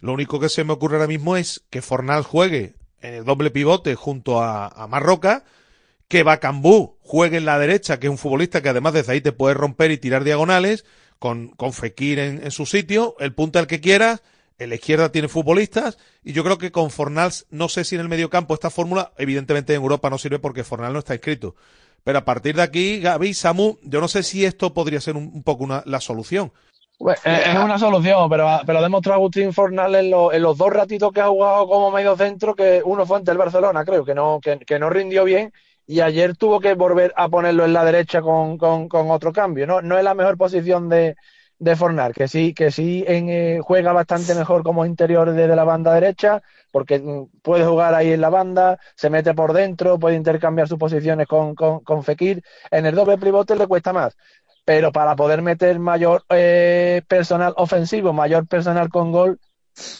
Lo único que se me ocurre ahora mismo es que Fornal juegue en el doble pivote junto a, a Marroca, que Bacambú juegue en la derecha, que es un futbolista que además desde ahí te puede romper y tirar diagonales, con, con Fekir en, en su sitio, el punta el que quieras, en la izquierda tiene futbolistas, y yo creo que con Fornals, no sé si en el mediocampo esta fórmula, evidentemente en Europa no sirve porque Fornal no está inscrito. Pero a partir de aquí, Gaby, Samu, yo no sé si esto podría ser un, poco una, la solución. Pues, eh, es una solución, pero, pero ha demostrado Agustín Fornal en, lo- en los dos ratitos que ha jugado como medio centro, que uno fue ante el Barcelona, creo, que no, que no rindió bien, y ayer tuvo que volver a ponerlo en la derecha con, con, con otro cambio. No, no es la mejor posición de, de Fornal, que sí, que sí en, eh, juega bastante mejor como interior desde la banda derecha, porque mm, puede jugar ahí en la banda, se mete por dentro, puede intercambiar sus posiciones con, con, con Fekir. En el doble pivote le cuesta más pero para poder meter mayor eh, personal ofensivo, mayor personal con gol,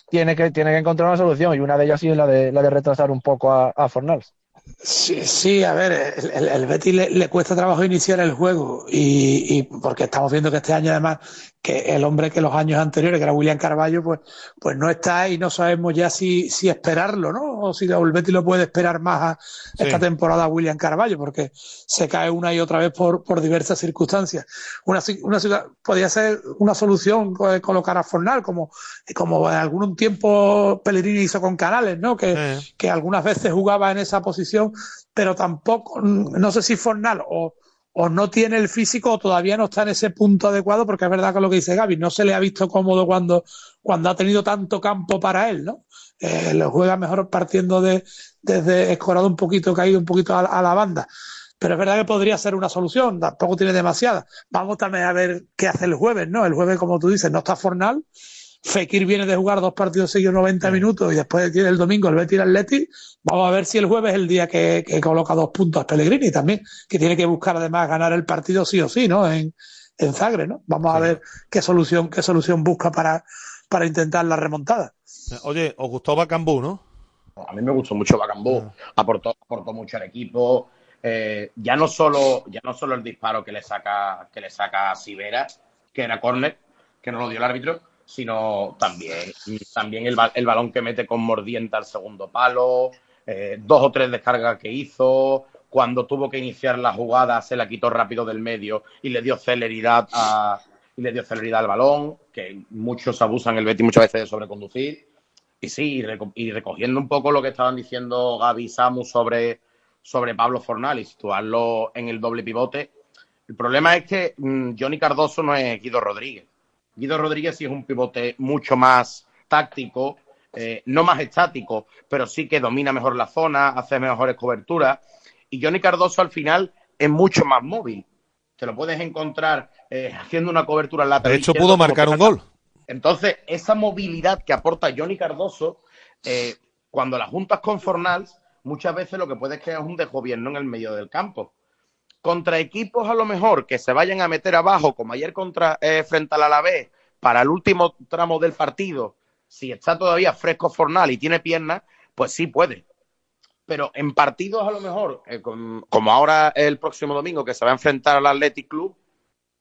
tiene que, tiene que encontrar una solución y una de ellas sí es la de, la de retrasar un poco a, a Fornals. Sí, sí, a ver, el, el- Betis le, le cuesta trabajo iniciar el juego y, y porque estamos viendo que este año además que el hombre que los años anteriores, que era William Carballo, pues, pues no está y no sabemos ya si, si esperarlo, ¿no? O si el Betis lo puede esperar más a esta temporada a William Carballo, porque se cae una y otra vez por, por diversas circunstancias. Una, una ciudad, podría ser una solución eh, colocar a Fornal, como, como en algún tiempo Pellegrini hizo con Canales, ¿no? Que, que algunas veces jugaba en esa posición, pero tampoco, no sé si Fornal o o no tiene el físico o todavía no está en ese punto adecuado, porque es verdad que lo que dice Gaby, no se le ha visto cómodo cuando, cuando ha tenido tanto campo para él, ¿no? Eh, lo juega mejor partiendo de, desde escorado un poquito, caído un poquito a, la banda. Pero es verdad que podría ser una solución, tampoco tiene demasiada. Vamos también a ver qué hace el jueves, ¿no? El jueves, como tú dices, no está Fornal, Fekir viene de jugar dos partidos seguidos 90 minutos y después tiene el domingo el Betis Atleti. Vamos a ver si el jueves es el día que, coloca dos puntos a Pellegrini también, que tiene que buscar además ganar el partido sí o sí, ¿no? En, en Zagre, ¿no? Vamos a ver qué solución, qué solución busca para, para intentar la remontada. Oye, os gustó Bacambú, ¿no? A mí me gustó mucho Bacambú. Ah. Aportó, aportó mucho al equipo. Eh, ya no solo, ya no solo el disparo que le saca, que le saca a Sivera, que era córner, que no lo dio el árbitro, sino también, también el, el balón que mete con mordiente al segundo palo, eh, dos o tres descargas que hizo, cuando tuvo que iniciar la jugada se la quitó rápido del medio y le dio celeridad a, y le dio celeridad al balón, que muchos abusan el Betty muchas veces de sobreconducir. Y sí, y recogiendo un poco lo que estaban diciendo Gaby Samu sobre, sobre Pablo Fornal y situarlo en el doble pivote, el problema es que mm, Johnny Cardoso no es Guido Rodríguez. Guido Rodríguez sí es un pivote mucho más táctico, eh, no más estático, pero sí que domina mejor la zona, hace mejores coberturas. Y Johnny Cardoso al final es mucho más móvil. Te lo puedes encontrar eh, haciendo una cobertura lateral. De hecho, pudo marcar un gol. Entonces, esa movilidad que aporta Johnny Cardoso, eh, cuando la juntas con Fornals, muchas veces lo que puede crear es un desgobierno en el medio del campo contra equipos a lo mejor que se vayan a meter abajo, como ayer contra eh, frente al Alavés, para el último tramo del partido, si está todavía fresco Fornal y tiene piernas, pues sí puede. Pero en partidos a lo mejor, eh, como ahora el próximo domingo que se va a enfrentar al Athletic Club,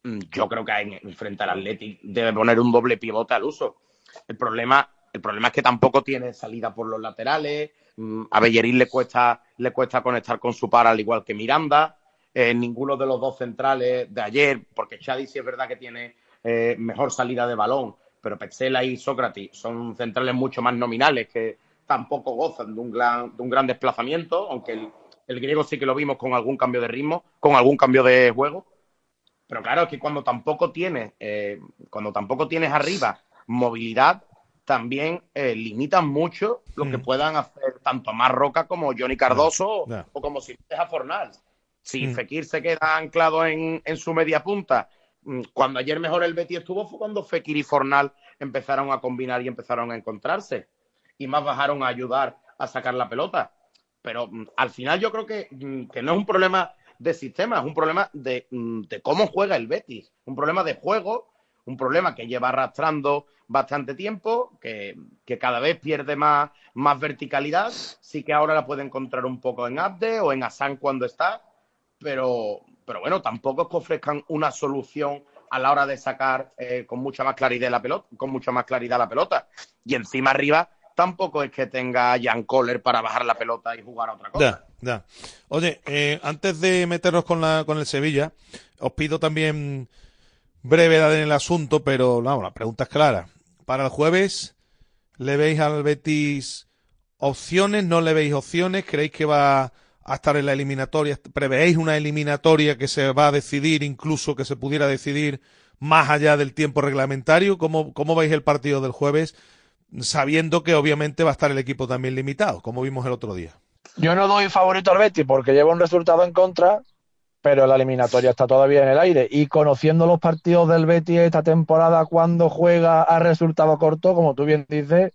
mm, yo creo que en, frente al Athletic debe poner un doble pivote al uso. El problema, el problema es que tampoco tiene salida por los laterales. Mm, a Bellerín le cuesta, le cuesta conectar con su par al igual que Miranda eh, ninguno de los dos centrales de ayer, porque Chadi sí es verdad que tiene eh, mejor salida de balón, pero Petzela y Sócrates son centrales mucho más nominales que tampoco gozan de un gran, de un gran desplazamiento, aunque el, griego sí que lo vimos con algún cambio de ritmo, con algún cambio de juego. Pero claro, es que cuando tampoco tienes, eh, cuando tampoco tienes arriba movilidad, también eh, limitan mucho lo que mm. puedan hacer tanto Marroca como Johnny Cardoso o como si a Fornals. Si mm. Fekir se queda anclado en, su media punta, mm, cuando ayer mejor el Betty estuvo fue cuando Fekir y Fornal empezaron a combinar y empezaron a encontrarse. Y más bajaron a ayudar a sacar la pelota. Pero mm, al final yo creo que, que, no es un problema de sistema, es un problema de, de, cómo juega el Betis. Un problema de juego, un problema que lleva arrastrando bastante tiempo, que, que cada vez pierde más, más verticalidad. Sí que ahora la puede encontrar un poco en Abde o en Asan cuando está, pero, pero bueno, tampoco es que ofrezcan una solución a la hora de sacar eh, con mucha más claridad la pelota, con mucha más claridad la pelota. Y encima arriba tampoco es que tenga Jan Kohler para bajar la pelota y jugar a otra cosa. Ya, ya. Oye, eh, antes de meternos con, la, con el Sevilla, os pido también brevedad en el asunto, pero no, la pregunta es clara. Para el jueves, ¿le veis al Betis opciones? ¿No le veis opciones? ¿Creéis que va a estar en la eliminatoria? ¿Prevéis una eliminatoria que se va a decidir, incluso que se pudiera decidir más allá del tiempo reglamentario? ¿Cómo, cómo veis el partido del jueves, sabiendo que obviamente va a estar el equipo también limitado, como vimos el otro día? Yo no doy favorito al Betis porque lleva un resultado en contra, pero la eliminatoria está todavía en el aire. Y conociendo los partidos del Betis esta temporada, cuando juega a resultado corto, como tú bien dices,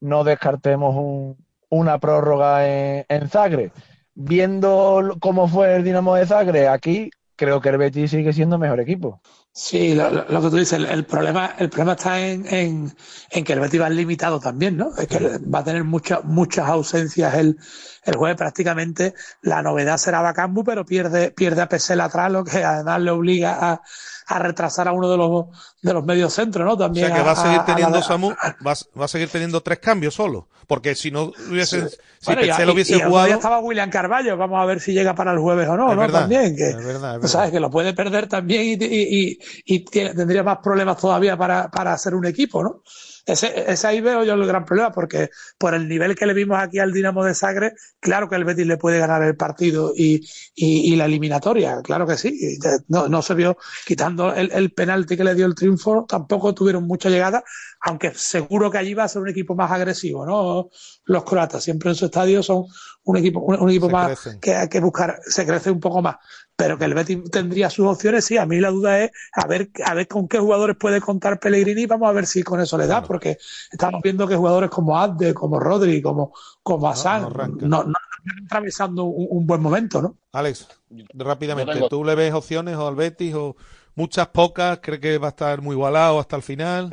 no descartemos una prórroga en, en Zagreb viendo cómo fue el Dinamo de Zagreb aquí, creo que el Betis sigue siendo mejor equipo. Sí, lo, lo- que tú dices, el, problema, el problema está en, en, en que el Betis va limitado también, ¿no? Es que va a tener muchas muchas ausencias el, el jueves prácticamente. La novedad será Bacambu, pero pierde, pierde a Pesela atrás, lo que además le obliga a, a retrasar a uno de los de los medios centros, ¿no? O También sea que va a seguir la- teniendo Samu, va, va a seguir teniendo tres cambios solo. Porque si no hubiesen, si Bueno, y- hubiese y jugado. estaba William Carballo, vamos a ver si llega para el jueves o no, Es ¿no? verdad, también, que, es verdad, es sabes que lo puede perder también y, y, y- y tiene- tendría más problemas todavía para, para hacer un equipo, ¿no? Ese, ese ahí veo yo el gran problema, porque por el nivel que le vimos aquí al Dinamo de Sagre, claro que el Betis le puede ganar el partido y, y, y la eliminatoria, claro que sí. No, no se vio, quitando el, el penalti que le dio el triunfo, tampoco tuvieron mucha llegada, aunque seguro que allí va a ser un equipo más agresivo, ¿no? Los croatas siempre en su estadio son un equipo, un, un equipo Se más crecen. que hay que buscar, se crece un poco más. Pero que el Betis tendría sus opciones, sí. A mí la duda es a ver, a ver con qué jugadores puede contar Pellegrini. Vamos a ver si con eso le da, porque estamos viendo que jugadores como Abde, como Rodri, como, como Hassan, no, no, no están atravesando un, un buen momento, ¿no? Alex, rápidamente, Yo tengo- ¿tú le ves opciones o al Betis o muchas pocas? ¿Cree que va a estar muy igualado hasta el final?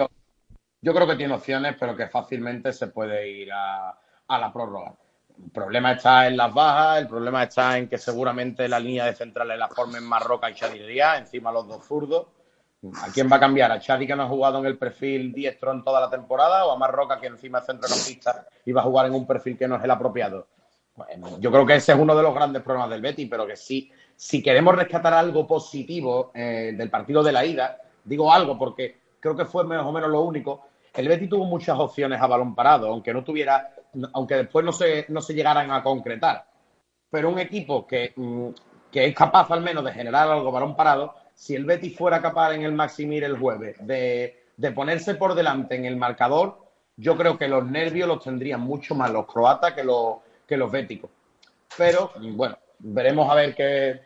Yo creo que tiene opciones, pero que fácilmente se puede ir a, a la prórroga. El problema está en las bajas, el problema está en que seguramente la línea de centrales la formen Marroca y Chadiría, encima los dos zurdos. ¿A quién va a cambiar? ¿A Chadi que no ha jugado en el perfil diestro en toda la temporada o a Marroca que encima es centrocampista y va a jugar en un perfil que no es el apropiado? Bueno, yo creo que ese es uno de los grandes problemas del Betis, pero que sí, si queremos rescatar algo positivo eh, del partido de la ida, digo algo porque creo que fue más o menos lo único. El Betis tuvo muchas opciones a balón parado, aunque no tuviera, aunque después no se, no se llegaran a concretar. Pero un equipo que, mm, que es capaz al menos de generar algo balón parado, si el Betis fuera capaz en el Maximir el jueves de, de ponerse por delante en el marcador, yo creo que los nervios los tendrían mucho más los croatas que los, que los. Pero bueno, veremos a ver qué.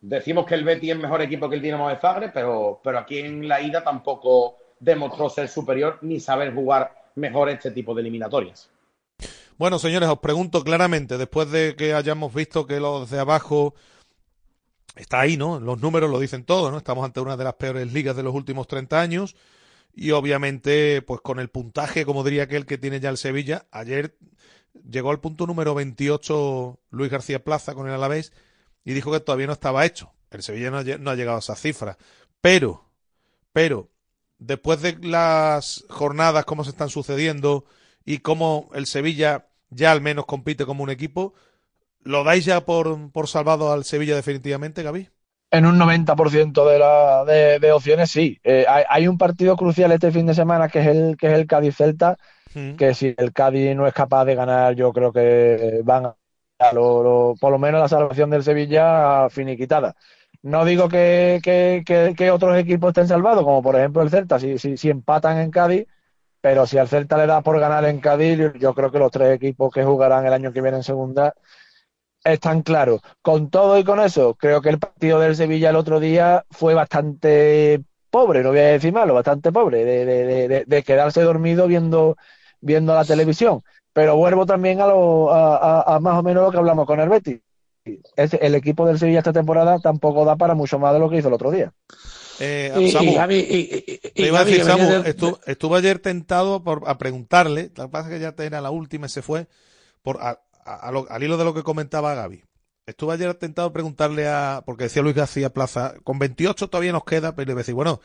Decimos que el Betis es mejor equipo que el Dinamo de Zagreb, pero, pero aquí en la ida tampoco demostró ser superior ni saber jugar mejor este tipo de eliminatorias. Bueno, señores, os pregunto claramente, después de que hayamos visto que los de abajo está ahí, ¿no? Los números lo dicen todo, ¿no? Estamos ante una de las peores ligas de los últimos 30 años y obviamente, pues con el puntaje, como diría aquel que tiene ya el Sevilla, ayer llegó al punto número 28 Luis García Plaza con el Alavés y dijo que todavía no estaba hecho. El Sevilla no ha, no ha llegado a esa cifra. Pero, pero, después de las jornadas, cómo se están sucediendo y cómo el Sevilla ya al menos compite como un equipo, ¿lo dais ya por, por salvado al Sevilla definitivamente, Gaby? En un 90% de, la, de, de opciones, sí. Eh, hay, hay un partido crucial este fin de semana que es el, que es el Cádiz-Celta, que si el Cádiz no es capaz de ganar, yo creo que van a lo- lo- por lo menos la salvación del Sevilla finiquitada. No digo que, que, que- otros equipos estén salvados, como por ejemplo el Celta, si, si, si empatan en Cádiz, pero si al Celta le da por ganar en Cádiz, yo, creo que los tres equipos que jugarán el año que viene en segunda están claros. Con todo y con eso, creo que el partido del Sevilla el otro día fue bastante pobre, no voy a decir malo, bastante pobre, de- de- de quedarse dormido viendo, viendo la televisión. Pero vuelvo también a, lo, a, a- a más o menos lo que hablamos con el Betis. Es- el equipo del Sevilla esta temporada tampoco da para mucho más de lo que hizo el otro día. Eh, Y- Samu, Gaby- y- y- y te iba a Gaby, decir, que venía Samu, de- estu- estuve ayer tentado por, a preguntarle, lo que pasa es que ya era la última y se fue, por, a- a- a lo- al hilo de lo que comentaba Gaby. Estuve ayer tentado a preguntarle a, porque decía Luis García Plaza, con 28 todavía nos queda, pero le iba a decir, bueno,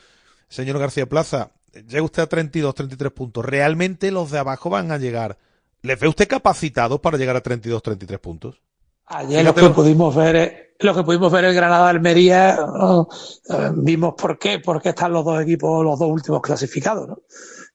señor García Plaza, llega usted a 32, 33 puntos, ¿realmente los de abajo van a llegar? ¿Les ve usted capacitados para llegar a 32, 33 puntos? Ayer lo que pudimos ver, eh, lo que pudimos ver el Granada Almería, ¿no? Eh, vimos por qué, por qué están los dos equipos, los dos últimos clasificados, ¿no?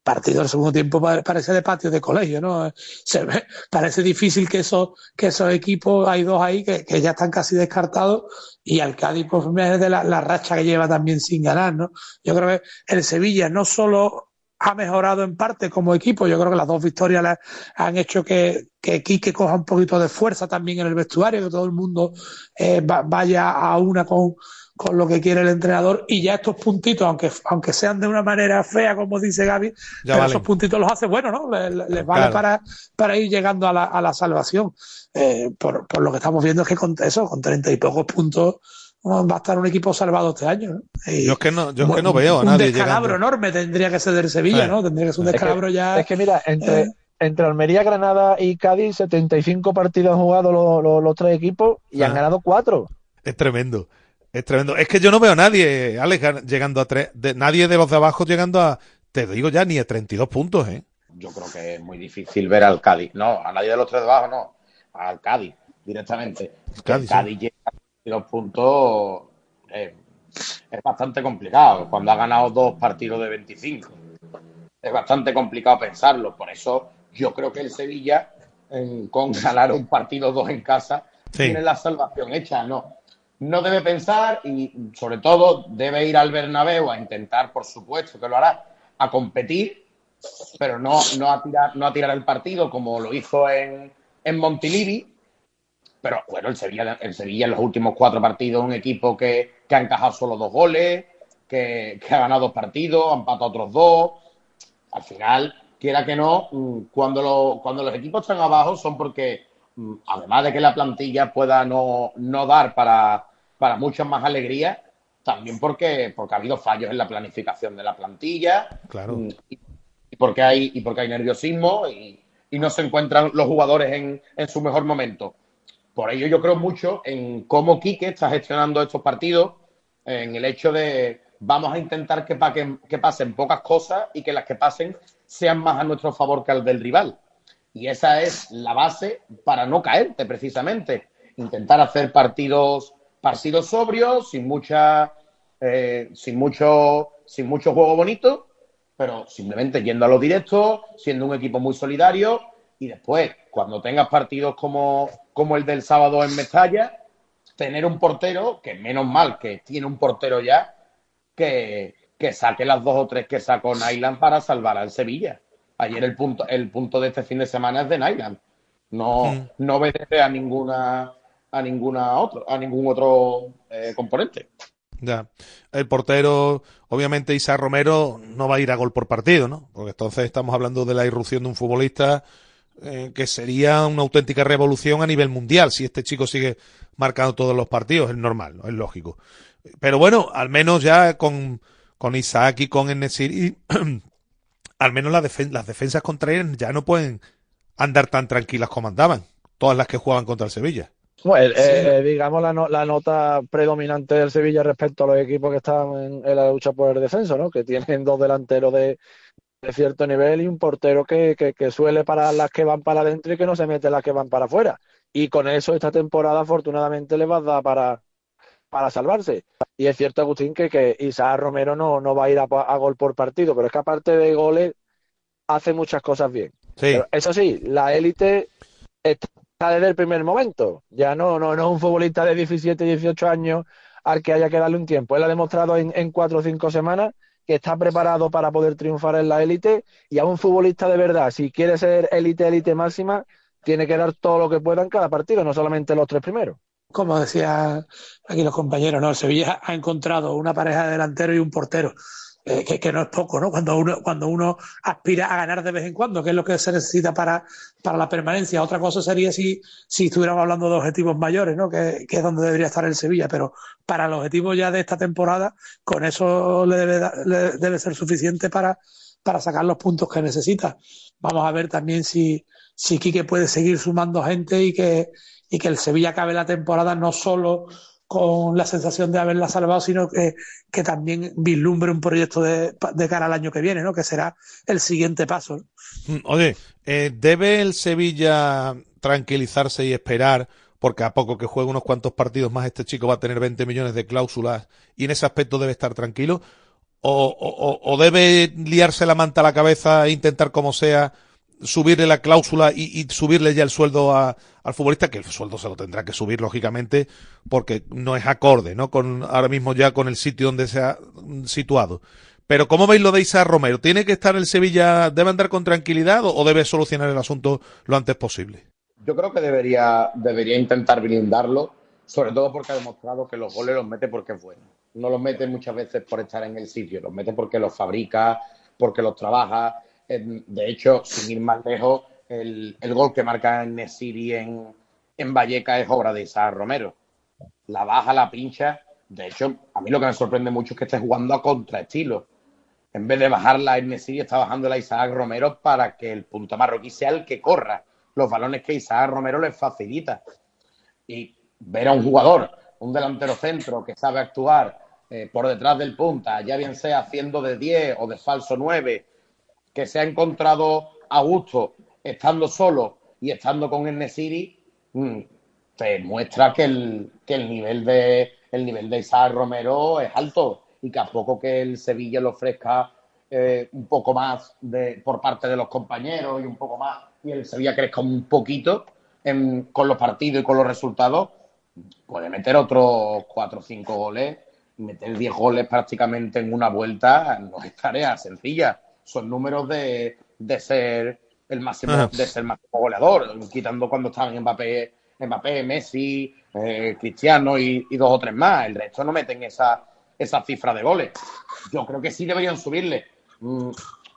Partido del segundo tiempo pa- parece de patio de colegio, ¿no? Eh, Se ve, parece difícil que esos, que esos equipos, hay dos ahí que, que ya están casi descartados, y al Cádiz, pues, es de la, la racha que lleva también sin ganar, ¿no? Yo creo que el Sevilla no solo ha mejorado en parte como equipo. Yo creo que las dos victorias han hecho que, que Quique coja un poquito de fuerza también en el vestuario, que todo el mundo eh, va- vaya a una con, con lo que quiere el entrenador. Y ya estos puntitos, aunque, aunque sean de una manera fea, como dice Gaby, pero esos puntitos los hace buenos, ¿no? Les, les- les vale Claro. para, para ir llegando a la, a la salvación. Eh, por, por lo que estamos viendo es que con eso, con treinta y pocos puntos, va a estar un equipo salvado este año. ¿no? Y Yo es que no, yo es que no un- veo a un nadie descalabro llegando. enorme tendría que ser del Sevilla. ¿no? Tendría que ser un Es que- descalabro ya. Es que mira, entre, eh. entre Almería, Granada y Cádiz, 75 partidos han jugado los, los- los tres equipos y han Ah. ganado cuatro. Es tremendo. Es tremendo. Es que yo no veo a nadie, Alex, gan- llegando a tres. De, nadie de los de abajo llegando a. Te digo ya, ni a 32 puntos, ¿eh? Yo creo que es muy difícil ver al Cádiz. No, a nadie de los tres de abajo, no. Al Cádiz, directamente. Que Cádiz, el sí. Cádiz llega a dos puntos. eh, es bastante complicado. Cuando ha ganado dos partidos de 25. Es bastante complicado pensarlo. Por eso yo creo que el Sevilla, en- con ganar un partido dos en casa, Sí. tiene la salvación hecha. No. No debe pensar y, sobre todo, debe ir al Bernabéu a intentar, por supuesto que lo hará, a competir pero no, no, a tirar, no a tirar el partido como lo hizo en, en Montilivi. Pero bueno, el Sevilla, el Sevilla en los últimos cuatro partidos, un equipo que, que ha encajado solo dos goles, que, que ha ganado dos partidos, ha empatado otros dos. Al final, quiera que no, mm, cuando, lo- cuando los equipos están abajo son porque, mm, además de que la plantilla pueda no, no dar para, para muchas más alegrías, también porque, porque ha habido fallos en la planificación de la plantilla Claro. Mm, y, y porque hay y porque hay nerviosismo y, y no se encuentran los jugadores en, en su mejor momento. Por ello yo creo mucho en cómo Quique está gestionando estos partidos, en el hecho de vamos a intentar que, paquen- que pasen pocas cosas y que las que pasen sean más a nuestro favor que al del rival. Y esa es la base para no caerte, precisamente. Intentar hacer partidos, partidos sobrios, sin mucha, eh, sin mucho, sin mucho juego bonito, pero simplemente yendo a los directos, siendo un equipo muy solidario y después, cuando tengas partidos como, como el del sábado en Mestalla, tener un portero, que menos mal que tiene un portero ya, que, que saque las dos o tres que sacó Nyland para salvar al Sevilla. Ayer el punto, el punto de este fin de semana es de Nyland. No, Mm. no obedece a ninguna a ninguna otro, a ningún otro eh, componente. Ya. El portero, obviamente, Isa Romero no va a ir a gol por partido, ¿no? Porque entonces estamos hablando de la irrupción de un futbolista eh, que sería una auténtica revolución a nivel mundial si este chico sigue marcando todos los partidos. Es normal, ¿no? es lógico. Pero bueno, al menos ya con, con Isaac y con Enesiri, al menos las, defen- las defensas contra él ya no pueden andar tan tranquilas como andaban. Todas las que jugaban contra el Sevilla. Bueno, eh, eh, digamos la, no- la nota predominante del Sevilla respecto a los equipos que están en, en la lucha por el descenso, ¿no? Que tienen dos delanteros de, de cierto nivel y un portero que, que, que suele parar las que van para adentro y que no se mete las que van para afuera. Y con eso esta temporada afortunadamente le va a dar para, para salvarse. Y es cierto, Agustín, que, que Isaac Romero no, no va a ir a, a gol por partido, pero es que aparte de goles hace muchas cosas bien. Sí. Pero eso sí, la élite está desde el primer momento. Ya no, no, no es un futbolista de 17, 18 años al que haya que darle un tiempo. Él ha demostrado en, en cuatro o cinco semanas que está preparado para poder triunfar en la élite y a un futbolista de verdad, si quiere ser élite, élite máxima, tiene que dar todo lo que pueda en cada partido, no solamente los tres primeros. Como decían aquí los compañeros, ¿no? Sevilla ha encontrado una pareja de delantero y un portero. Eh, que, no es poco, ¿no? Cuando uno, cuando uno aspira a ganar de vez en cuando, que es lo que se necesita para, para la permanencia. Otra cosa sería si, si estuviéramos hablando de objetivos mayores, ¿no? Que, que es donde debería estar el Sevilla, pero para los objetivos ya de esta temporada, con eso le debe, debe ser suficiente para, para sacar los puntos que necesita. Vamos a ver también si, si Quique puede seguir sumando gente y que, y que el Sevilla acabe la temporada no solo con la sensación de haberla salvado, sino que, que también vislumbre un proyecto de, cara al año que viene, ¿no? Que será el siguiente paso. Mm, Oye, eh, ¿debe el Sevilla tranquilizarse y esperar? Porque a poco que juegue unos cuantos partidos más, este chico va a tener 20 millones de cláusulas y en ese aspecto debe estar tranquilo. O- o- o debe liarse la manta a la cabeza e intentar como sea subirle la cláusula y, subirle ya el sueldo a- al futbolista, que el sueldo se lo tendrá que subir, lógicamente, porque no es acorde, ¿no? Con, ahora mismo ya con el sitio donde se ha mm, situado. Pero ¿cómo veis lo de Isa Romero? ¿Tiene que estar el Sevilla, debe andar con tranquilidad o, o debe solucionar el asunto lo antes posible? Yo creo que debería, debería intentar blindarlo, sobre todo porque ha demostrado que los goles los mete porque es bueno. No los mete muchas veces por estar en el sitio, los mete porque los fabrica, porque los trabaja. En- De hecho, sin ir más lejos, el, el gol que marca Nesiri en, en Valleca es obra de Isaac Romero. La baja, la pincha De hecho, a mí lo que me sorprende mucho es que esté jugando a contraestilo. En vez de bajar la Nesiri, está bajando la Isaac Romero para que el punta marroquí sea el que corra los balones que Isaac Romero les facilita. Y ver a un jugador, un delantero centro que sabe actuar eh, por detrás del punta, ya bien sea haciendo de 10 o de falso 9, que se ha encontrado a gusto estando solo y estando con el Nesiri, mm, te muestra que el, que el nivel de el nivel de Isaac Romero es alto y que a poco que el Sevilla le ofrezca eh, un poco más de, por parte de los compañeros y un poco más y el Sevilla crezca un poquito en- con los partidos y con los resultados, puede meter otros cuatro o cinco goles meter 10 goles prácticamente en una vuelta no es tarea sencilla. Son números de, de ser el máximo, Ajá. de ser máximo goleador, quitando cuando estaban Mbappé, Mbappé, Messi, eh, Cristiano y, y dos o tres más. El resto no meten esa, esa cifra de goles. Yo creo que sí deberían subirle. Mm,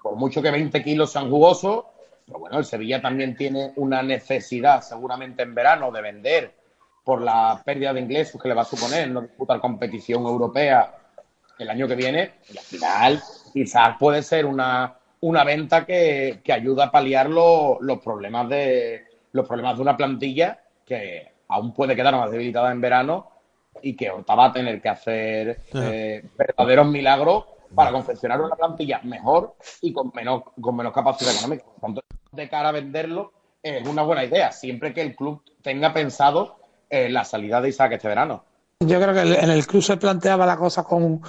por mucho que 20 kilos sean jugosos, pero bueno, el Sevilla también tiene una necesidad, seguramente en verano, de vender por la pérdida de ingresos que le va a suponer no disputar competición europea el año que viene. Y al final, quizás puede ser una, una venta que, que ayuda a paliar lo- los problemas de los problemas de una plantilla que aún puede quedar más debilitada en verano y que Horta va a tener que hacer eh, verdaderos milagros para confeccionar una plantilla mejor y con menos, con menos capacidad económica. Por tanto, de cara a venderlo es una buena idea, siempre que el club tenga pensado eh, la salida de Isaac este verano. Yo creo que en el club se planteaba la cosa con,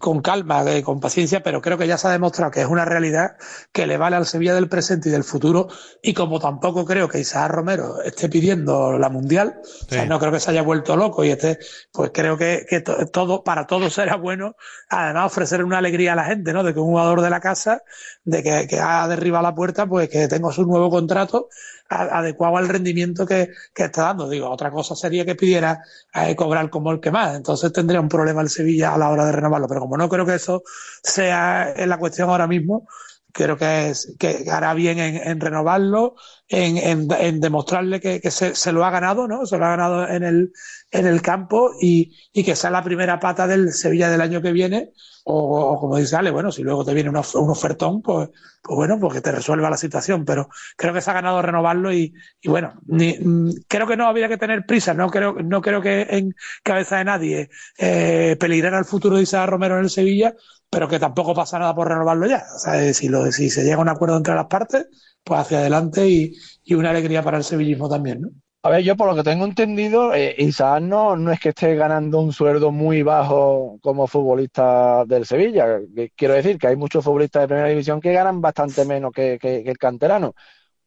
con calma, con paciencia, pero creo que ya se ha demostrado que es una realidad que le vale al Sevilla del presente y del futuro. Y como tampoco creo que Isaac Romero esté pidiendo la mundial, o sea, Sí. no creo que se haya vuelto loco y esté, pues creo que, que to- todo, para todos será bueno, además ofrecer una alegría a la gente, ¿no? De que un jugador de la casa, de que, que ha derribado la puerta, pues que tenga su nuevo contrato adecuado al rendimiento que, que está dando. Digo, otra cosa sería que pidiera eh, cobrar como el que más. Entonces tendría un problema el Sevilla a la hora de renovarlo. Pero como no creo que eso sea la cuestión ahora mismo, creo que, es, que hará bien en, en renovarlo, en, en, en demostrarle que, que se, se lo ha ganado, ¿no? Se lo ha ganado en el, en el campo y, y que sea la primera pata del Sevilla del año que viene. O, o como dice Ale, bueno, si luego te viene un, of- un ofertón, pues, pues bueno, porque te resuelva la situación. Pero creo que se ha ganado renovarlo y, y bueno, ni- mm, creo que no habría que tener prisa. No creo, no creo que en cabeza de nadie eh, peligrara el futuro de Isaac Romero en el Sevilla, pero que tampoco pasa nada por renovarlo ya. O sea, si, lo, si se llega a un acuerdo entre las partes, pues hacia adelante y, y una alegría para el sevillismo también, ¿no? A ver, yo por lo que tengo entendido, eh, Isaac no, no es que esté ganando un sueldo muy bajo como futbolista del Sevilla. Quiero decir que hay muchos futbolistas de primera división que ganan bastante menos que, que- que el canterano.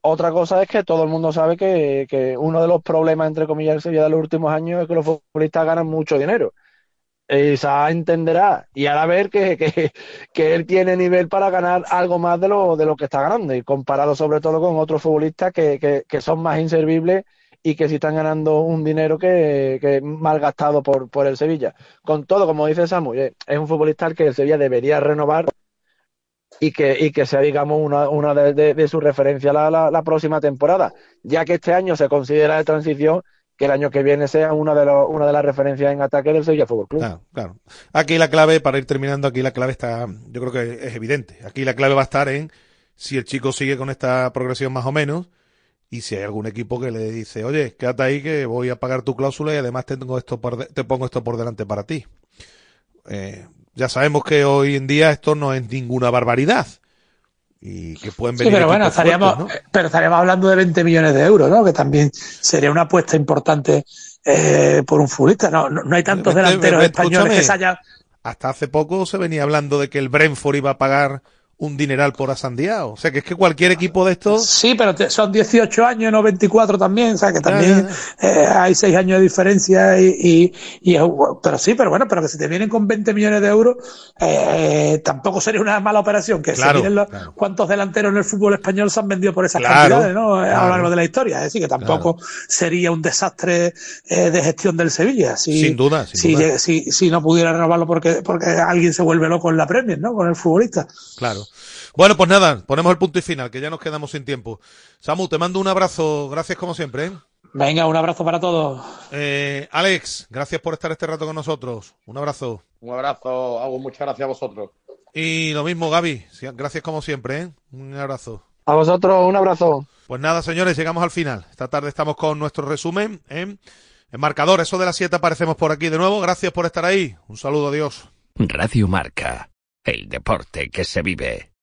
Otra cosa es que todo el mundo sabe que, que uno de los problemas, entre comillas, del Sevilla de los últimos años es que los futbolistas ganan mucho dinero. E Isaac entenderá y hará ver que, que, que él tiene nivel para ganar algo más de lo, de lo que está ganando, y comparado sobre todo con otros futbolistas que, que, que son más inservibles y que sí están ganando un dinero que, que mal gastado por, por el Sevilla. Con todo, como dice Samu, eh, es un futbolista que el Sevilla debería renovar y que, y que sea, digamos, una, una de, de, de su referencia la, la, la próxima temporada, ya que este año se considera de transición, que el año que viene sea una de, los, una de las referencias en ataque del Sevilla Fútbol Club. Claro, claro. Aquí la clave, para ir terminando, aquí la clave está, yo creo que es evidente. Aquí la clave va a estar en si el chico sigue con esta progresión más o menos y si hay algún equipo que le dice, oye, quédate ahí que voy a pagar tu cláusula y además te, tengo esto por de- te pongo esto por delante para ti. Eh, ya sabemos que hoy en día esto no es ninguna barbaridad y que pueden Sí, venir pero bueno, estaríamos, fuertes, ¿no? pero estaríamos hablando de 20 millones de euros, ¿no? Que también sería una apuesta importante eh, por un futbolista. No, no, no hay tantos delanteros españoles que se haya. Hasta hace poco se venía hablando de que el Brentford iba a pagar un dineral por Asandiao. O sea, que es que cualquier equipo de estos... Sí, pero te- son 18 años, no 24 también, o sea que también eh, hay 6 años de diferencia y, y, y pero sí, pero bueno, pero que si te vienen con 20 millones de euros, eh, tampoco sería una mala operación, que Claro, se miren los, cuántos delanteros en el fútbol español se han vendido por esas Claro, cantidades, ¿no? A lo largo de la historia, es decir, que tampoco sería un desastre eh, de gestión del Sevilla. Si, Sin duda, sin si, duda. si, si no pudiera renovarlo porque, porque alguien se vuelve loco en la Premier, ¿no? Con el futbolista. Claro. Bueno, pues nada, ponemos el punto y final, que ya nos quedamos sin tiempo. Samu, te mando un abrazo. Gracias como siempre. ¿eh? Venga, un abrazo para todos. Eh, Alex, gracias por estar este rato con nosotros. Un abrazo. Un abrazo, Hago muchas gracias a vosotros. Y lo mismo, Gaby. Gracias como siempre, ¿eh? Un abrazo. A vosotros, un abrazo. Pues nada, señores, llegamos al final. Esta tarde estamos con nuestro resumen. ¿eh? En marcador, eso de las 7 aparecemos por aquí de nuevo. Gracias por estar ahí. Un saludo, adiós. Radio Marca. El deporte que se vive.